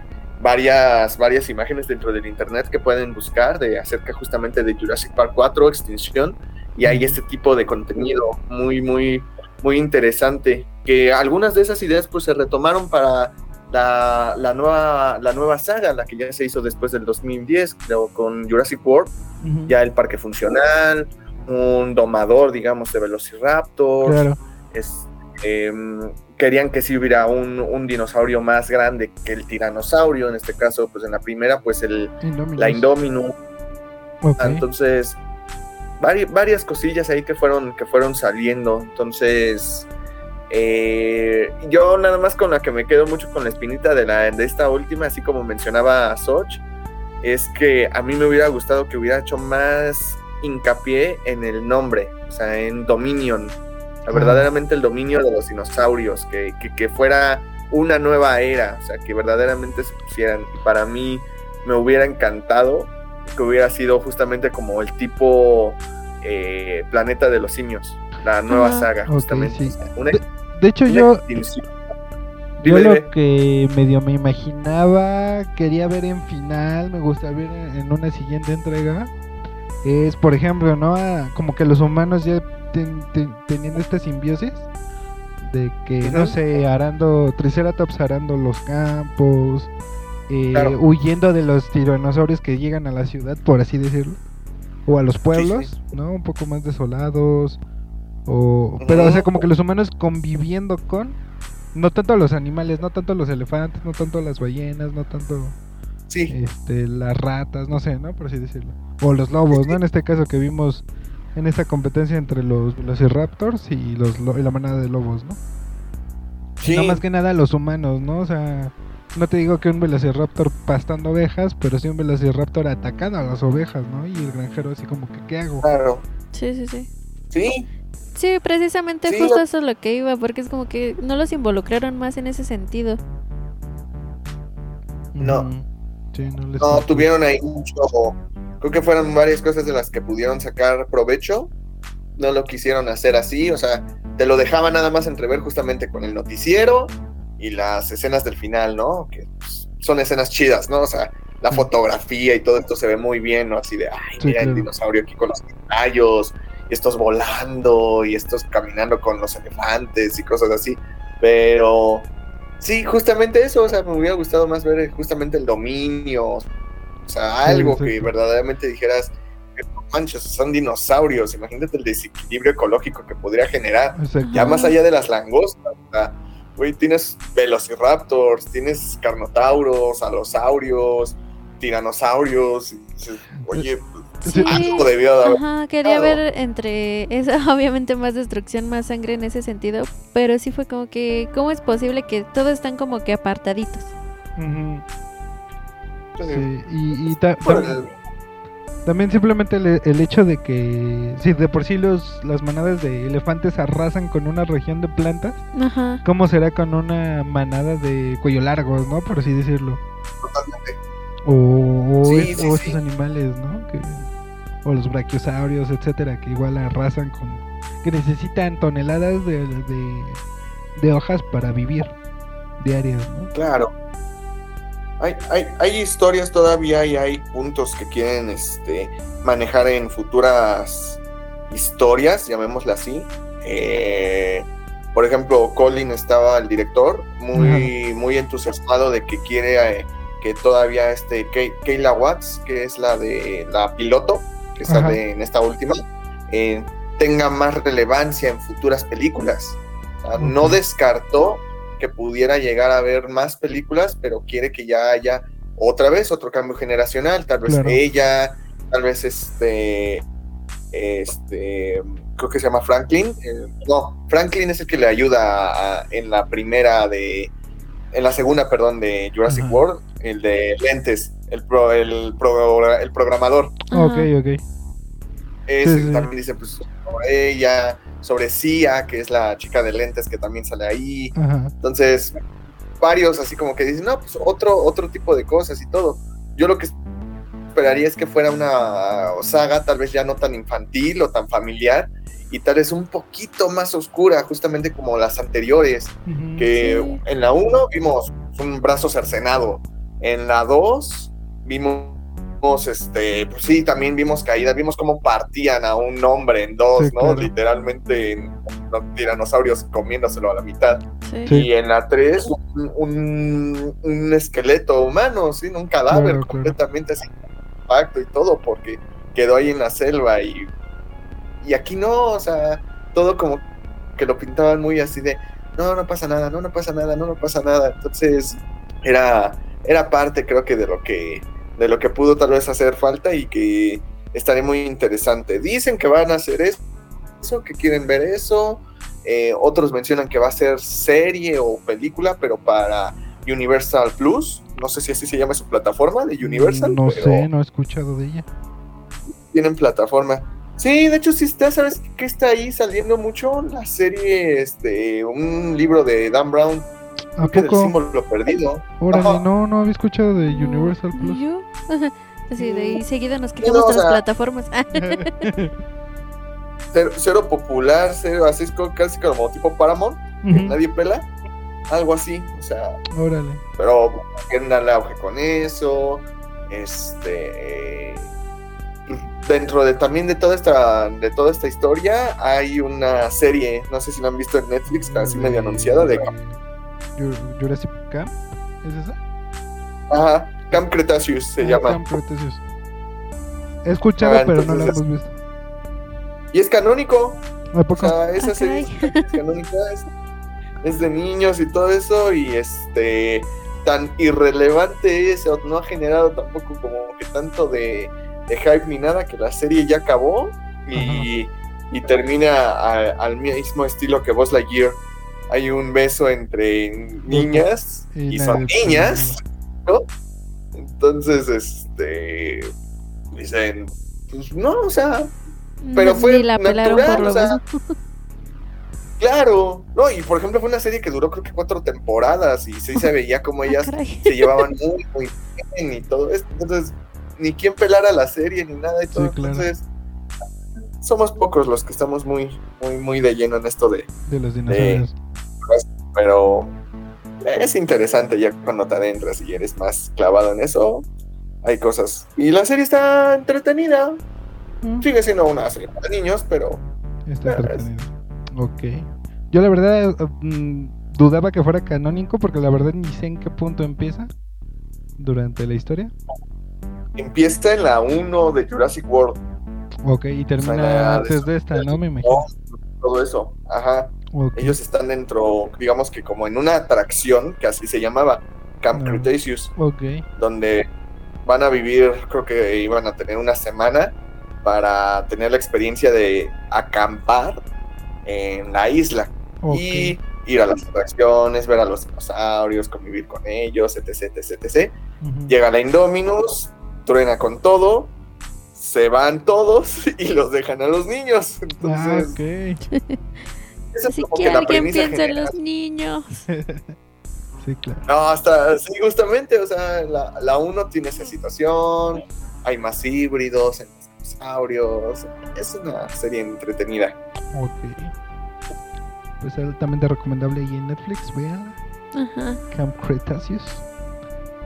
varias, varias imágenes dentro del internet que pueden buscar de acerca justamente de Jurassic Park 4, Extinción, y hay este tipo de contenido muy, muy, muy interesante, que algunas de esas ideas pues se retomaron para la, la nueva, la nueva saga, la que ya se hizo después del 2010, creo, con Jurassic World, ya el parque funcional, un domador, digamos, de Velociraptor, Claro. es, em, querían que si hubiera un, un dinosaurio más grande que el tiranosaurio, en este caso, pues en la primera, pues el, Indominus. la Indominus. Entonces, vari- varias cosillas ahí que fueron, que fueron saliendo. Entonces, eh, yo nada más con la que me quedo mucho con la espinita de, la, de esta última, así como mencionaba Soch, es que a mí me hubiera gustado que hubiera hecho más hincapié en el nombre, o sea, en Dominion. O sea, verdaderamente el dominio de los dinosaurios, que, que, que fuera una nueva era, o sea, que verdaderamente se pusieran. Y para mí me hubiera encantado que hubiera sido justamente como el tipo eh, Planeta de los Simios, la nueva saga, justamente. sí. Una- De hecho, yo, yo lo que medio me imaginaba, quería ver en final, me gustaría ver en, una siguiente entrega, es, por ejemplo, ¿no? Ah, como que los humanos ya ten- ten- teniendo esta simbiosis de que, no sé, arando, Triceratops arando los campos, eh, Claro. huyendo de los tiranosaurios que llegan a la ciudad, por así decirlo, o a los pueblos, sí. ¿no? Un poco más desolados, o, pero, o sea, como que los humanos conviviendo con, no tanto los animales, no tanto los elefantes, no tanto las ballenas, no tanto Sí, este, las ratas, no sé, ¿no? Por así decirlo. O los lobos, ¿no? En este caso que vimos en esta competencia entre los velociraptors y los lo- y la manada de lobos, ¿no? sí. No más que nada los humanos, ¿no? O sea, no te digo que un velociraptor pastando ovejas, pero sí un velociraptor atacando a las ovejas, ¿no? Y el granjero así como que, ¿qué hago? claro. Sí, sí, sí. Sí, Sí, precisamente Sí, justo eso es lo que iba, porque es como que no los involucraron más en ese sentido. No. Sí, no les no, tuvieron ahí mucho. Creo que fueron varias cosas de las que pudieron sacar provecho. no lo quisieron hacer así, o sea, te lo dejaban nada más entrever justamente con el noticiero y las escenas del final, ¿no? Que pues, son escenas chidas, ¿no? O sea, la fotografía y todo esto se ve muy bien, ¿no? Así de, ay, Sí, mira el dinosaurio aquí con los rayos, estos volando, y estos caminando con los elefantes y cosas así. Pero sí, justamente eso, o sea, me hubiera gustado más ver justamente el dominio, o sea, algo que verdaderamente dijeras, "No manches, son dinosaurios, imagínate el desequilibrio ecológico que podría generar. Ya más allá de las langostas, o sea, güey, tienes velociraptors, tienes carnotauros, alosaurios, tiranosaurios. y dices, Oye, pues, Sí. algo debió de haber. Ajá, quería ver entre eso, obviamente más destrucción, más sangre en ese sentido, pero sí fue como que, ¿cómo es posible que todos están como que apartaditos? Sí, Y, y ta- también simplemente el, el hecho de que si de por sí los, las manadas de elefantes arrasan con una región de plantas, Ajá. ¿cómo será con una manada de cuello largos, no? Por así decirlo. totalmente. O, o Sí, es- sí, o sí. estos animales, ¿no? Que, o los brachiosaurios, etcétera, que igual arrasan con... que necesitan toneladas de, de, de hojas para vivir diarias, ¿no? Claro. Hay, hay, hay historias todavía y hay puntos que quieren este, manejar en futuras historias, llamémosla así. Eh, por ejemplo, Colin estaba, el director, muy, muy entusiasmado de que quiere eh, que todavía este Kay- Kayla Watts, que es la de la piloto, que Ajá. sale en esta última, eh, tenga más relevancia en futuras películas. O sea, No descartó que pudiera llegar a ver más películas, pero quiere que ya haya otra vez otro cambio generacional, tal vez Claro. ella, tal vez este, este, creo que se llama Franklin, eh, no, Franklin es el que le ayuda a- en la primera de, en la segunda, perdón, de Jurassic. World, el de lentes, el, pro- el, pro- el programador. Ok, ok. Ese Sí, sí. también dice pues sobre ella, sobre Sia, que es la chica de lentes que también sale ahí. Ajá. Entonces, varios así como que dicen, no, pues otro, otro tipo de cosas y todo. Yo lo que esperaría es que fuera una saga tal vez ya no tan infantil o tan familiar y tal vez un poquito más oscura, justamente como las anteriores, Ujú. que Sí. en la 1 vimos un brazo cercenado, en la 2 vimos este, pues sí, también vimos caídas, vimos cómo partían a un hombre en dos, Sí, ¿no? claro. Literalmente en los tiranosaurios comiéndoselo a la mitad. Sí. Sí. Y en la 3, un, un, un esqueleto humano, ¿sí? Un cadáver Claro, claro. completamente así, compacto y todo, porque quedó ahí en la selva. Y, y aquí no, o sea, todo como que lo pintaban muy así de, no, no pasa nada, no, no pasa nada, no, no pasa nada. Entonces, era, era parte, creo que, de lo que, de lo que pudo tal vez hacer falta y que estaría muy interesante. Dicen que van a hacer eso, que quieren ver eso. Eh, otros mencionan que va a ser serie o película, pero para Universal Plus. No sé si así se llama su plataforma de Universal. No pero sé, no he escuchado de ella. Tienen plataforma. Sí, de hecho sí está, ¿sabes qué está ahí saliendo mucho? La serie, este, un libro de Dan Brown, ¿A poco? símbolo perdido. Órale, Ajá. no, no había escuchado de Universal Plus. ¿Yo? Así de ahí seguido nos no, quitamos o de las sea- plataformas. Cero, cero popular, cero, así es co- casi como tipo Paramount, que nadie pela. Algo así, o sea, Órale. pero quieren darle auge con eso. Este dentro de también de toda esta de toda esta historia hay una serie, no sé si la han visto en Netflix, casi medio anunciada de Jur- Jurassic Camp. ¿Es esa? ajá, Camp Cretaceous se Ah, llama. Camp Cretaceous. He escuchado, Ah, pero no la hemos visto. Y es canónico, ¿A o poco? sea, esa Ah, serie es canónica, es, es de niños y todo eso y este tan irrelevante es, no ha generado tampoco como que tanto de, de hype ni nada que la serie ya acabó y, y termina a- al mismo estilo que Buzz Lightyear. Hay un beso entre niñas Y son niñas, ¿no? Entonces, este dicen, pues no, o sea, Pero fue la natural, o sea, claro, no, y por ejemplo fue una serie que duró creo que cuatro temporadas y sí se veía como Ah, ellas se llevaban muy, muy bien y todo esto. Entonces, ni quien pelara la serie ni nada y todo. Sí, claro. Entonces, somos pocos los que estamos muy, muy, muy de lleno en esto de, De los dinosaurios. pero es interesante ya cuando te adentras y eres más clavado en eso. Hay cosas. Y la serie está entretenida. Mm, Sigue siendo una serie para niños, pero Está entretenido. Ok. Yo la verdad eh, mm, dudaba que fuera canónico porque la verdad ni sé en qué punto empieza durante la historia. Empieza en la 1 de Jurassic World. Ok, y O sea, termina antes de esta, ¿no? Me imagino. Todo eso. Ajá. Ellos están dentro, digamos que como en una atracción, que así se llamaba, Camp Ah. Cretaceous, Ok. donde van a vivir, creo que iban a tener una semana para tener la experiencia de acampar en la isla Ok. y ir a las atracciones, ver a los dinosaurios, convivir con ellos, etc, etc, etc. Llega la Indominus, truena con todo, se van todos y los dejan a los niños. Ah, Entonces, ok. esa es Así como que que la alguien piensa en los niños. Sí, claro. No, hasta, sí, justamente, o sea, la, la 1 tiene esa situación, hay más híbridos, hay más dinosaurios, es una serie entretenida. Ok. Pues altamente recomendable ahí en Netflix, vean. Ajá. Camp Cretaceous.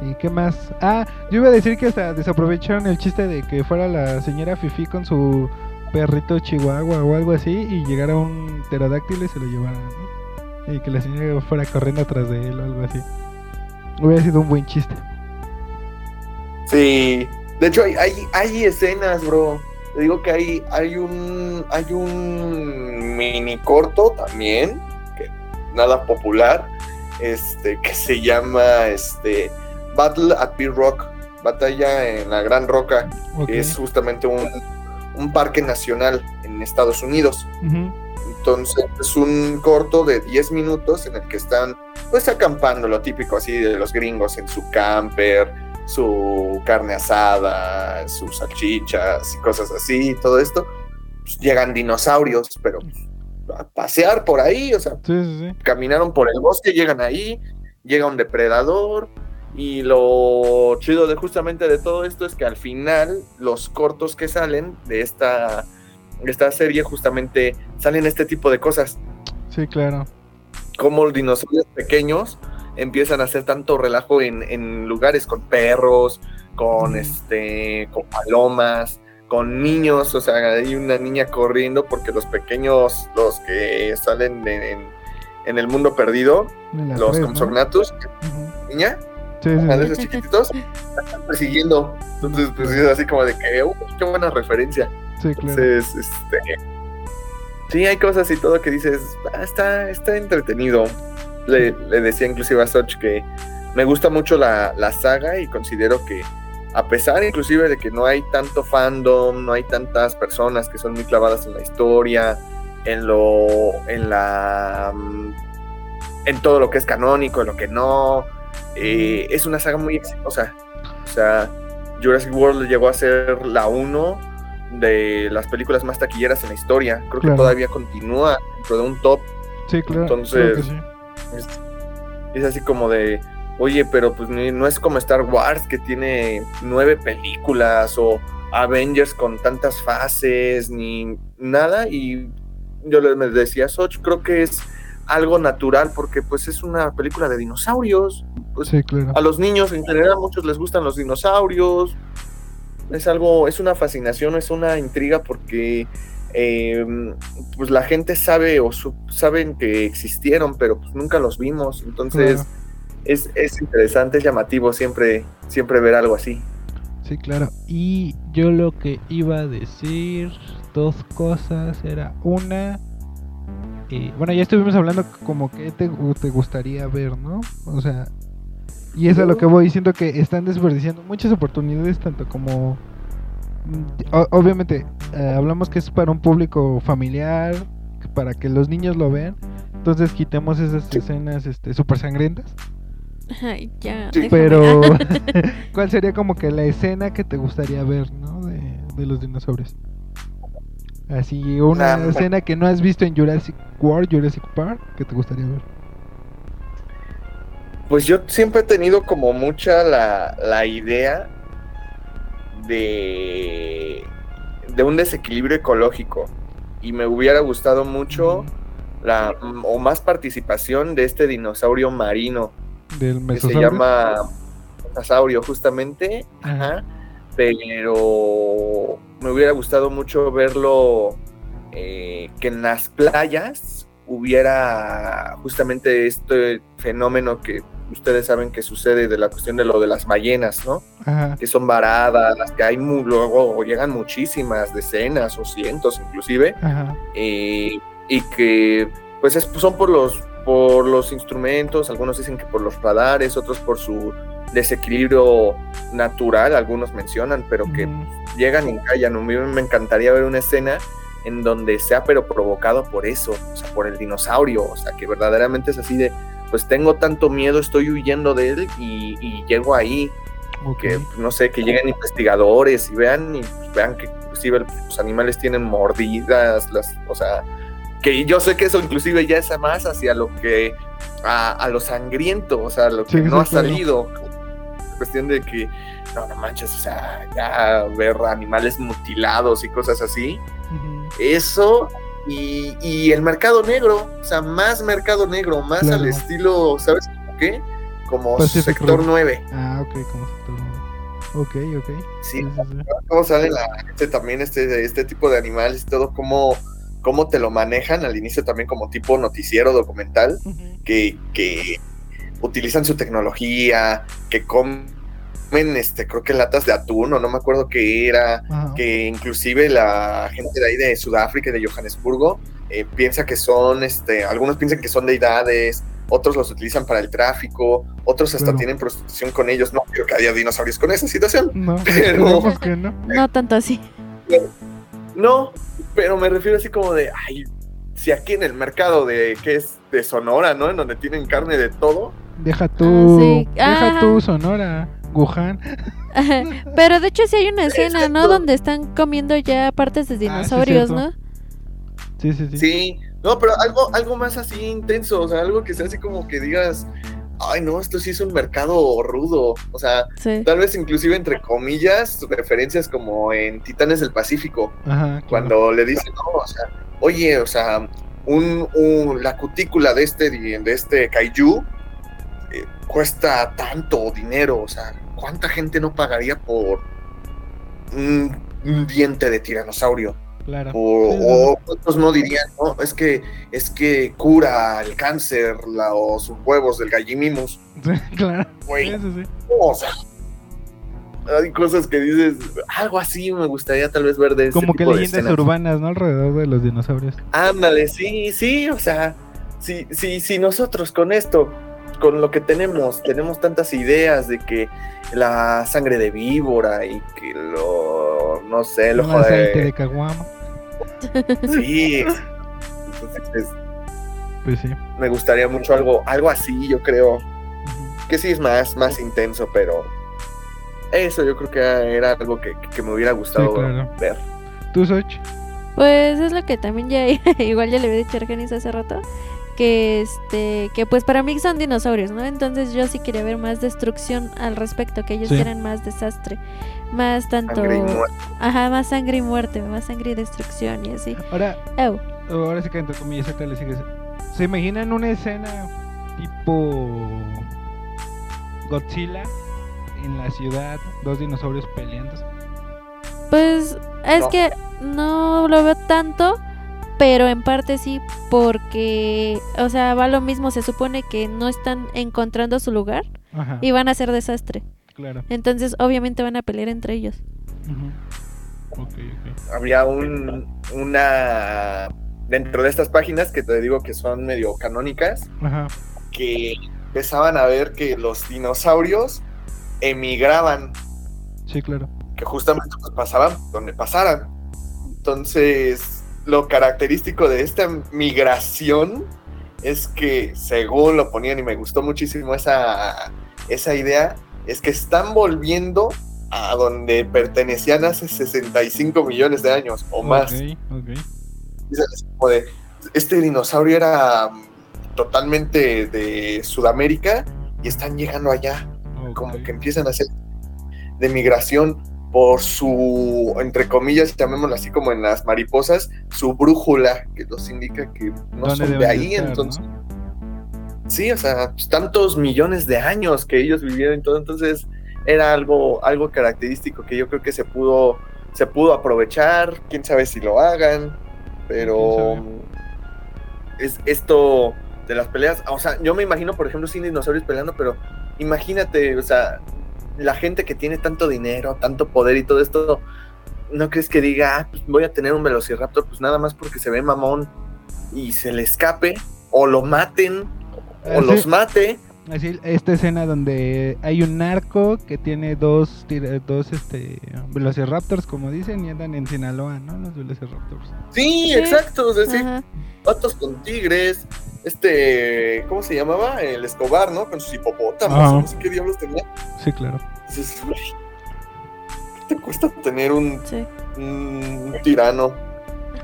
¿Y qué más? Ah, yo iba a decir que hasta desaprovecharon el chiste de que fuera la señora Fifi con su perrito chihuahua o algo así y llegara un pterodáctilo y se lo llevara, ¿no? Y que la señora fuera corriendo atrás de él o algo así. Hubiera sido un buen chiste. Sí, de hecho hay, hay, hay escenas, bro. Te digo que hay, hay un hay un mini corto también, que nada popular, este, que se llama este Battle at Big Rock, batalla en la Gran Roca, Ok. que es justamente un, un parque nacional en Estados Unidos. Ujú. Entonces es un corto de 10 minutos en el que están pues acampando, lo típico así de los gringos en su camper, su carne asada, sus salchichas y cosas así, todo esto. Pues, llegan dinosaurios, pero a pasear por ahí, o sea, Sí, sí, sí. caminaron por el bosque, llegan ahí, llega un depredador y lo chido de justamente de todo esto es que al final los cortos que salen de esta, de esta serie justamente salen este tipo de cosas, Sí, claro. como los dinosaurios pequeños empiezan a hacer tanto relajo en, en lugares con perros, con Mm. este, con palomas, con niños, o sea, hay una niña corriendo porque los pequeños, los que salen de- en, en el mundo perdido, los tres, ¿no? Niña, Sí, esos chiquititos, la están persiguiendo. Entonces, pues es así como de que, "Uy, qué buena referencia. Sí, claro. Entonces, este. Sí, hay cosas y todo que dices, "Ah, está, está entretenido. Le, le decía inclusive a Soch que me gusta mucho la, la saga y considero que, a pesar inclusive de que no hay tanto fandom, no hay tantas personas que son muy clavadas en la historia, en lo. en la. mm, en todo lo que es canónico, en lo que no. Eh, es una saga muy exitosa. O sea, Jurassic World llegó a ser la 1 de las películas más taquilleras en la historia. Creo Claro. que todavía continúa dentro de un top. Sí, claro. Entonces- sí. Es, es así como de, oye, pero pues ni- no es como Star Wars que tiene nueve películas o Avengers con tantas fases ni nada. Y yo le me decía, Soch, creo que es algo natural porque pues es una película de dinosaurios. Pues Sí, claro. a los niños en general, muchos les gustan los dinosaurios. Es algo, es una fascinación, es una intriga porque eh, pues la gente sabe o su- saben que existieron, pero pues nunca los vimos. Entonces Claro. es, es interesante, es llamativo siempre, siempre ver algo así. Sí, claro. Y yo lo que iba a decir, dos cosas, era una... eh, bueno, ya estuvimos hablando como que te, te gustaría ver, ¿no? O sea, y es a lo que voy diciendo que están desperdiciando muchas oportunidades, tanto como... mm, o- obviamente, eh, hablamos que es para un público familiar, para que los niños lo vean. Entonces quitemos esas Sí. escenas este, súper sangrientas. Ay, ya. Sí. Pero, ¿cuál sería como que la escena que te gustaría ver, ¿no? De, de los dinosaurios. Así, una Nah, escena que no has visto en Jurassic World, Jurassic Park, que te gustaría ver. Pues yo siempre he tenido como mucha la, la idea de, de un desequilibrio ecológico. Y me hubiera gustado mucho la o más participación de este dinosaurio marino Del que se llama Mesosaurio justamente, ajá, pero me hubiera gustado mucho verlo eh, que en las playas hubiera justamente este fenómeno que ustedes saben que sucede de la cuestión de lo de las ballenas, ¿no? Ajá. Que son varadas, las que hay mu- luego llegan muchísimas, decenas o cientos inclusive, Ajá. eh, y que pues es- son por los por los instrumentos, algunos dicen que por los radares, otros por su desequilibrio natural, algunos mencionan, pero que llegan y callan. A mí me encantaría ver una escena en donde sea pero provocado por eso, o sea, por el dinosaurio, o sea, que verdaderamente es así de, pues tengo tanto miedo, estoy huyendo de él y, y llego ahí, que pues, no sé, que lleguen investigadores y vean y pues, vean que inclusive los animales tienen mordidas, las, o sea, que yo sé que eso inclusive ya es más hacia lo que a, a lo sangriento, o sea, lo que Sí, no ha salido. Cuestión de que no, no manches, o sea, ya ver animales mutilados y cosas así. Eso y, y el mercado negro, o sea, más mercado negro, más Claro. al estilo, ¿sabes qué? Como Pacific sector Rim. 9. Ah, ok, como sector. Ok, ok. Sí, cómo sale la, este, también este, este tipo de animales y todo, cómo, cómo te lo manejan al inicio también como tipo noticiero documental, que, que utilizan su tecnología, que comen, este, creo que latas de atún o no me acuerdo qué era, que inclusive la gente de ahí de Sudáfrica y de Johannesburgo eh, piensa que son, este, algunos piensan que son deidades, otros los utilizan para el tráfico, otros hasta tienen prostitución con ellos, no creo que haya dinosaurios con esa situación. No, Pero- que no. No tanto así. No, pero me refiero así como de, ay, si aquí en el mercado de, que es de Sonora, ¿no? En donde tienen carne de todo, Deja tú. sí. Deja Ah. tú, Sonora. Wuhan. Pero de hecho sí hay una escena, ¿no? Donde están comiendo ya partes de dinosaurios, cierto. ¿no? Sí, sí, sí. sí, no, pero algo, algo más así intenso, o sea, algo que sea así como que digas, ay, no, esto sí es un mercado rudo, o sea, Sí. tal vez inclusive entre comillas, referencias como en Titanes del Pacífico, Ajá. claro. cuando le dicen, no, o sea, oye, o sea, un, un- la cutícula de este, de este kaiju eh, cuesta tanto dinero, o sea, ¿cuánta gente no pagaría por un, un diente de tiranosaurio? Claro. O, Sí, o cuántos no dirían, no, es que, es que cura el cáncer, la, o sus huevos del gallimimus, Sí, claro. güey, Sí, sí, sí. o sea, hay cosas que dices, algo así me gustaría tal vez ver de este Como que tipo leyendas urbanas, ¿no? Alrededor de los dinosaurios. Ándale, sí, sí, o sea, si, si, si nosotros con esto, con lo que tenemos, tenemos tantas ideas de que la sangre de víbora y que lo, no sé, el ojo aceite de... de caguama. Sí, entonces pues, Pues sí. me gustaría mucho algo, algo así, yo creo, que sí es más, más intenso, pero eso yo creo que era algo que, que me hubiera gustado claro. ver. ¿Tú, Soch? Pues es lo que también ya igual ya le había dicho a Argenis hace rato que este que pues para mí son dinosaurios, ¿no? Entonces yo sí quería ver más destrucción al respecto, que ellos Sí. más desastre, más tanto Sangre y muerte. ajá, más sangre y muerte, más sangre y destrucción y así. Ahora, Ew. ahora sí que entre comillas, acá le sigues. ¿Se imaginan una escena tipo Godzilla en la ciudad, dos dinosaurios peleando? Pues es No. que no lo veo tanto, pero en parte sí, porque, o sea, va lo mismo, se supone que no están encontrando su lugar Ajá. y van a hacer desastre. Claro. Entonces, obviamente van a pelear entre ellos. Ujú. Ok, ok. había un, una dentro de estas páginas que te digo que son medio canónicas Ajá. que empezaban a ver que los dinosaurios emigraban Sí, claro. que justamente pues, pasaban donde pasaran entonces lo característico de esta migración es que según lo ponían y me gustó muchísimo esa esa idea es que están volviendo a donde pertenecían hace 65 millones de años o más. de, este dinosaurio era mm, totalmente de Sudamérica y están llegando allá, como que empiezan a hacer de migración. Por su, entre comillas, llamémoslo así como en las mariposas, su brújula, que los indica que no ¿Dónde son de ahí, estar, entonces... no? Sí, o sea, pues, tantos millones de años que ellos vivieron y todo, entonces era algo, algo característico que yo creo que se pudo, se pudo aprovechar, quién sabe si lo hagan, pero es esto de las peleas, o sea, yo me imagino, por ejemplo, sin dinosaurios peleando, pero imagínate, o sea, la gente que tiene tanto dinero, tanto poder y todo esto, ¿no crees que diga, ah, pues voy a tener un velociraptor, pues nada más porque se ve mamón y se le escape, o lo maten, o los mate? Así, esta escena donde hay un narco que tiene dos, tira- dos este, velociraptors, como dicen, y andan en Sinaloa, ¿no? Los velociraptors. Sí, Sí. exacto, es decir, Ajá. patos con tigres, este, ¿cómo se llamaba? El Escobar, ¿no? Con sus hipopótamos, Ajá. no sé qué diablos tenía. Sí, claro. ¿qué te cuesta tener un, Sí. un tirano?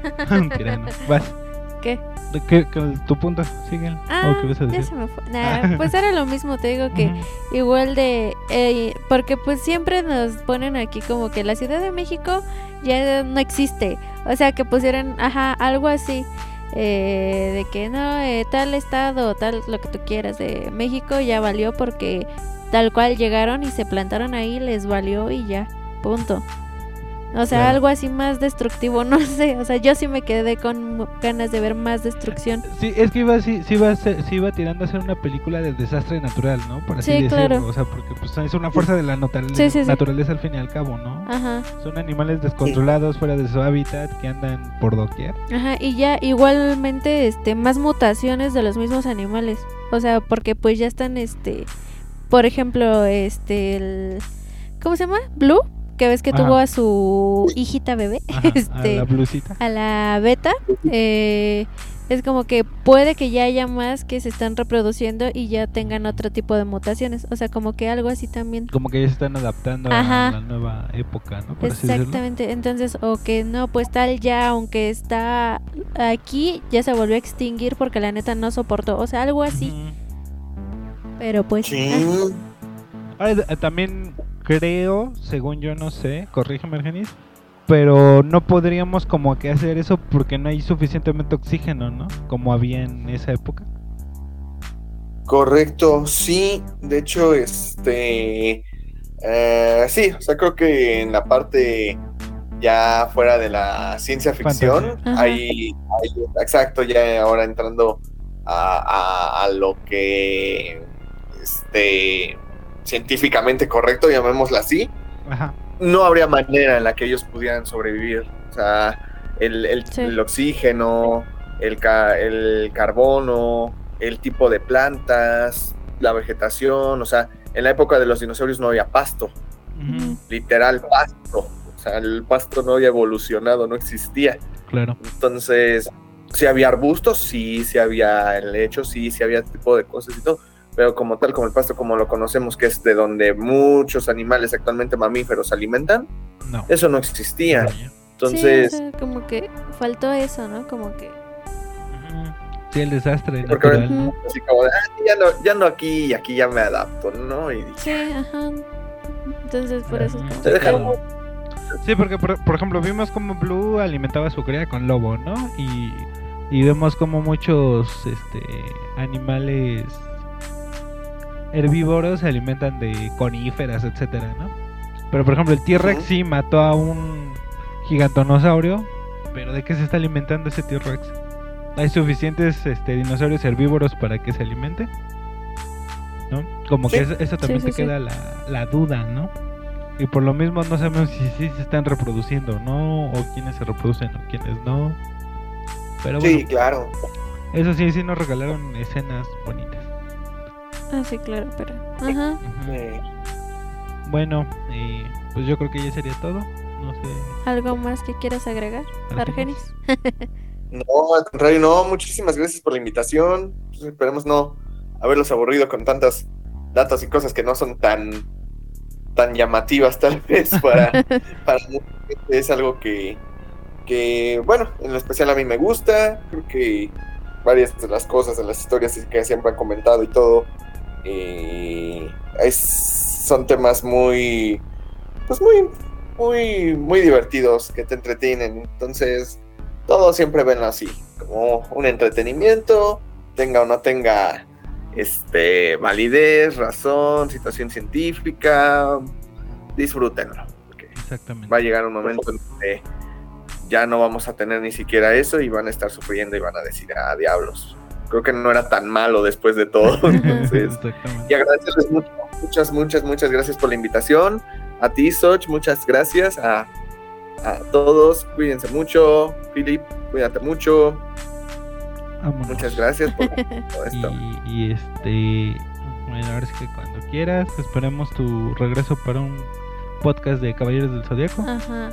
Un tirano. Vas. ¿Qué? ¿De qué- qué- ¿Tu punto? Ah, ¿O qué vas a ya decir? se me fue. Nah, pues era lo mismo, te digo que igual de eh, porque pues siempre nos ponen aquí como que la Ciudad de México ya no existe o sea que pusieran ajá algo así eh, de que no eh, tal estado tal lo que tú quieras de México ya valió porque tal cual llegaron y se plantaron ahí les valió y ya punto o sea Claro. algo así más destructivo no sé o sea yo sí me quedé con ganas de ver más destrucción Sí, es que iba, sí, sí iba, sí iba tirando a ser una película de desastre natural, ¿no? Por así Sí, decirlo. claro. O sea, porque pues, es una fuerza de la sí. naturaleza al fin y al cabo, ¿no? ajá Son animales descontrolados fuera de su hábitat que andan por doquier. Ajá, y ya igualmente este más mutaciones de los mismos animales. O sea, porque pues ya están este por ejemplo, este el ¿cómo se llama? Blue, que ves que Ajá. tuvo a su hijita bebé, Ajá, este a la blusita. a la beta, eh, es como que puede que ya haya más que se están reproduciendo y ya tengan otro tipo de mutaciones. O sea, como que algo así también. Como que ya se están adaptando Ajá. a la nueva época, ¿no? Por. Exactamente, entonces, o que no, pues tal ya, aunque está aquí, ya se volvió a extinguir porque la neta no soportó, o sea, algo así, pero pues... Sí. ah, Ahora, eh, también creo, según yo no sé, corrígeme Argenis, pero no podríamos como que hacer eso porque no hay suficientemente oxígeno, ¿no? Como había en esa época. Correcto, sí, de hecho, este, eh, sí, o sea, creo que en la parte ya fuera de la ciencia ficción, hay, hay- exacto, ya ahora entrando a, a- a lo que, este, científicamente correcto, llamémoslo así, Ajá. no habría manera en la que ellos pudieran sobrevivir. O sea, el, el- Sí. el oxígeno, el, ca- el carbono, el tipo de plantas, la vegetación, o sea, en la época de los dinosaurios no había pasto, literal pasto. O sea, el pasto no había evolucionado, no existía. Claro. Entonces, si había arbustos, sí, sí había helechos, sí, sí había tipo de cosas y todo. Pero como tal, como el pasto, como lo conocemos, que es de donde muchos animales actualmente mamíferos se alimentan, No. eso no existía. Entonces, sí, o sea, como que faltó eso, ¿no? Como que... Sí, el desastre Porque ahora- natural, ¿no? así como de, "Ah, ya, no, ya no aquí y aquí ya me adapto, ¿no? Y dije, Sí, ajá. Entonces, por eso es como... Te dejaron- Sí, porque por, por ejemplo vimos como Blue alimentaba a su cría con lobo, ¿no? Y, y vemos como muchos este animales herbívoros se alimentan de coníferas, etcétera, ¿no? Pero por ejemplo el T-Rex sí mató a un gigantonosaurio, pero ¿de qué se está alimentando ese T-Rex? ¿Hay suficientes este, dinosaurios herbívoros para que se alimente? ¿No? Como que eso, eso también sí, te sí. queda la, la duda, ¿no? Y por lo mismo no sabemos si sí se están reproduciendo o no, o quiénes se reproducen o quiénes no. Pero bueno, sí, claro. eso sí, sí nos regalaron escenas bonitas. Ah, sí, claro, pero... Ajá. Eh, Bueno, eh, pues yo creo que ya sería todo. No sé. ¿Algo más que quieras agregar, Argenis. No, al contrario, no, muchísimas gracias por la invitación. Pues esperemos no haberlos aburrido con tantas datos y cosas que no son tan tan llamativas tal vez para, para mucha gente. es algo que, que, bueno, en lo especial a mí me gusta, creo que varias de las cosas, de las historias que siempre han comentado y todo, eh, es- son temas muy, pues muy, muy, muy divertidos, que te entretienen. Entonces, todos siempre ven así, como un entretenimiento, tenga o no tenga este validez, razón, situación científica, disfrútenlo. porque Exactamente. Va a llegar un momento en donde ya no vamos a tener ni siquiera eso y van a estar sufriendo y van a decir, ah, diablos. Creo que no era tan malo después de todo. Entonces, y agradecerles mucho, muchas, muchas, muchas gracias por la invitación. A ti, Soch, muchas gracias. A, a todos, cuídense mucho. Philip, cuídate mucho. Vámonos. Muchas gracias por todo esto. Y, y este, bueno, ahora sí que cuando quieras, esperemos tu regreso para un podcast de Caballeros del Zodiaco. Ajá.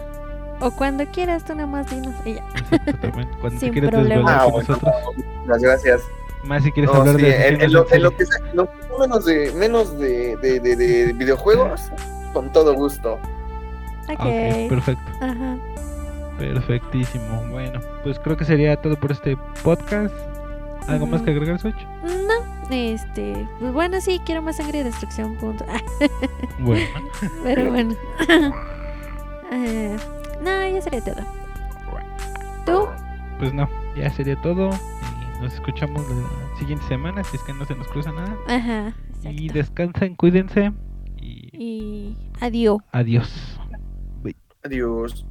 O cuando quieras, tú nada más dinos. Y ya. Exactamente. Cuando te Sin quieras problema. desvelar Ah, con bueno, nosotros. muchas gracias. Más si quieres No, hablar sí, de en, en lo, en en lo serie. que sea, lo que sea menos de menos de, de, de- de videojuegos, con todo gusto. Ok, Ok. perfecto. Ajá. Perfectísimo. Bueno, pues creo que sería todo por este podcast. ¿Algo más Ujú. que agregar, Soch? No, este. Pues bueno, sí, quiero más sangre y destrucción, punto. Bueno, Pero bueno. Eh, no, ya sería todo. ¿Tú? pues no, ya sería todo. Y nos escuchamos la siguiente semana si es que no se nos cruza nada. Ajá. Y descansen, cuídense. Y Y adiós. adiós. Adiós.